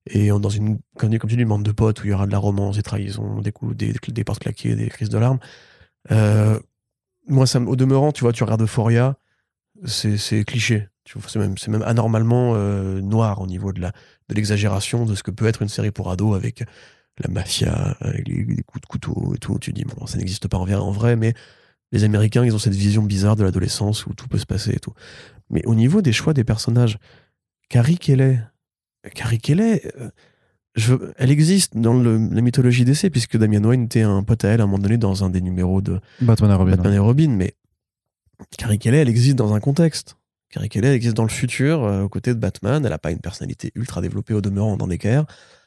et dans une, comme, comme tu dis, une bande de potes où il y aura de la romance, des trahisons, des coups, des, des portes claquées, des crises de larmes. Euh, moi, ça, au demeurant, tu vois, tu regardes Euphoria, c'est cliché. C'est même, même anormalement euh, noir au niveau de la de l'exagération de ce que peut être une série pour ados avec la mafia, avec les, les coups de couteau et tout. Tu dis, bon, ça n'existe pas en vrai, en vrai, mais les Américains, ils ont cette vision bizarre de l'adolescence où tout peut se passer et tout. Mais au niveau des choix des personnages, Carrie Kelly, Carrie Kelly, euh, je, elle existe dans le- la mythologie d'essai, puisque Damian Wayne était un pote à elle à un moment donné dans un des numéros de, Batman et Robin. Batman et Robin, mais Carrie Kelly, elle existe dans un contexte. Carrie Kelly, elle existe dans le futur, euh, aux côtés de Batman. Elle n'a pas une personnalité ultra développée au demeurant dans DKR.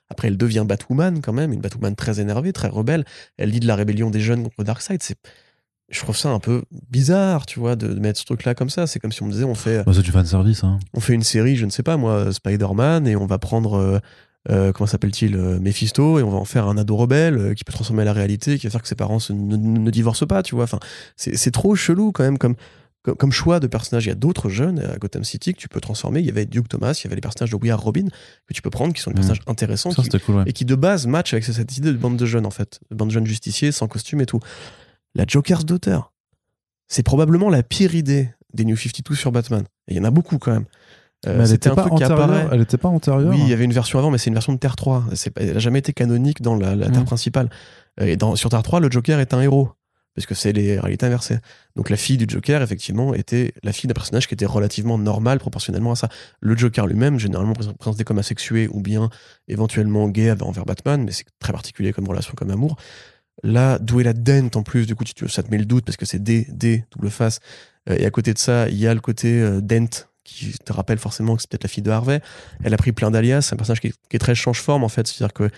Après, elle devient Batwoman quand même, une Batwoman très énervée, très rebelle. Elle lit de la rébellion des jeunes contre Darkseid. C'est, je trouve ça un peu bizarre, tu vois, de, de mettre ce truc-là comme ça. C'est comme si on me disait, on fait, Bah, c'est du fanservice. Hein. on fait une série, je ne sais pas moi, Spider-Man, et on va prendre, euh, comment s'appelle-t-il, euh, Mephisto, et on va en faire un ado rebelle euh, qui peut transformer la réalité, qui va faire que ses parents se- ne, divorcent pas, tu vois. Enfin, c'est trop chelou quand même comme, comme, comme choix de personnage. Il y a d'autres jeunes à Gotham City que tu peux transformer. Il y avait Duke Thomas, il y avait les personnages de We Are Robin que tu peux prendre, qui sont des Mhm. personnages intéressants, Ça, qui- cool, ouais. et qui de base matchent avec cette idée de bande de jeunes en fait, de bande de jeunes justiciers sans costume et tout. La Joker's Daughter, c'est probablement la pire idée des New 52 sur Batman. Et il y en a beaucoup quand même. Euh, Mais elle c'était était, pas apparaît. antérieure, elle était pas antérieure. Oui, il y avait une version avant, mais c'est une version de Terre 3. C'est pas- Elle n'a jamais été canonique dans la, la Terre Mhm. principale. Euh, Et dans, sur Terre 3, le Joker est un héros, puisque c'est les réalités inversées. Donc la fille du Joker, effectivement, était la fille d'un personnage qui était relativement normal proportionnellement à ça. Le Joker lui-même, généralement pré- présenté comme asexué ou bien éventuellement gay envers Batman, mais c'est très particulier comme relation, comme amour. Là, d'où est la dent en plus, du coup, tu, ça te met le doute parce que c'est D, D, double face. Euh, et à côté de ça, il y a le côté euh, dent qui te rappelle forcément que c'est peut-être la fille de Harvey. Elle a pris plein d'alias, c'est un personnage qui est, qui est très change-forme en fait, c'est-à-dire que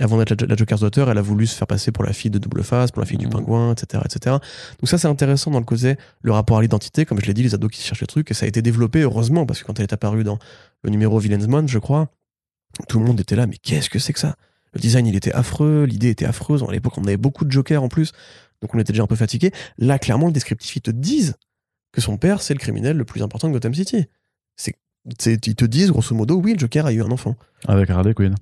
avant d'être la, la Joker's Daughter, elle a voulu se faire passer pour la fille de double face, pour la fille du Mhm. pingouin, etc., etc. Donc ça c'est intéressant dans le côté le rapport à l'identité, comme je l'ai dit, les ados qui cherchent le truc, et ça a été développé heureusement parce que quand elle est apparue dans le numéro Villains Month, je crois, tout le monde était là, mais qu'est-ce que c'est que ça? Le design il était affreux, l'idée était affreuse. À l'époque on avait beaucoup de Jokers en plus, donc on était déjà un peu fatigué. Là clairement le descriptif ils te disent que son père c'est le criminel le plus important de Gotham City. C'est c'est- ils te disent grosso modo oui le Joker a eu un enfant. Avec Harley Quinn.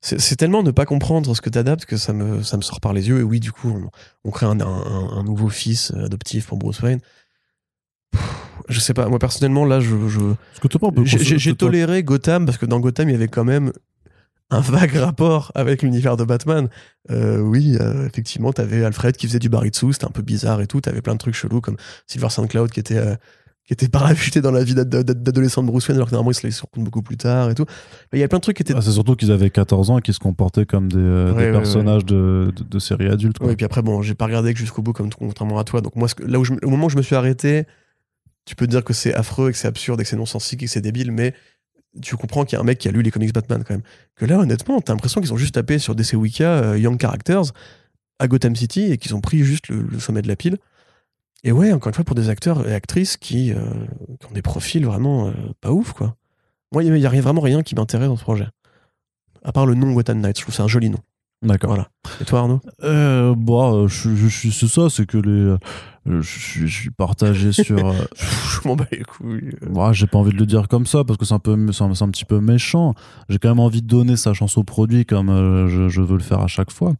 C'est c'est tellement ne pas comprendre ce que t'adaptes que ça me, ça me sort par les yeux. Et oui, du coup, on, on crée un, un- un nouveau fils adoptif pour Bruce Wayne. Je sais pas, moi personnellement, là, je, je- j'ai toléré Gotham parce que dans Gotham, il y avait quand même un vague rapport avec l'univers de Batman. Euh, oui, euh, effectivement, t'avais Alfred qui faisait du baritsu, c'était un peu bizarre et tout. T'avais plein de trucs chelous comme Silver Cloud qui était, euh, qui était parachuté dans la vie d'ad- d'ad- d'adolescent de Bruce Wayne alors que normalement il se les compte beaucoup plus tard et tout. Il y a plein de trucs qui étaient Ah, c'est surtout qu'ils avaient 14 ans et qu'ils se comportaient comme des, Ouais, des ouais, personnages De, de, de séries adultes. Quoi. Et puis après, bon, j'ai pas regardé jusqu'au bout, comme contrairement à toi. Donc, moi, ce que- là où je, au moment où je me suis arrêté, tu peux dire que c'est affreux, et que c'est absurde, et que c'est non-sensique, et que c'est débile, mais tu comprends qu'il y a un mec qui a lu les comics Batman quand même. Que là, honnêtement, t'as l'impression qu'ils ont juste tapé sur DC Wika euh, Young Characters à Gotham City et qu'ils ont pris juste le, sommet de la pile. Et ouais, encore une fois, pour des acteurs et actrices qui, euh, qui ont des profils vraiment euh, pas ouf, quoi. Moi, il y a, rien- vraiment rien qui m'intéresse dans ce projet. À part le nom Gotham Knights, je trouve c'est un joli nom. D'accord. Voilà. Et toi, Arnaud? Euh, bon, euh, je, c'est ça, c'est que les, euh, je, suis- je suis partagé *laughs* sur. Je m'en bats les couilles. Moi, j'ai pas envie de le dire comme ça parce que c'est un peu, c'est un, c'est un petit peu méchant. J'ai quand même envie de donner sa chance au produit comme euh, je, je veux le faire à chaque fois.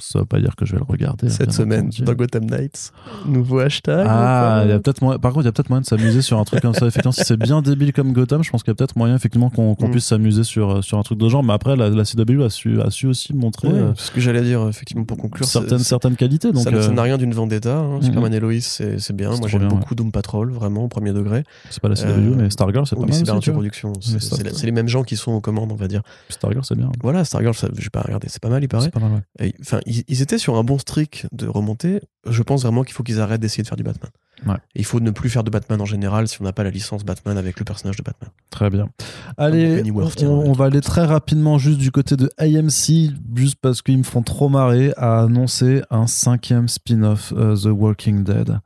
Ça veut pas dire que je vais le regarder. Cette bien semaine entendu. dans Gotham Knights. Nouveau hashtag. Ah, il y a peut-être moyen- par contre, il y a peut-être moyen de s'amuser sur un truc comme ça. *laughs* Effectivement, si c'est bien débile comme Gotham, je pense qu'il y a peut-être moyen effectivement qu'on Mm. puisse s'amuser sur, euh, sur un truc de genre. Mais après, la, la CW a su, a su aussi montrer Ouais, euh, ce que j'allais dire, effectivement, pour conclure. certaines, certaines qualités. Donc, ça euh, n'a rien d'une vendetta. hein. Mhm. Superman et Lois, c'est bien. Moi, j'aime beaucoup Doom Patrol, vraiment, au premier degré. c'est pas la CW, euh, mais Stargirl, c'est Oui, pas mal. c'est vois. Production. C'est la- les mêmes gens qui sont aux commandes, on va dire. Stargirl, c'est bien. Voilà, Stargirl, j'ai pas regardé, c'est pas mal, il paraît. Enfin, ils, ils étaient sur un bon streak de remontée. Je pense vraiment qu'il faut qu'ils arrêtent d'essayer de faire du Batman. Ouais. Il faut ne plus faire de Batman en général si on n'a pas la licence Batman avec le personnage de Batman. Très bien. Allez, on, va aller très rapidement juste du côté de AMC, juste parce qu'ils me font trop marrer, à annoncer un cinquième spin-off, euh, The Walking Dead,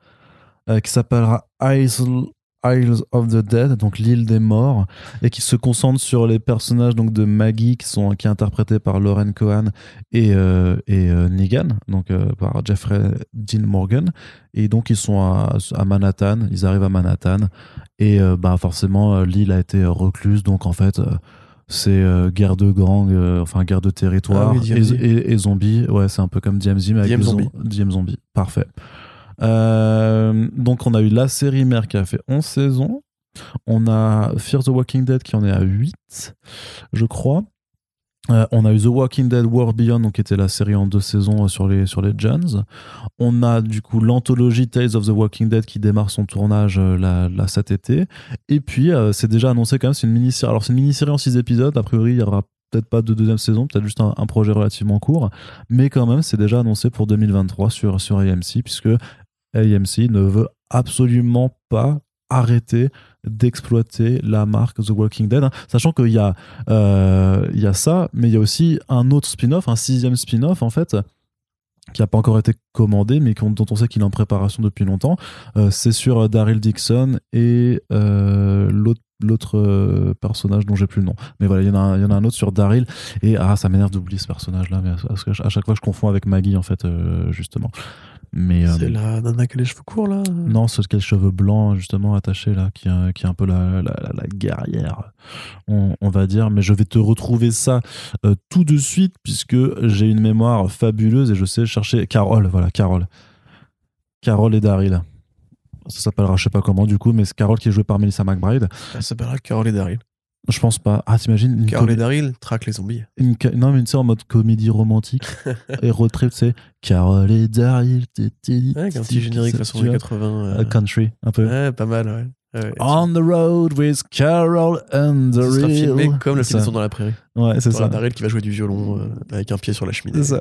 euh, qui s'appellera Isle, Isles of the Dead, donc l'île des morts, et qui se concentre sur les personnages donc de Maggie, qui sont qui est interprété par Lauren Cohan et, euh, et euh, Negan, donc euh, par Jeffrey Dean Morgan. Et donc ils sont à, à Manhattan, ils arrivent à Manhattan. Et euh, bah forcément, l'île a été recluse, donc en fait, c'est guerre de gang, enfin guerre de territoire Ah oui, et, DMZ. et, et zombies. Ouais, c'est un peu comme DMZ, mais avec DM des Zombie. zom- DM Zombie. Parfait. Euh, donc on a eu la série mère qui a fait 11 saisons. On a Fear the Walking Dead qui en est à 8, je crois. Euh, on a eu The Walking Dead World Beyond, donc qui était la série en deux saisons euh, sur les, sur les. On a du coup l'anthologie Tales of the Walking Dead qui démarre son tournage là, cet été. Et puis, c'est déjà annoncé quand même, c'est une mini-série. Alors, c'est une mini-série en six épisodes. A priori, il y aura peut-être pas de deuxième saison, peut-être juste un, un projet relativement court. Mais quand même, c'est déjà annoncé pour 2023 sur, sur AMC, puisque AMC ne veut absolument pas arrêter d'exploiter la marque The Walking Dead, hein. sachant qu'il y, a, euh, y a ça, mais il y a aussi un autre spin-off, un sixième spin-off en fait, qui n'a pas encore été commandé, mais dont on sait qu'il est en préparation depuis longtemps. Euh, c'est sur euh, Daryl Dixon et l'autre personnage dont j'ai plus le nom. Mais voilà, il y, en a un- autre sur Daryl. Et ah, ça m'énerve d'oublier ce personnage-là, mais à chaque fois je confonds avec Maggie, en fait, justement. Mais euh, C'est la nana qui a les cheveux courts, là non, c'est qui a les cheveux blancs, justement, attachés, là, qui, est- qui est un peu la, la, la- la guerrière, on, on va dire. Mais je vais te retrouver ça euh, tout de suite, puisque j'ai une mémoire fabuleuse et je sais chercher. Carole, voilà, Carole. Carole et Daryl. Ça s'appellera, je sais pas comment, du coup, mais c'est Carole qui est jouée par Melissa McBride. Elle s'appellera Carol et Daryl. Je pense pas. Ah, t'imagines une, Carol et Daryl traquent les zombies. une ca- Non, mais une en mode comédie romantique *laughs* et road trip, c'est Carole et Daryl. Ouais, un ti- petit générique tu façon vois, années 80. euh, euh, country, un peu. Ouais, pas mal, ouais. Ouais, On the road with Carol and the real. filmé comme C'est ça. Sont dans la prairie. Ouais, c'est ça. Daryl qui va jouer du violon euh, avec un pied sur la cheminée. C'est ça.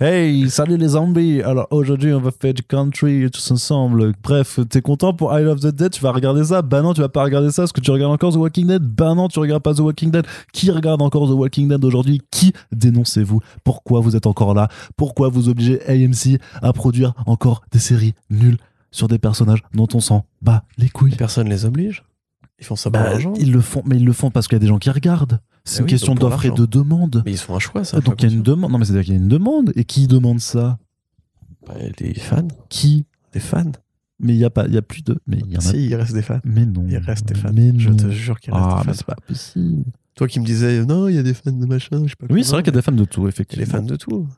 *laughs* hey, salut les zombies. Alors aujourd'hui, on va faire du country tous ensemble. Bref, t'es content pour I Love the Dead? Tu vas regarder ça? Bah non, tu vas pas regarder ça. Est-ce que tu regardes encore The Walking Dead? Bah non, tu regardes pas The Walking Dead. Qui regarde encore The Walking Dead aujourd'hui? Qui? Dénoncez-vous Pourquoi vous êtes encore là? Pourquoi vous obligez AMC à produire encore des séries nulles? Sur des personnages dont on s'en bat les couilles Personne les oblige. Ils font ça pour Bah, l'argent. ils le font, mais ils le font parce qu'il y a des gens qui regardent. C'est Bah une oui, question d'offre et de demande. Mais ils font un choix, ça. Donc il y a une demande. Non, mais c'est-à-dire qu'il y a une demande. Et qui demande ça? Bah, des fans. Qui? Des fans. Mais il y a pas, il y a plus de. Mais il y en a. Si, il reste des fans. Mais non. Il reste des fans. Mais Je non. te jure qu'il reste Ah, des fans. c'est pas possible. Toi qui me disais, non, il y a des fans de machin, je sais pas Oui, c'est vrai qu'il y a des fans de tout, Il y a effectivement. des fans de tout.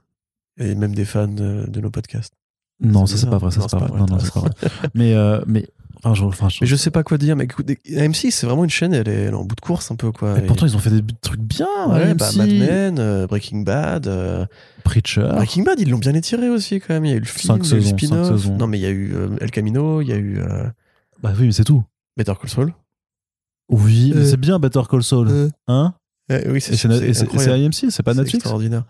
Et même des fans de, de nos podcasts. Non, C'est ça c'est pas vrai. Ça c'est pas c'est vrai. Non, non, c'est pas vrai. *laughs* Mais euh, mais. Enfin, je, enfin, je- Mais je sais pas quoi dire, mais écoute, AMC, c'est vraiment une chaîne, elle est, elle est en bout de course un peu, quoi. Et Et- pourtant, ils ont fait des trucs bien. Ouais, bah, Mad Men, euh, Breaking Bad. euh, Preacher. Breaking Bad, ils l'ont bien étiré aussi, quand même. Il y a eu le film, il y a eu le spin-off. Non, mais il y a eu euh, El Camino, il y a eu Bah oui, mais c'est tout. Better Call Saul. Oui, mais c'est bien Better Call Saul. Hein? eh oui, Et c'est c'est- c'est. AMC, c'est pas C'est Netflix? extraordinaire.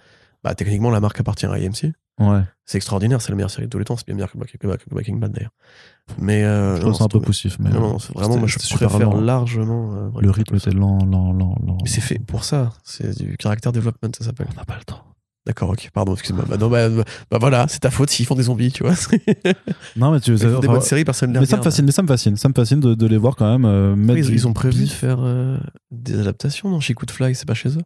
Bah, techniquement, la marque appartient à AMC. Ouais. C'est extraordinaire, c'est la meilleure série de tous les temps. C'est bien meilleur que, Breaking- que- que Breaking Bad, d'ailleurs. Mais. Euh, Je trouve ça un peu poussif, mais. Non, non, vraiment, moi, je préfère lent. largement. euh, Le rythme était lent, lent, lent, lent. Mais c'est fait pour ça. C'est du character development, ça s'appelle. On n'a pas le temps. D'accord, ok, pardon, excuse-moi. Bah, non, bah, bah, bah voilà, c'est ta faute s'ils font des zombies, tu vois. *laughs* Non, mais tu Ils font des bonnes séries, personne Mais ça me fascine, mais ça me fascine, ça me fascine de, de les voir quand même euh, mettre. Ils, du ils ont prévu de faire euh, des adaptations dans She Could Fly, c'est pas chez eux?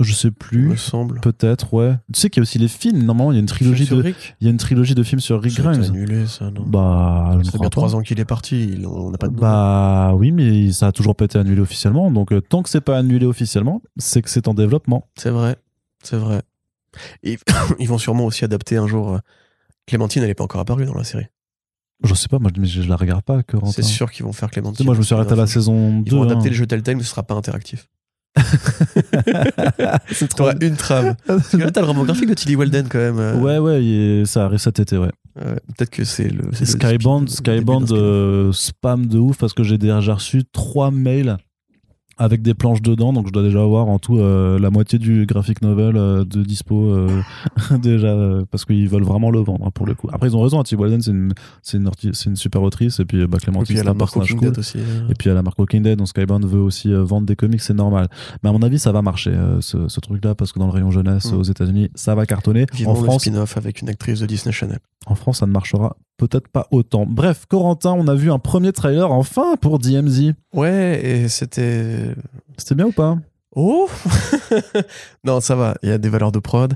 Je sais plus, me semble. peut-être, ouais. Tu sais qu'il y a aussi les films. Normalement, il y a une trilogie de, Rick il y a une trilogie de films sur Rick Grimes. annulé, ça, non Bah, ne Ça fait bien trois ans qu'il est parti, on n'a pas de. Bah oui, mais ça a toujours pas été annulé officiellement. Donc euh, tant que c'est pas annulé officiellement, c'est que c'est en développement. C'est vrai, c'est vrai. Et *coughs* ils vont sûrement aussi adapter un jour. euh, Clémentine, elle n'est pas encore apparue dans la série. Je sais pas, moi, mais je, je la regarde pas. C'est sûr qu'ils vont faire Clémentine. moi, je me suis arrêté à la saison 2. Ils vont adapter hein. le jeu Telltale, mais ce sera pas interactif. *laughs* C'est auras une trame. *laughs* Parce que là, t'as le roman graphique de Tilly Walden quand même. euh, Ouais, ouais, il- ça arrive cet été, ouais. Peut-être que c'est le. Skybound, Skybound euh, spam de ouf parce que j'ai déjà reçu trois mails avec des planches dedans, donc je dois déjà avoir en tout euh, la moitié du graphic novel euh, de dispo euh, *laughs* déjà parce qu'ils veulent vraiment le vendre hein, pour le coup. Après ils ont raison, T. Walden c'est une, c'est une, une super autrice et puis bah, Clémentine c'est un personnage cool. Aussi. Et puis a la marque Walking Dead, donc Skybound veut aussi vendre des comics, c'est normal. Mais à mon avis, ça va marcher ce, ce truc-là parce que dans le rayon jeunesse Mm. aux États-Unis, ça va cartonner. Vivement En France, spin-off avec une actrice de Disney Channel. en France, ça ne marchera peut-être pas autant. Bref, Corentin, on a vu un premier trailer enfin pour DMZ. Ouais, et c'était. C'était bien ou pas? Oh *laughs* Non, ça va, il y a des valeurs de prod.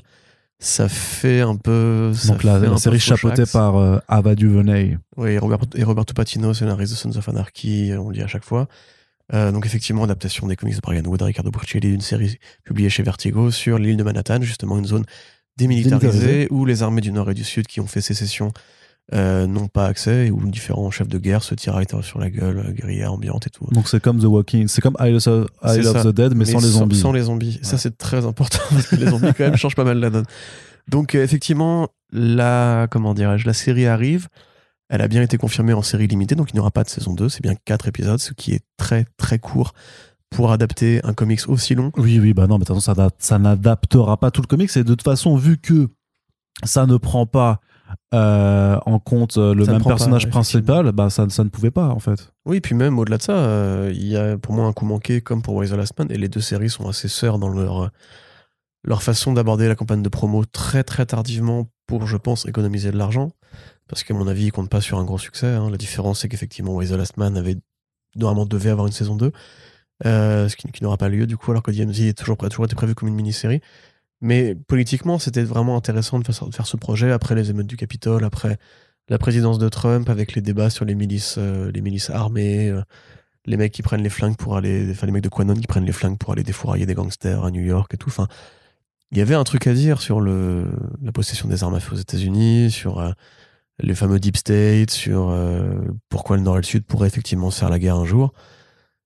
Ça fait un peu. ça Donc la, la série chapeautée par euh, Ava DuVernay. Oui, et, Robert- et Roberto Patino, scénariste de Sons of Anarchy, on le dit à chaque fois. Euh, donc effectivement, adaptation des comics de Brian Wood, Ricardo Burcelli, une série publiée chez Vertigo sur l'île de Manhattan, justement une zone démilitarisée Démilitarisée. où les armées du Nord et du Sud qui ont fait sécession euh, n'ont pas accès et où différents chefs de guerre se tiraillent sur la gueule, euh, guérilla ambiante et tout. Donc c'est comme The Walking, c'est comme of ça. the Dead, mais, sans les zombies. Sans les zombies. Ça, c'est très important *laughs* parce que les zombies, quand même, changent pas mal la donne. Donc, euh, effectivement, la, comment dirais-je, la série arrive. Elle a bien été confirmée en série limitée, donc il n'y aura pas de saison 2. C'est bien 4 épisodes, ce qui est très, très court pour adapter un comics aussi long. Oui, oui, bah non, mais de toute façon, ça, ça n'adaptera pas tout le comics. Et de toute façon, vu que ça ne prend pas euh, en compte euh, le Ça ne même pas, personnage principal, bah ça, ça ne pouvait pas, en fait. Oui, puis même au-delà de ça, euh, il y a pour moi un coup manqué comme pour Wise the Last Man, et les deux séries sont assez sœurs dans leur, leur façon d'aborder la campagne de promo très très tardivement pour, je pense, économiser de l'argent. Parce qu'à mon avis, ils comptent pas sur un gros succès. hein. La différence, c'est qu'effectivement, Wise the Last Man avait, normalement devait avoir une saison 2, euh, ce qui, qui n'aura pas lieu du coup, alors que DMZ est toujours, a toujours été prévu comme une mini-série. Mais politiquement, c'était vraiment intéressant de faire, ce projet après les émeutes du Capitole, après la présidence de Trump, avec les débats sur les milices, euh, les milices armées, euh, les mecs qui prennent les flingues pour aller, enfin les mecs de Quanon qui prennent les flingues pour aller défourailler des gangsters à New York et tout. Enfin, il y avait un truc à dire sur la possession des armes à feu aux États-Unis, sur euh, les fameux deep state, sur pourquoi le Nord et le Sud pourraient effectivement faire la guerre un jour.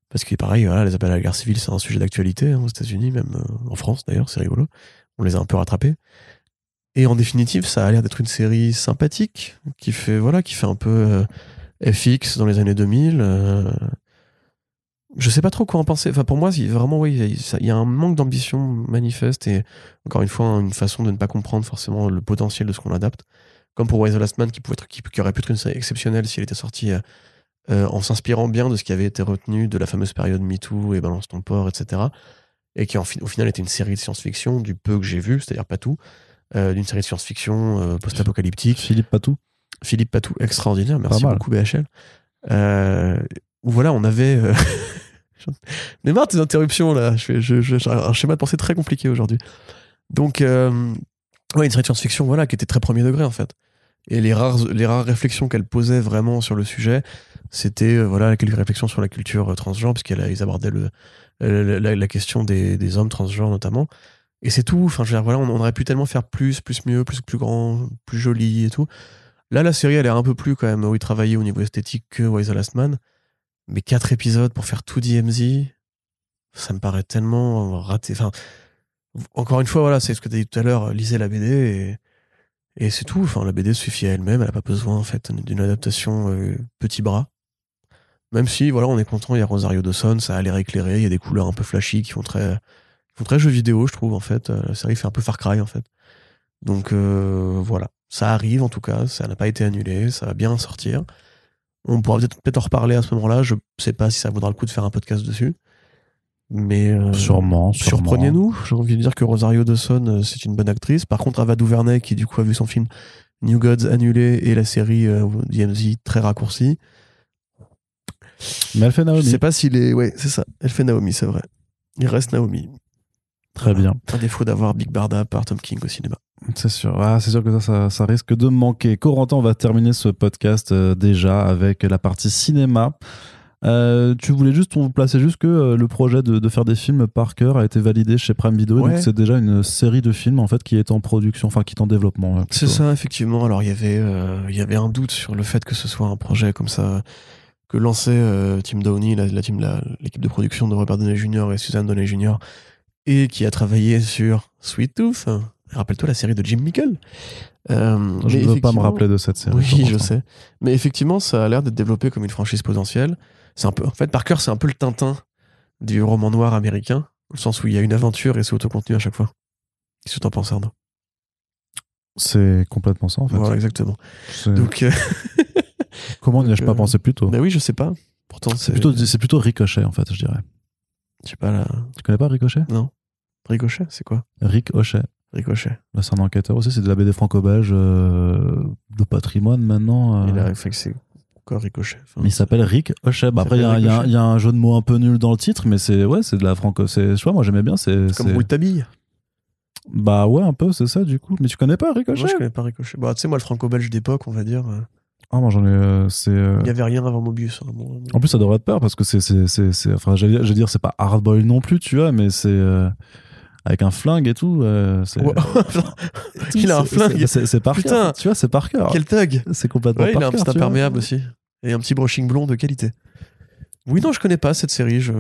Parce que pareil, les appels à la guerre civile, c'est un sujet d'actualité hein, aux États-Unis, même en France d'ailleurs, c'est rigolo. On les a un peu rattrapés. Et en définitive, ça a l'air d'être une série sympathique, qui fait, voilà, qui fait un peu euh, FX dans les années 2000. euh, je sais pas trop quoi en penser. Enfin, pour moi, vraiment, il y a- un manque d'ambition manifeste et encore une fois, une façon de ne pas comprendre forcément le potentiel de ce qu'on adapte. Comme pour Wise the Last Man, qui, pouvait être, aurait pu être une série exceptionnelle si elle était sortie euh, euh, en s'inspirant bien de ce qui avait été retenu de la fameuse période MeToo et Balance ton port, etc. Et qui, en au final, était une série de science-fiction, du peu que j'ai vu, c'est-à-dire pas tout, euh, d'une série de science-fiction euh, post-apocalyptique. Philippe Patou. Philippe Patou, extraordinaire, merci beaucoup BHL. Euh, où voilà, on avait. euh, *laughs* ai marre tes interruptions là. Je fais, je, je- j'ai un schéma de pensée très compliqué aujourd'hui. Donc, euh, ouais, une série de science-fiction voilà, qui était très premier degré en fait. Et les rares, les rares réflexions qu'elle posait vraiment sur le sujet, c'était euh, voilà, quelques réflexions sur la culture euh, transgenre, qu'ils abordaient le, euh, la, question des, hommes transgenres notamment. Et c'est tout. Enfin, je veux dire, voilà, on, aurait pu tellement faire plus, plus mieux, plus, plus grand, plus joli et tout. Là, la série, elle est un peu plus quand même, oui, travaillée au niveau esthétique que Wise the Last Man. Mais quatre épisodes pour faire tout DMZ, ça me paraît tellement raté. Enfin, encore une fois, voilà, c'est ce que tu as dit tout à l'heure, lisez la BD et, et c'est tout. Enfin, la BD suffit à elle-même, elle n'a pas besoin en fait d'une adaptation euh, petit bras. Même si, voilà, on est content, il y a Rosario Dawson, ça a l'air éclairé, il y a des couleurs un peu flashy qui font très, qui font très jeu vidéo, je trouve, en fait. Euh, La série fait un peu Far Cry, en fait. Donc, euh, voilà. Ça arrive, en tout cas, ça n'a pas été annulé, ça va bien sortir. On pourra peut-être peut en reparler à ce moment-là, je sais pas si ça vaudra le coup de faire un podcast dessus. Mais euh, Sûrement, sûrement. surprenez-nous. J'ai envie de dire que Rosario Dawson, c'est une bonne actrice. Par contre, Ava DuVernay, qui du coup a vu son film New Gods annulé et la série euh, DMZ très raccourcie, Mais elle fait je Naomi. sais pas s'il est. Ouais, c'est ça. Elle fait Naomi, c'est vrai. Il reste Naomi. Très bien. À défaut d'avoir Big Barda par Tom King au cinéma. C'est sûr. Ah, c'est sûr que ça, ça, ça risque de manquer. Corentin, on va terminer ce podcast euh, déjà avec la partie cinéma. Euh, tu voulais juste, on vous plaçait juste que euh, le projet de, de faire des films par cœur a été validé chez Prime Video, Ouais. donc c'est déjà une série de films en fait qui est en production, enfin qui est en développement. euh, C'est ça, effectivement. Alors, il y avait, il y avait un doute sur le fait que ce soit un projet comme ça que lançait euh, Tim Downey, la, la team, l'équipe de production de Robert Downey Jr. et Suzanne Downey Jr. et qui a travaillé sur Sweet Tooth. Rappelle-toi la série de Jim Mickle. Euh, Je ne veux pas me rappeler de cette série. Oui, je sais. Mais effectivement, ça a l'air d'être développé comme une franchise potentielle. C'est un peu, en fait, Parker, c'est un peu le Tintin du roman noir américain, au sens où il y a une aventure et c'est autocontenu à chaque fois. Qu'est-ce que t'en penses, Arnaud? C'est complètement ça en fait. Voilà, exactement. Donc, euh, *laughs* Comment n'y ai-je donc, pas euh, pensé plus tôt bah oui, je sais pas. Pourtant, C'est plutôt, c'est plutôt Ricochet en fait, je dirais. Je sais pas, là. Tu connais pas Ricochet? Ricochet, c'est quoi? Rick Hochet. Ricochet. Là, c'est un enquêteur aussi, c'est de la BD franco-belge euh, de patrimoine maintenant. euh. Il a fait que c'est quoi Ricochet? Enfin, Mais il s'appelle Rick Hochet. Bah, après, il y, a- y a un- Ricochet. il y a un jeu de mots un peu nul dans le titre, mais c'est ouais, c'est de la franco. Je vois, moi j'aimais bien. C'est, comme Rouletabille. Bah ouais, un peu, c'est ça du coup. Mais tu connais pas Ricochet? Moi, je connais pas Ricochet. Bah, tu sais, moi, le franco-belge d'époque, on va dire, Ah, moi j'en ai. euh, c'est. euh, il y avait rien avant Mobius. hein, bon, En plus, ça devrait te peur parce que c'est, c'est, c'est, c'est- enfin, j'allais, j'allais dire, c'est pas hardboil non plus, tu vois, mais c'est euh, avec un flingue et tout. euh, c'est, Ouais. *laughs* il a un flingue. C'est, par Putain. cœur, tu vois, c'est par cœur. Quel thug C'est complètement Ouais, il par a un cœur, petit imperméable aussi. Et un petit brushing blond de qualité. Oui, non, je connais pas cette série. Je,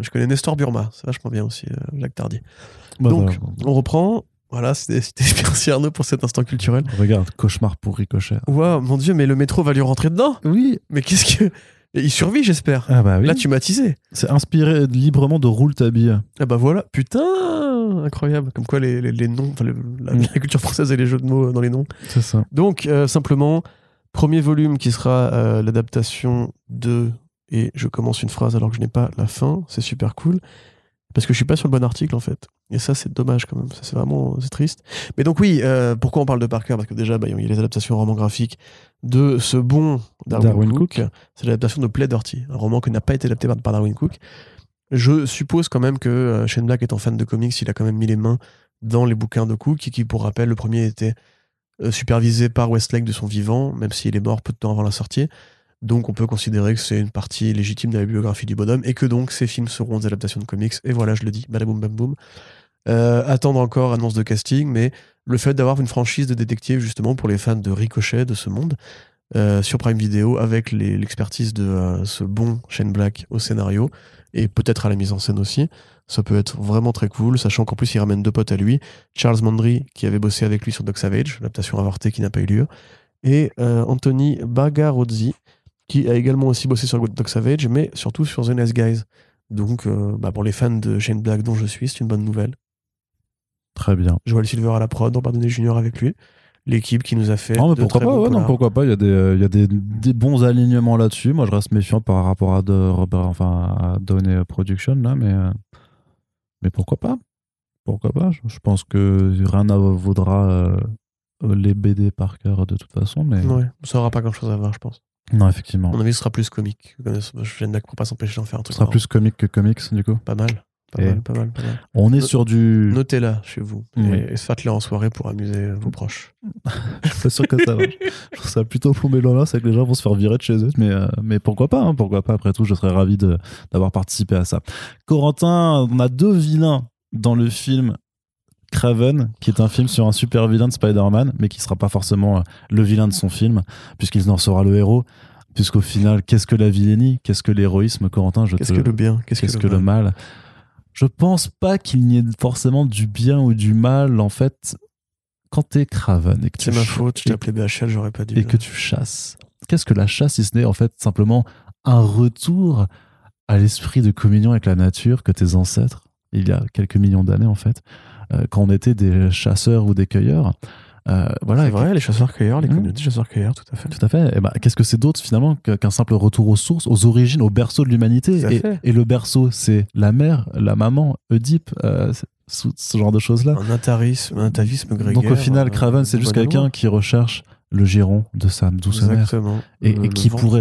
je connais Nestor Burma. C'est vachement bien aussi, euh, Jacques Tardy. Bah, Donc, voilà. on reprend. Voilà, c'était *laughs* merci Arnaud pour cet instant culturel. Regarde, cauchemar pour Ricochet. Waouh, mon dieu, mais le métro va lui rentrer dedans Oui. Mais qu'est-ce que. Il survit, j'espère. Ah bah oui. Là, tu m'as teasé. C'est inspiré librement de Rouletabille. Ah bah voilà, putain Incroyable. Comme quoi les, les- les noms, la, Mm. la culture française et les jeux de mots dans les noms. C'est ça. Donc, euh, simplement, premier volume qui sera euh, l'adaptation de. Et je commence une phrase alors que je n'ai pas la fin, c'est super cool. Parce que je suis pas sur le bon article en fait. Et ça, c'est dommage quand même. Ça, c'est vraiment c'est triste. Mais donc, oui, euh, pourquoi on parle de Parker? Parce que déjà, bah, il y a les adaptations romans graphiques de ce bon Darwin, Darwin Cook. Cook. C'est l'adaptation de Play Dirty, un roman qui n'a pas été adapté par, par Darwin Cook. Je suppose quand même que euh, Shane Black étant fan de comics, il a quand même mis les mains dans les bouquins de Cook, et qui, pour rappel, le premier était euh, supervisé par Westlake de son vivant, même s'il est mort peu de temps avant la sortie. Donc on peut considérer que c'est une partie légitime de la bibliographie du bonhomme, et que donc ces films seront des adaptations de comics. Et voilà, je le dis, badaboum bam boum. Euh, attendre encore annonce de casting, mais le fait d'avoir une franchise de détective justement pour les fans de Ricochet de ce monde euh, sur Prime Video avec l'expertise de euh, ce bon Shane Black au scénario et peut-être à la mise en scène aussi. Ça peut être vraiment très cool, sachant qu'en plus il ramène deux potes à lui, Charles Mandry qui avait bossé avec lui sur Doc Savage, l'adaptation avortée qui n'a pas eu lieu, et euh, Anthony Bagarozzi qui a également aussi bossé sur Doc Savage, mais surtout sur The Nice Guys. Donc euh, bah, pour les fans de Shane Black dont je suis, c'est une bonne nouvelle. Très bien. Joel Silver à la prod, Robert Downey Jr. avec lui. L'équipe qui nous a fait. Non, mais de pourquoi très pas, ouais, non, pourquoi pas. Il y a des, il y a des, des bons alignements là-dessus. Moi, je reste méfiant par rapport à, de, Robert- enfin, à Downey Production, là, mais, mais pourquoi pas? Pourquoi pas? Je, pense que rien ne vaudra euh, les BD par cœur de toute façon, mais Ouais, ça aura pas grand chose à voir, je pense. Non, effectivement. À mon avis, ce sera plus comique. Black pour pas s'empêcher d'en faire un Ce truc. sera marrant. plus comique que comics, du coup. Pas mal. Pas mal, pas mal, pas mal. On est No- sur du. Notez-la chez vous et, et faites-la en soirée pour amuser vos proches. *laughs* Je suis pas sûr que ça va. Je trouve ça plutôt plombé là, c'est que les gens vont se faire virer de chez eux. Mais, euh, mais pourquoi pas hein, Pourquoi pas Après tout, je serais ravi d'avoir participé à ça. Corentin, on a deux vilains dans le film Craven, qui est un film sur un super vilain de Spider-Man, mais qui sera pas forcément euh, le vilain de son film, puisqu'il en sera le héros. Puisqu'au final, qu'est-ce que la vilainie Qu'est-ce que l'héroïsme Corentin, Qu'est-ce te- que le bien? Qu'est-ce que, que le mal? Je pense pas qu'il n'y ait forcément du bien ou du mal. En fait, quand t'es Craven et que C'est ma faute, je t'ai appelé BHL, j'aurais pas dû. et que tu chasses. Qu'est-ce que la chasse si ce n'est en fait simplement un retour à l'esprit de communion avec la nature que tes ancêtres, il y a quelques millions d'années en fait, euh, quand on était des chasseurs ou des cueilleurs, euh, voilà. C'est vrai, les chasseurs-cueilleurs, les Mmh. communautés chasseurs-cueilleurs, tout à fait. Tout à fait. Et ben, qu'est-ce que c'est d'autre finalement qu'un simple retour aux sources, aux origines, au berceau de l'humanité et, et le berceau, c'est la mère, la maman, Oedipe, euh, ce, genre de choses-là. Un atarisme, un atavisme grégaire. Donc au final, euh, Craven, c'est juste quelqu'un qui recherche le giron de sa douce mère Exactement. Et- et qui pourrait-.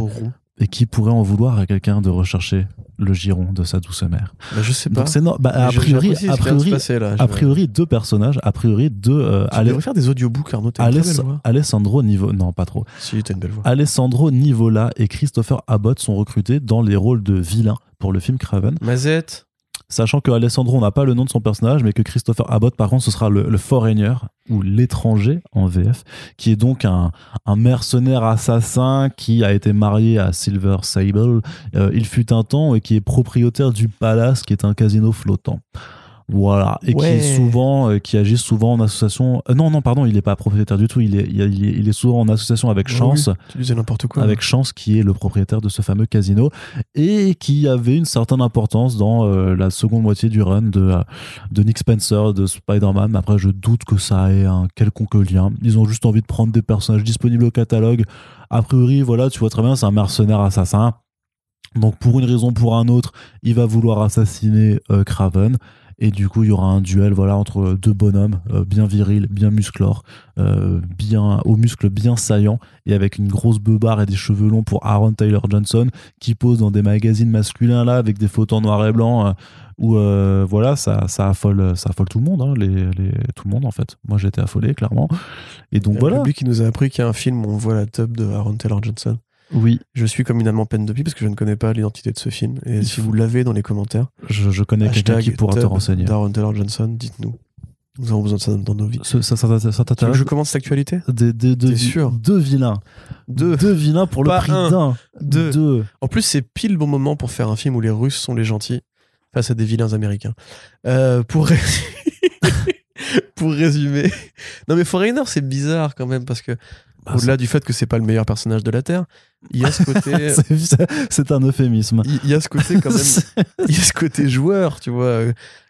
Et qui pourrait en vouloir à quelqu'un de rechercher le giron de sa douce mère Bah, je sais pas. Donc c'est no- bah, a je- priori, a priori, passer, là. a Je- priori deux personnages, a priori deux. euh, Tu Ale- faire des audiobooks, Arnaud. T'as une très Aless- belle voix. Alessandro Nivo, non pas trop. Si, t'as une belle voix. Alessandro Nivola et Christopher Abbott sont recrutés dans les rôles de vilains pour le film Craven. Mazette. Sachant que Alessandro, n'a pas le nom de son personnage, mais que Christopher Abbott, par contre, ce sera le, foreigner ou l'étranger en VF, qui est donc un, un mercenaire assassin qui a été marié à Silver Sable. Euh, il fut un temps et qui est propriétaire du Palace, qui est un casino flottant. Voilà, et qui est souvent, euh, qui agit souvent en association. euh, non, non, pardon, il n'est pas propriétaire du tout. Il est, il est, il est souvent en association avec Oui, Chance, Tu disais n'importe quoi. avec Chance qui est le propriétaire de ce fameux casino et qui avait une certaine importance dans euh, la seconde moitié du run de, de Nick Spencer de Spider-Man. Mais Après, je doute que ça ait un quelconque lien. Ils ont juste envie de prendre des personnages disponibles au catalogue. A priori, voilà, tu vois très bien, c'est un mercenaire assassin. Donc, pour une raison ou pour un autre, il va vouloir assassiner Craven. Et du coup, il y aura un duel voilà, entre deux bonhommes euh, bien virils, bien musclores, euh, bien, aux muscles bien saillants et avec une grosse beubare et des cheveux longs pour Aaron Taylor Johnson qui pose dans des magazines masculins là avec des photos en noir et blanc euh, où euh, voilà ça, ça affole ça affole tout le monde hein, les, les- tout le monde en fait. Moi j'étais affolé clairement. Et donc voilà. public qui nous a appris qu'il y a un film où on voit la tub de Aaron Taylor Johnson. Oui Je suis comme une peine depuis parce que je ne connais pas l'identité de ce film. Et si vous l'avez dans les commentaires, je, je connais quelqu'un qui pourra te renseigner d'Aaron Taylor Johnson, dites-nous. Nous avons besoin de ça dans nos vies. ça, ça, ça, ça- ça Tu veux t'intéresse que je commence cette actualité des, sûr deux vilains Deux. deux vilains pour le Pas prix un, d'un deux. deux En plus, c'est pile le bon moment pour faire un film où les Russes sont les gentils face à des vilains américains. Euh, pour, ré- *laughs* pour résumer. Non, mais Foreigner, c'est bizarre quand même parce que, Bah, au-delà du fait que c'est pas le meilleur personnage de la Terre, il y a ce côté. *laughs* c'est- un euphémisme il il y a ce côté quand même. *laughs* il y a ce côté joueur, tu vois.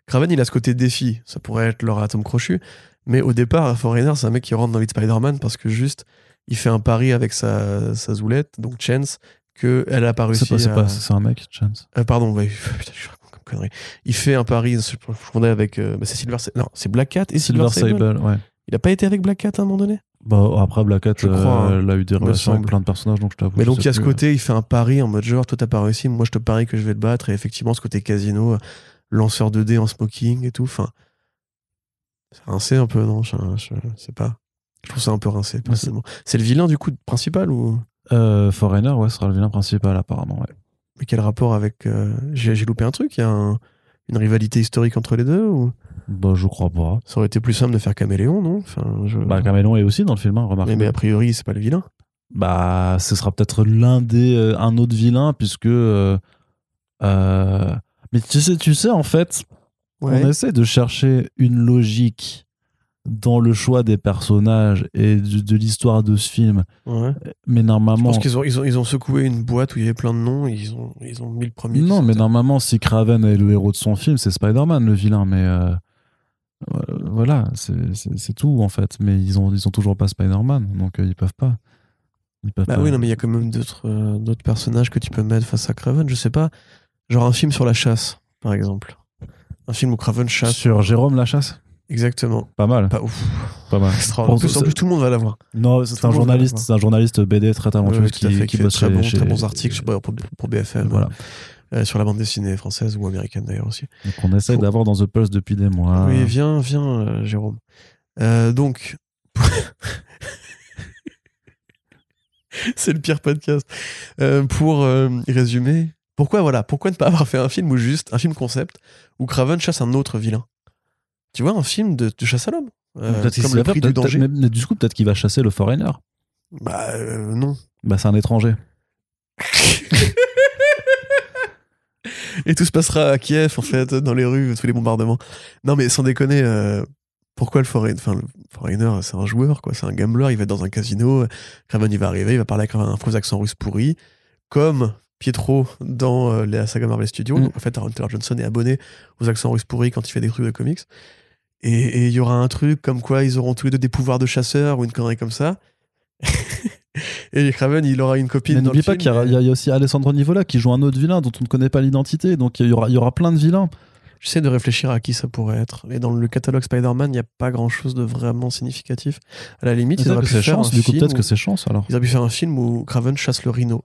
Craven, il a ce côté défi. Ça pourrait être leur atome crochu. Mais au départ, Foreigner, c'est un mec qui rentre dans Lead Spider-Man parce que juste, il fait un pari avec sa, sa zoulette, donc Chance, qu'elle a pas réussi c'est pas, c'est à- pas- c'est un mec Chance Euh, pardon, ouais, *laughs* putain, je raconte comme connerie. Il fait un pari, je confondais avec. euh, bah, c'est Silver Non, c'est Black Cat et Silver, Silver Sable. Sable ouais Il a pas été avec Black Cat à un moment donné? Bah, après, Black Cat, Je crois, euh, elle a eu des relations avec plein de personnages, donc je t'avoue. Mais donc il y a ce côté, il fait un pari en mode genre, toi t'as pas réussi, moi je te parie que je vais te battre. Et effectivement, ce côté casino, euh, lanceur de dés en smoking et tout. Enfin, c'est rincé un peu, non? Je, je sais pas. Je trouve ça un peu rincé, personnellement. C'est le vilain du coup principal ou? Euh, Foreigner, ouais, sera le vilain principal, apparemment, ouais. Mais quel rapport avec. euh, j'ai loupé un truc Il y a un- une rivalité historique entre les deux ou? Bah, je crois pas. Ça aurait été plus simple de faire Caméléon, non? Enfin, je... Bah, Camelon est aussi dans le film, hein, remarque. mais, mais a priori, c'est pas le vilain. Bah, ce sera peut-être l'un des. euh, un autre vilain, puisque. euh, euh, mais tu sais, tu sais, en fait, on essaie de chercher une logique dans le choix des personnages et de, de l'histoire de ce film. Ouais. Mais Je normalement. pense qu'ils ont, ils ont, ils ont secoué une boîte où il y avait plein de noms et ils ont, ils ont mis le premier. Non, mais normalement, si Craven est le héros de son film, c'est Spider-Man le vilain. Mais euh, euh, voilà, c'est- tout en fait. Mais ils ont, ils ont toujours pas Spider-Man, donc euh, ils peuvent pas. Ils peuvent Bah pas. oui, non, mais il y a quand même d'autres euh, d'autres personnages que tu peux mettre face à Craven. Je sais pas. Genre un film sur la chasse, par exemple. Un film où Craven chasse. Sur Jérôme Lachasse Exactement. Pas mal, Pas ouf. pas mal. *laughs* En plus, en plus, tout le monde va l'avoir. Non, c'est un journaliste, c'est un journaliste BD très talentueux Ouais, qui, fait, qui fait bosse très, chez- bon- chez- très bons articles pour, pour BFM. Voilà. euh, sur la bande dessinée française ou américaine d'ailleurs aussi. Donc on essaie Faut- d'avoir dans The Pulse depuis des mois. Oui, viens, viens, euh, Jérôme. Euh, donc, *laughs* c'est le pire podcast. Euh, pour euh, résumer, pourquoi voilà, pourquoi ne pas avoir fait un film ou juste un film concept où Craven chasse un autre vilain? Tu vois, un film de, de chasse à l'homme, euh, comme le prix du danger. mais- mais du coup, peut-être qu'il va chasser le Foreigner. Bah euh, non. Bah, c'est un étranger. *laughs* Et tout se passera à Kiev, en fait, dans les rues, tous les bombardements. Non, mais sans déconner, euh, pourquoi le Foreigner Enfin, le Foreigner, c'est un joueur, quoi. C'est un gambler, il va être dans un casino. Craven, il va arriver, il va parler avec un faux accent russe pourri, comme Pietro dans euh, la saga Marvel Studios. Mm. Donc, en fait, Aaron Taylor Johnson est abonné aux accents russes pourris quand il fait des trucs de comics. Et il y aura un truc comme quoi ils auront tous les deux des pouvoirs de chasseur ou une connerie comme ça. *laughs* et Craven, il aura une copine n'oublie pas qu'il y, mais- y a- aussi Alessandro Nivola qui joue un autre vilain dont on ne connaît pas l'identité. Donc il y aura, il y aura plein de vilains. J'essaie de réfléchir à qui ça pourrait être. Et dans le catalogue Spider-Man, il n'y a pas grand-chose de vraiment significatif. À la limite, ils auraient pu faire chance. un Du coup, film peut-être que c'est chance alors. Ils auraient pu faire un film où Craven chasse le rhino.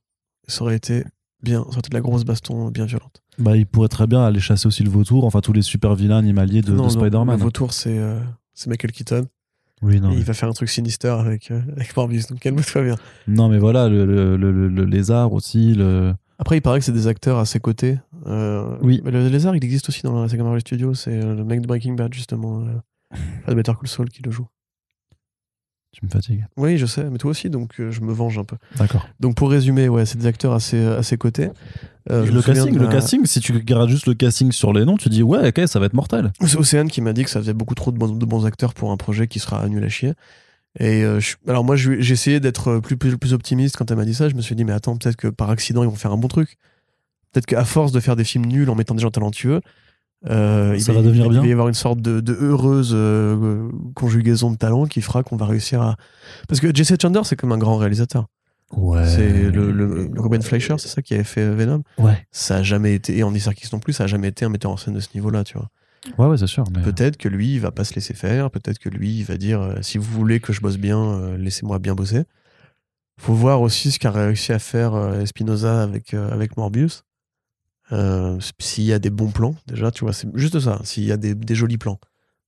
Ça aurait été bien, été de la grosse baston bien violente. Bah, il pourrait très bien aller chasser aussi le vautour, enfin tous les super vilains animaliers de, Spider-Man. Le vautour, c'est euh, Michael Keaton. Oui, non. et mais- il va faire un truc sinister avec, euh, avec Morbius. Donc calme-toi bien. Non, mais voilà, le, le, le- lézard aussi. Le... Après, il paraît que c'est des acteurs à ses côtés. Euh, Oui. mais le lézard, il existe aussi dans la saga Marvel Studios. C'est euh, le mec de Breaking Bad, justement. Euh, Better Call Saul qui le joue. Tu me fatigues. Oui, je sais, mais toi aussi, donc euh, je me venge un peu. D'accord. Donc pour résumer, ouais, c'est des acteurs à ses, à ses côtés. Euh, le casting, le casting, si tu regardes juste le casting sur les noms, tu dis ouais, ok, ça va être mortel. C'est Océane qui m'a dit que ça faisait beaucoup trop de bons, de bons acteurs pour un projet qui sera nul à chier. Et euh, je- alors moi, j'ai essayé d'être plus, plus, plus optimiste quand elle m'a dit ça. Je me suis dit, mais attends, peut-être que par accident, ils vont faire un bon truc. Peut-être qu'à force de faire des films nuls en mettant des gens talentueux, euh, Ça il va devenir il bien. va y avoir une sorte de, de heureuse euh, conjugaison de talents qui fera qu'on va réussir à. Parce que Jesse Chandler, c'est comme un grand réalisateur. Ouais. C'est le, le- le Ruben Fleischer, c'est ça qui avait fait Venom. Ouais. Ça a jamais été, et Andy Serkis non plus, ça a jamais été un metteur en scène de ce niveau-là, tu vois. Ouais, ouais, c'est sûr. Mais... Peut-être que lui, il va pas se laisser faire. Peut-être que lui, il va dire euh, si vous voulez que je bosse bien, euh, laissez-moi bien bosser. Faut voir aussi ce qu'a réussi à faire euh, Espinoza avec, euh, avec Morbius. Euh, s'il y a des bons plans, déjà, tu vois, c'est juste ça. S'il y a des, jolis plans.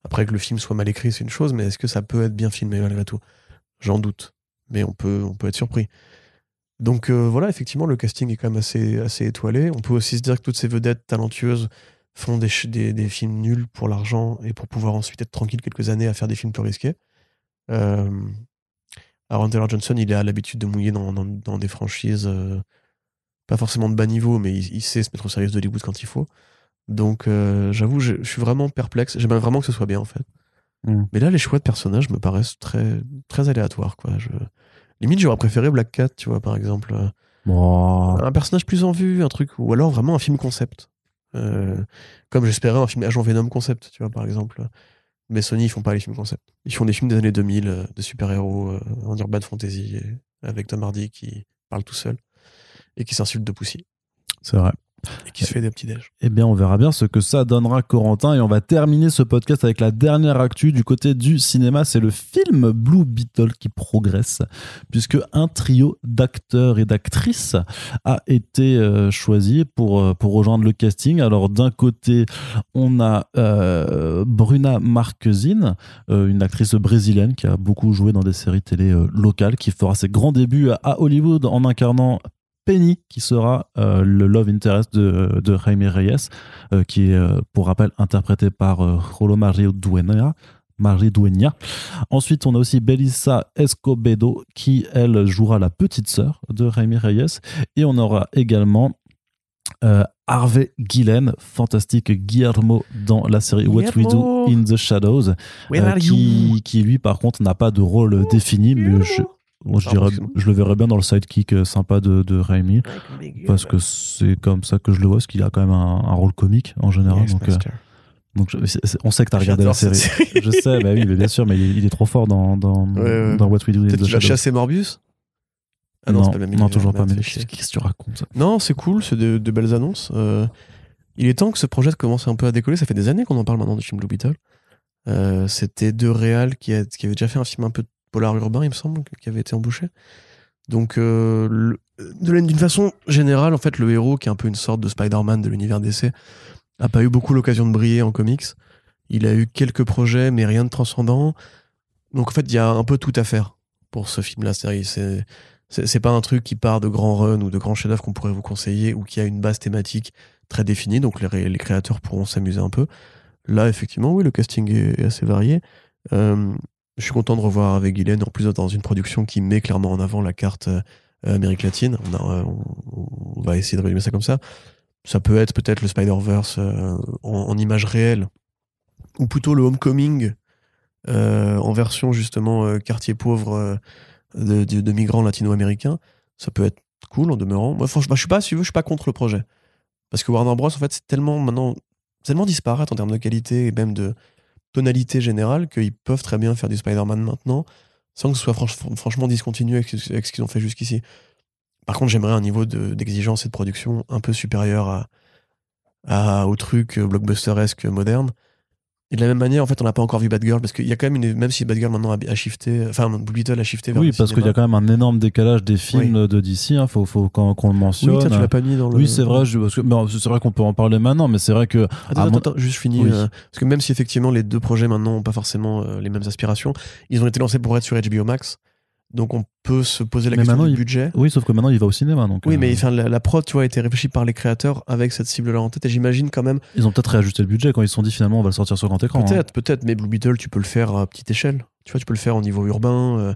Après que le film soit mal écrit, c'est une chose, mais est-ce que ça peut être bien filmé malgré tout? J'en doute. Mais on peut, on peut être surpris. Donc euh, voilà, effectivement, le casting est quand même assez, assez étoilé. On peut aussi se dire que toutes ces vedettes talentueuses font des, des, films nuls pour l'argent et pour pouvoir ensuite être tranquille quelques années à faire des films plus risqués. Euh, Aaron Taylor Johnson, il a l'habitude de mouiller dans des franchises euh, pas forcément de bas niveau, mais il, il sait se mettre au service d'Hollywood quand il faut. Donc euh, j'avoue, je, je suis vraiment perplexe. J'aimerais vraiment que ce soit bien en fait. Mm. Mais là, les choix de personnages me paraissent très, très aléatoires. Quoi. Je... Limite, j'aurais préféré Black Cat, tu vois, par exemple. Un personnage plus en vue, un truc, ou alors vraiment un film concept. Euh, comme j'espérais un film Agent Venom concept, tu vois, par exemple. Mais Sony, ils font pas les films concept. Ils font des films des années 2000, euh, de super-héros en urban fantasy, avec Tom Hardy qui parle tout seul et qui s'insulte de Poussy C'est vrai. et qui se fait des petits déj. Eh bien, on verra bien ce que ça donnera, Corentin. Et on va terminer ce podcast avec la dernière actu du côté du cinéma. C'est le film Blue Beetle qui progresse, puisque un trio d'acteurs et d'actrices a été euh, choisi pour, euh, pour rejoindre le casting. Alors, d'un côté, on a euh, Bruna Marquezine, euh, une actrice brésilienne qui a beaucoup joué dans des séries télé locales, qui fera ses grands débuts à Hollywood en incarnant Penny, qui sera euh, le love interest de, de Jaime Reyes, euh, qui est, euh, pour rappel, interprété par Rolo Mario Dueña. Marie Dueña. Ensuite, on a aussi Belissa Escobedo, qui, elle, jouera la petite sœur de Jaime Reyes. Et on aura également euh, Harvey Gillen, fantastique Guillermo dans la série What We Do in the Shadows, euh, qui, qui, lui, par contre, n'a pas de rôle défini, mais je, moi, je, dirais, le verrais bien dans le sidekick euh, sympa de, de Raimi, parce que c'est comme ça que je le vois, parce qu'il a quand même un, un rôle comique en général. Yes, donc, euh, donc je- on sait que tu as regardé la série. je sais, bah oui, mais bien sûr, mais il est, il est trop fort dans, dans, Ouais, ouais. dans What We Do in Peut-être qu'il chasser Morbius? Ah non, c'est pas non, toujours pas. Mais qu'est-ce que tu racontes ça? Non, c'est cool, c'est de, de belles annonces. Euh, il est temps que ce projet commence un peu à décoller. Ça fait des années qu'on en parle maintenant du film Blue Beetle. Euh, C'était deux réals qui, a- qui avaient déjà fait un film un peu de polar urbain, il me semble, qui avait été embauché. Donc, euh, d'une façon générale, en fait, le héros, qui est un peu une sorte de Spider-Man de l'univers DC, a pas eu beaucoup l'occasion de briller en comics. Il a eu quelques projets, mais rien de transcendant. Donc, en fait, il y a un peu tout à faire pour ce film-là. C'est- C'est pas un truc qui part de grands runs ou de grands chefs-d'œuvre qu'on pourrait vous conseiller ou qui a une base thématique très définie, donc les, les créateurs pourront s'amuser un peu. Là, effectivement, oui, le casting est, est assez varié. Euh, je suis content de revoir avec Guylaine, en plus dans une production qui met clairement en avant la carte euh, Amérique latine. Euh, on- va essayer de résumer ça comme ça. Ça peut être peut-être le Spider-Verse euh, en, image réelle, ou plutôt le Homecoming en version justement quartier pauvre de, migrants latino-américains. Ça peut être cool en demeurant. Moi, franchement, je suis pas, si veux, je suis pas contre le projet. Parce que Warner Bros, en fait, c'est tellement maintenant, tellement disparate en termes de qualité et même de tonalité générale qu'ils peuvent très bien faire du Spider-Man maintenant sans que ce soit franch- franchement discontinué avec, ce- qu'ils ont fait jusqu'ici. Par contre, j'aimerais un niveau de- d'exigence et de production un peu supérieur à, à, au truc blockbusteresque moderne. Et de la même manière, en fait, on n'a pas encore vu Batgirl parce qu'il y a quand même une, même si Batgirl maintenant a, a shifté, enfin, Blue Beetle a shifté vers Oui, le parce qu'il y a quand même un énorme décalage des films de DC, hein, faut, faut qu'on qu'on le mentionne. Oui, tiens, tu l'as pas mis dans le. Oui, c'est vrai, je- parce que- c'est vrai qu'on peut en parler maintenant, mais c'est vrai que Attends, attends, mon- attends, juste fini. Oui. euh, parce que même si effectivement les deux projets maintenant n'ont pas forcément euh, les mêmes aspirations, ils ont été lancés pour être sur HBO Max. Donc on peut se poser la Mais question du il- budget. oui, sauf que maintenant il va au cinéma, donc Oui, euh, mais enfin, la, la prod, tu vois, a été réfléchie par les créateurs avec cette cible-là en tête. Et j'imagine quand même, ils ont peut-être réajusté le budget quand ils se sont dit finalement on va le sortir sur grand écran. hein. peut-être, peut-être, mais Blue Beetle, tu peux le faire à petite échelle. Tu vois, tu peux le faire au niveau urbain. euh,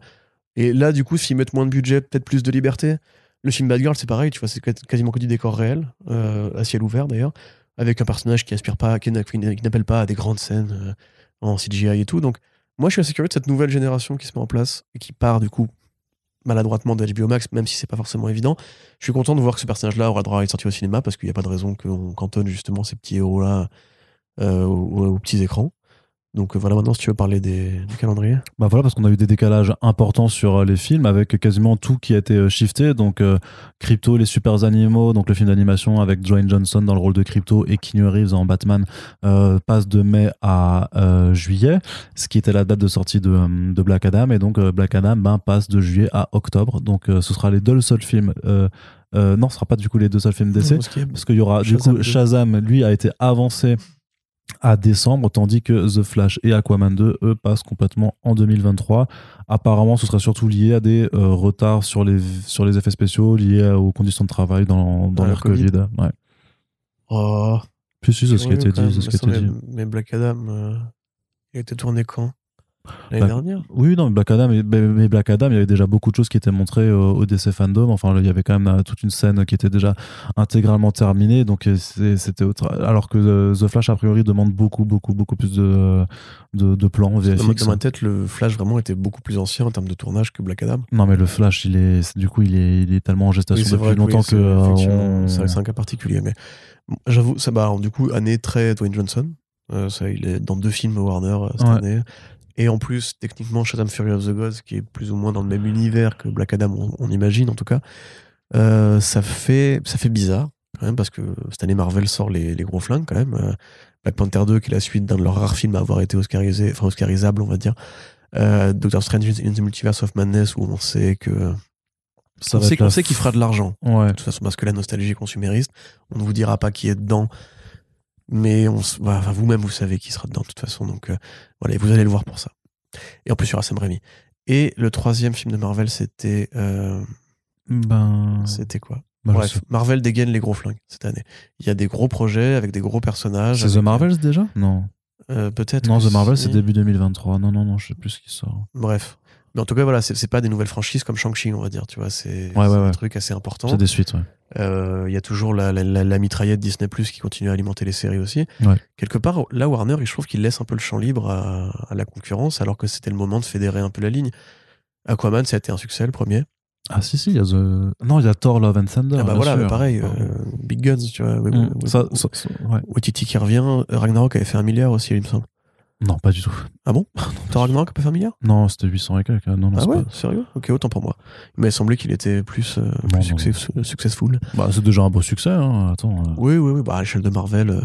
et là, du coup, s'ils mettent moins de budget, peut-être plus de liberté. Le film Bad Girl, c'est pareil, tu vois, c'est quasiment que du décor réel, euh, à ciel ouvert d'ailleurs, avec un personnage qui aspire pas, qui n'a- qui n'appelle pas à des grandes scènes euh, en CGI et tout. Donc, moi, je suis assez curieux de cette nouvelle génération qui se met en place et qui part du coup maladroitement de HBO Max, même si c'est pas forcément évident. Je suis content de voir que ce personnage-là aura droit à être sorti au cinéma parce qu'il n'y a pas de raison qu'on cantonne justement ces petits héros-là euh, aux, aux petits écrans. Donc euh, voilà, maintenant, si tu veux parler des, du calendrier. Bah voilà, parce qu'on a eu des décalages importants sur euh, les films avec quasiment tout qui a été euh, shifté. Donc, euh, Crypto, les super animaux, donc le film d'animation avec Dwayne Johnson dans le rôle de Crypto et Keanu Reeves en Batman euh, passe de mai à euh, juillet, ce qui était la date de sortie de, euh, de Black Adam. Et donc, euh, Black Adam ben, passe de juillet à octobre. Donc, euh, ce sera les deux seuls films. euh, euh, non, ce sera pas du coup les deux seuls films d'essai. Parce qu'il y aura, du coup, 2. Shazam, lui, a été avancé à décembre, tandis que The Flash et Aquaman 2, eux, passent complètement en 2023. Apparemment, ce serait surtout lié à des euh, retards sur les, sur les effets spéciaux, liés aux conditions de travail dans, dans l'ère Covid. Covid. Ouais. Oh, Puis si, c'est ce qui a été dit. mais Black Adam, euh, il a été tourné quand? L'année Bah, dernière Oui, non, mais Black Adam, mais- mais Black Adam, il y avait déjà beaucoup de choses qui étaient montrées au, au DC Fandom. Enfin, il y avait quand même euh, toute une scène qui était déjà intégralement terminée. Donc, euh, c'était autre. Alors que euh, The Flash, a priori, demande beaucoup, beaucoup, beaucoup plus de, de, de plans dans, VFX. dans ma tête, le Flash vraiment était beaucoup plus ancien en termes de tournage que Black Adam. Non, mais le Flash, il est, du coup, il est, il est tellement en gestation depuis vrai longtemps oui, que. c'est- euh, on- un cas particulier. Mais j'avoue, ça va. Du coup, année très Dwayne Johnson. Euh, ça, il est dans deux films Warner euh, cette Ouais. année. Et en plus, techniquement, Shazam Fury of the Gods, qui est plus ou moins dans le même univers que Black Adam, on, on imagine en tout cas, euh, ça, fait, ça fait bizarre quand même, parce que cette année, Marvel sort les, les gros flingues quand même. Euh, Black Panther 2, qui est la suite d'un de leurs rares films à avoir été oscarisé, enfin oscarisable, on va dire. Euh, Doctor Strange in the Multiverse of Madness, où on sait que. ça on sait la sait qu'il fera de l'argent. Ouais. De toute façon, parce que la nostalgie est consumériste, on ne vous dira pas qui est dedans, mais on, s- voilà, enfin, vous-même, vous savez qui sera dedans de toute façon. Donc euh, voilà, et vous allez le voir pour ça. Et en plus, il y aura Sam Raimi. Et le troisième film de Marvel, c'était. euh, Ben. c'était quoi? bah, Bref, Marvel dégaine les gros flingues cette année. Il y a des gros projets avec des gros personnages. C'est The Marvels déjà? Non. euh, Peut-être. Non, The Marvel, c'est début 2023. Non, non, non, je sais plus ce qui sort. Bref. Mais en tout cas, voilà, c'est pas des nouvelles franchises comme Shang-Chi, on va dire. Tu vois, c'est Ouais, ouais, un ouais. truc assez important. C'est des suites, ouais. Euh, Il y a toujours la, la, la- la mitraillette Disney Plus qui continue à alimenter les séries aussi. Ouais. Quelque part, là, Warner, je trouve qu'il laisse un peu le champ libre à, à la concurrence, alors que c'était le moment de fédérer un peu la ligne. Aquaman, ça a été un succès, le premier. Ah, si, si, il y a The. Non, il y a Thor Love and Thunder. ah bah voilà, mais pareil, euh, Big Guns, tu vois. Mm, ça, ça- ouais. Waititi qui revient. Ragnarok avait fait un milliard aussi, il me semble. Non, pas du tout. Ah bon? Thor Ragnarok a pas fait un milliard? Non, c'était 800 et quelques. Non, non, Ah ouais? pas- Sérieux? Ok, autant pour moi. Il m'a semblé qu'il était plus, euh, Non, plus non. successful. Bah, c'est déjà un beau succès. Hein. Attends. euh, Oui, oui, oui. Bah, à l'échelle de Marvel, euh,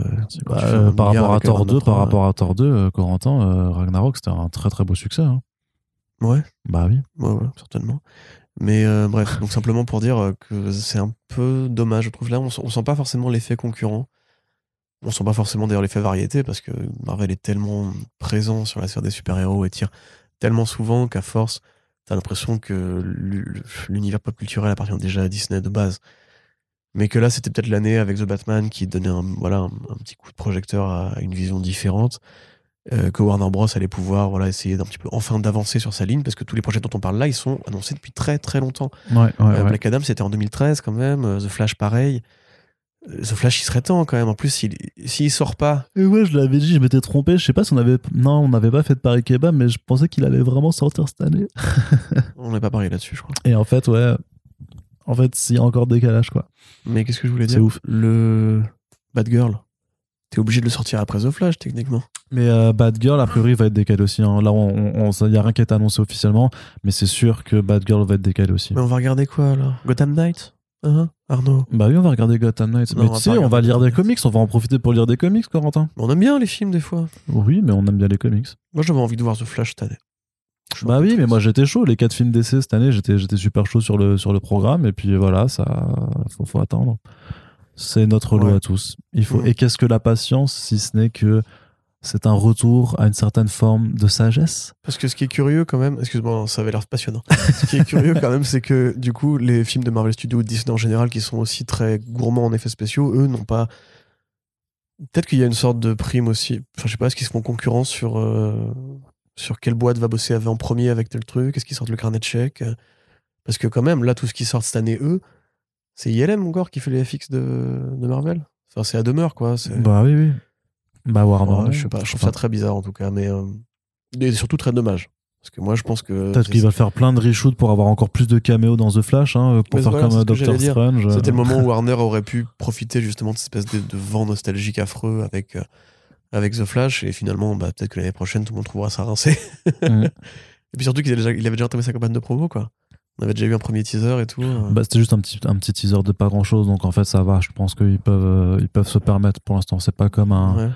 bah, par rapport à Thor Iron 2, Man par 3, rapport à Thor 2, euh, Corentin, Ragnarok, c'était un très très beau succès. hein. Ouais. Bah oui. Ouais, ouais, certainement. Mais bref, donc simplement pour dire que c'est un peu dommage, je trouve. Là, on, on sent pas forcément l'effet concurrent. On sent pas forcément d'ailleurs l'effet variété parce que Marvel est tellement présent sur la sphère des super-héros et tire tellement souvent qu'à force, t'as l'impression que l'u- l'univers pop culturel appartient déjà à Disney de base. Mais que là, c'était peut-être l'année avec The Batman qui donnait un, voilà, un, un petit coup de projecteur à une vision différente. euh, que Warner Bros allait pouvoir voilà, essayer d'un petit peu enfin d'avancer sur sa ligne parce que tous les projets dont on parle là ils sont annoncés depuis très très longtemps. Ouais, ouais, Euh, ouais. Black Adam c'était en 2013 quand même, euh, The Flash pareil. Euh, The Flash il serait temps quand même. En plus s'il s'il sort pas, Et ouais, je l'avais dit, je m'étais trompé. Je sais pas si on avait. Non, on n'avait pas fait de Paris Kebab, mais je pensais qu'il allait vraiment sortir cette année. *laughs* on n'a pas parlé là-dessus je crois. Et en fait, ouais. En fait, s'il y a encore décalage, quoi. Mais qu'est-ce que je voulais C'est dire ouf. Le Bad Girl, t'es obligé de le sortir après The Flash techniquement. Mais euh, Bad Girl, a priori, va être décalé aussi. hein. Là, on, il n'y a rien qui a été annoncé officiellement, mais c'est sûr que Bad Girl va être décalé aussi. Mais on va regarder quoi alors Gotham Knight Hein Arnaud. Bah oui, on va regarder Gotham Knights. Non, mais on tu sais, on va lire des comics, on va en profiter pour lire des comics, Corentin. On aime bien les films des fois. Oui, mais on aime bien les comics. Moi, j'avais envie de voir The Flash cette année. Je Bah oui, mais moi j'étais chaud. Les quatre films d'essai cette année, j'étais, j'étais super chaud sur le, sur le programme. Et puis voilà, ça, faut, faut attendre. C'est notre lot Ouais. à tous. Il faut. Mhm. Et qu'est-ce que la patience, si ce n'est que c'est un retour à une certaine forme de sagesse? Parce que ce qui est curieux quand même, excuse-moi, ça avait l'air passionnant. *laughs* ce qui est curieux quand même, c'est que du coup, les films de Marvel Studios ou Disney en général, qui sont aussi très gourmands en effets spéciaux, eux n'ont pas. Peut-être qu'il y a une sorte de prime aussi. Enfin, je sais pas, est-ce qu'ils se font concurrence sur, euh, sur quelle boîte va bosser en premier avec tel truc? Est-ce qu'ils sortent le carnet de chèques? Parce que quand même, là, tout ce qui sort cette année, eux, c'est ILM encore qui fait les FX de, de Marvel. Enfin, c'est à demeure, quoi. Bah oui, oui. Bah Warner. Ouais, je sais pas, je trouve ça très bizarre en tout cas, mais euh, et surtout très dommage. Parce que moi je pense que Peut-être qu'ils veulent faire plein de reshoots pour avoir encore plus de caméos dans The Flash, hein, pour Mais faire voilà, comme euh, Doctor. Strange. c'était le moment où *laughs* Warner aurait pu profiter justement de cette espèce de, de vent nostalgique affreux avec, euh, avec The Flash, et finalement bah, peut-être que l'année prochaine tout le monde trouvera ça rincé. Mhm. *laughs* Et puis surtout qu'il avait déjà, déjà entamé sa campagne de promo, quoi. On avait déjà eu un premier teaser et tout. euh. Bah, c'était juste un petit, un petit teaser de pas grand chose, donc en fait ça va. Je pense qu'ils peuvent, euh, ils peuvent se permettre pour l'instant. C'est pas comme un, Ouais.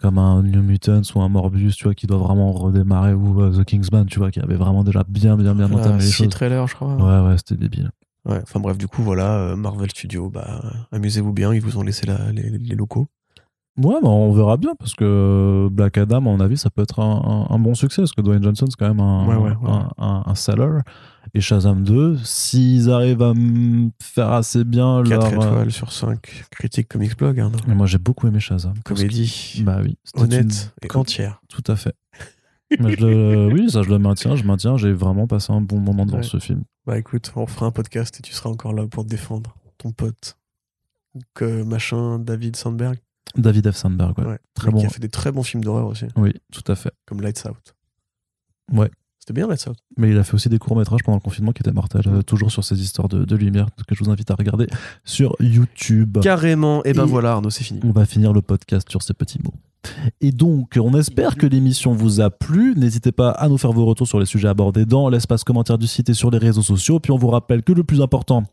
Comme un New Mutants ou un Morbius, tu vois, qui doit vraiment redémarrer, ou euh, The Kingsman, tu vois, qui avait vraiment déjà bien, bien, bien Voilà, entamé les choses. trailers, je crois. Ouais, ouais, c'était débile. Ouais, Enfin bref, du coup, voilà, euh, Marvel Studios, bah, amusez-vous bien, ils vous ont laissé la- les, les locaux. Ouais, bah, on verra bien, parce que Black Adam, à mon avis, ça peut être un, un- un bon succès, parce que Dwayne Johnson, c'est quand même un, Ouais, ouais, ouais. un- un seller. Et Shazam 2, s'ils arrivent à me faire assez bien 4 leur. euh, étoiles sur 5 critiques Comics Blog. Mais moi, j'ai beaucoup aimé Shazam. Comédie Bah oui. honnête une- et entière. Tout à fait. Mais je le- *laughs* oui, ça je le maintiens, je maintiens. J'ai vraiment passé un bon moment devant Ouais. ce film. Bah écoute, on fera un podcast et tu seras encore là pour te défendre. Ton pote. Que machin, David Sandberg. David F. Sandberg, ouais. Ouais. Très bon. Qui a fait des très bons films d'horreur aussi, Oui, tout à fait. comme Lights Out. Ouais. C'était bien Lights Out. Mais il a fait aussi des courts-métrages pendant le confinement qui étaient mortels, euh, toujours sur ces histoires de, de lumière, que je vous invite à regarder sur YouTube. Carrément. Et ben Et- voilà, Arnaud, c'est fini. On va finir le podcast sur ces petits mots. Et donc, on espère que l'émission vous a plu. N'hésitez pas à nous faire vos retours sur les sujets abordés dans l'espace commentaire du site et sur les réseaux sociaux. Puis on vous rappelle que le plus important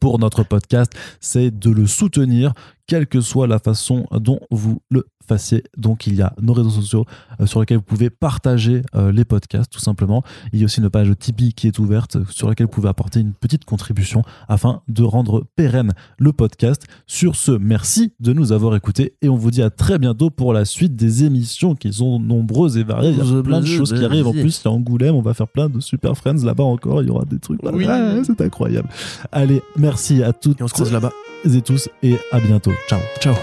pour notre podcast, c'est de le soutenir, quelle que soit la façon dont vous le fassiez. Donc, il y a nos réseaux sociaux euh, sur lesquels vous pouvez partager euh, les podcasts, tout simplement. Il y a aussi une page Tipeee qui est ouverte sur laquelle vous pouvez apporter une petite contribution afin de rendre pérenne le podcast. Sur ce, merci de nous avoir écoutés et on vous dit à très bientôt pour la suite des émissions qui sont nombreuses et variées. Il y a plein de choses qui arrivent. En plus, il y a Angoulême, on va faire plein de Super Friends là-bas encore. Il y aura des trucs. là. Oui. Ah, c'est incroyable. Allez, merci à toutes Et on se croise là-bas. Et tous et à bientôt. Ciao. Ciao.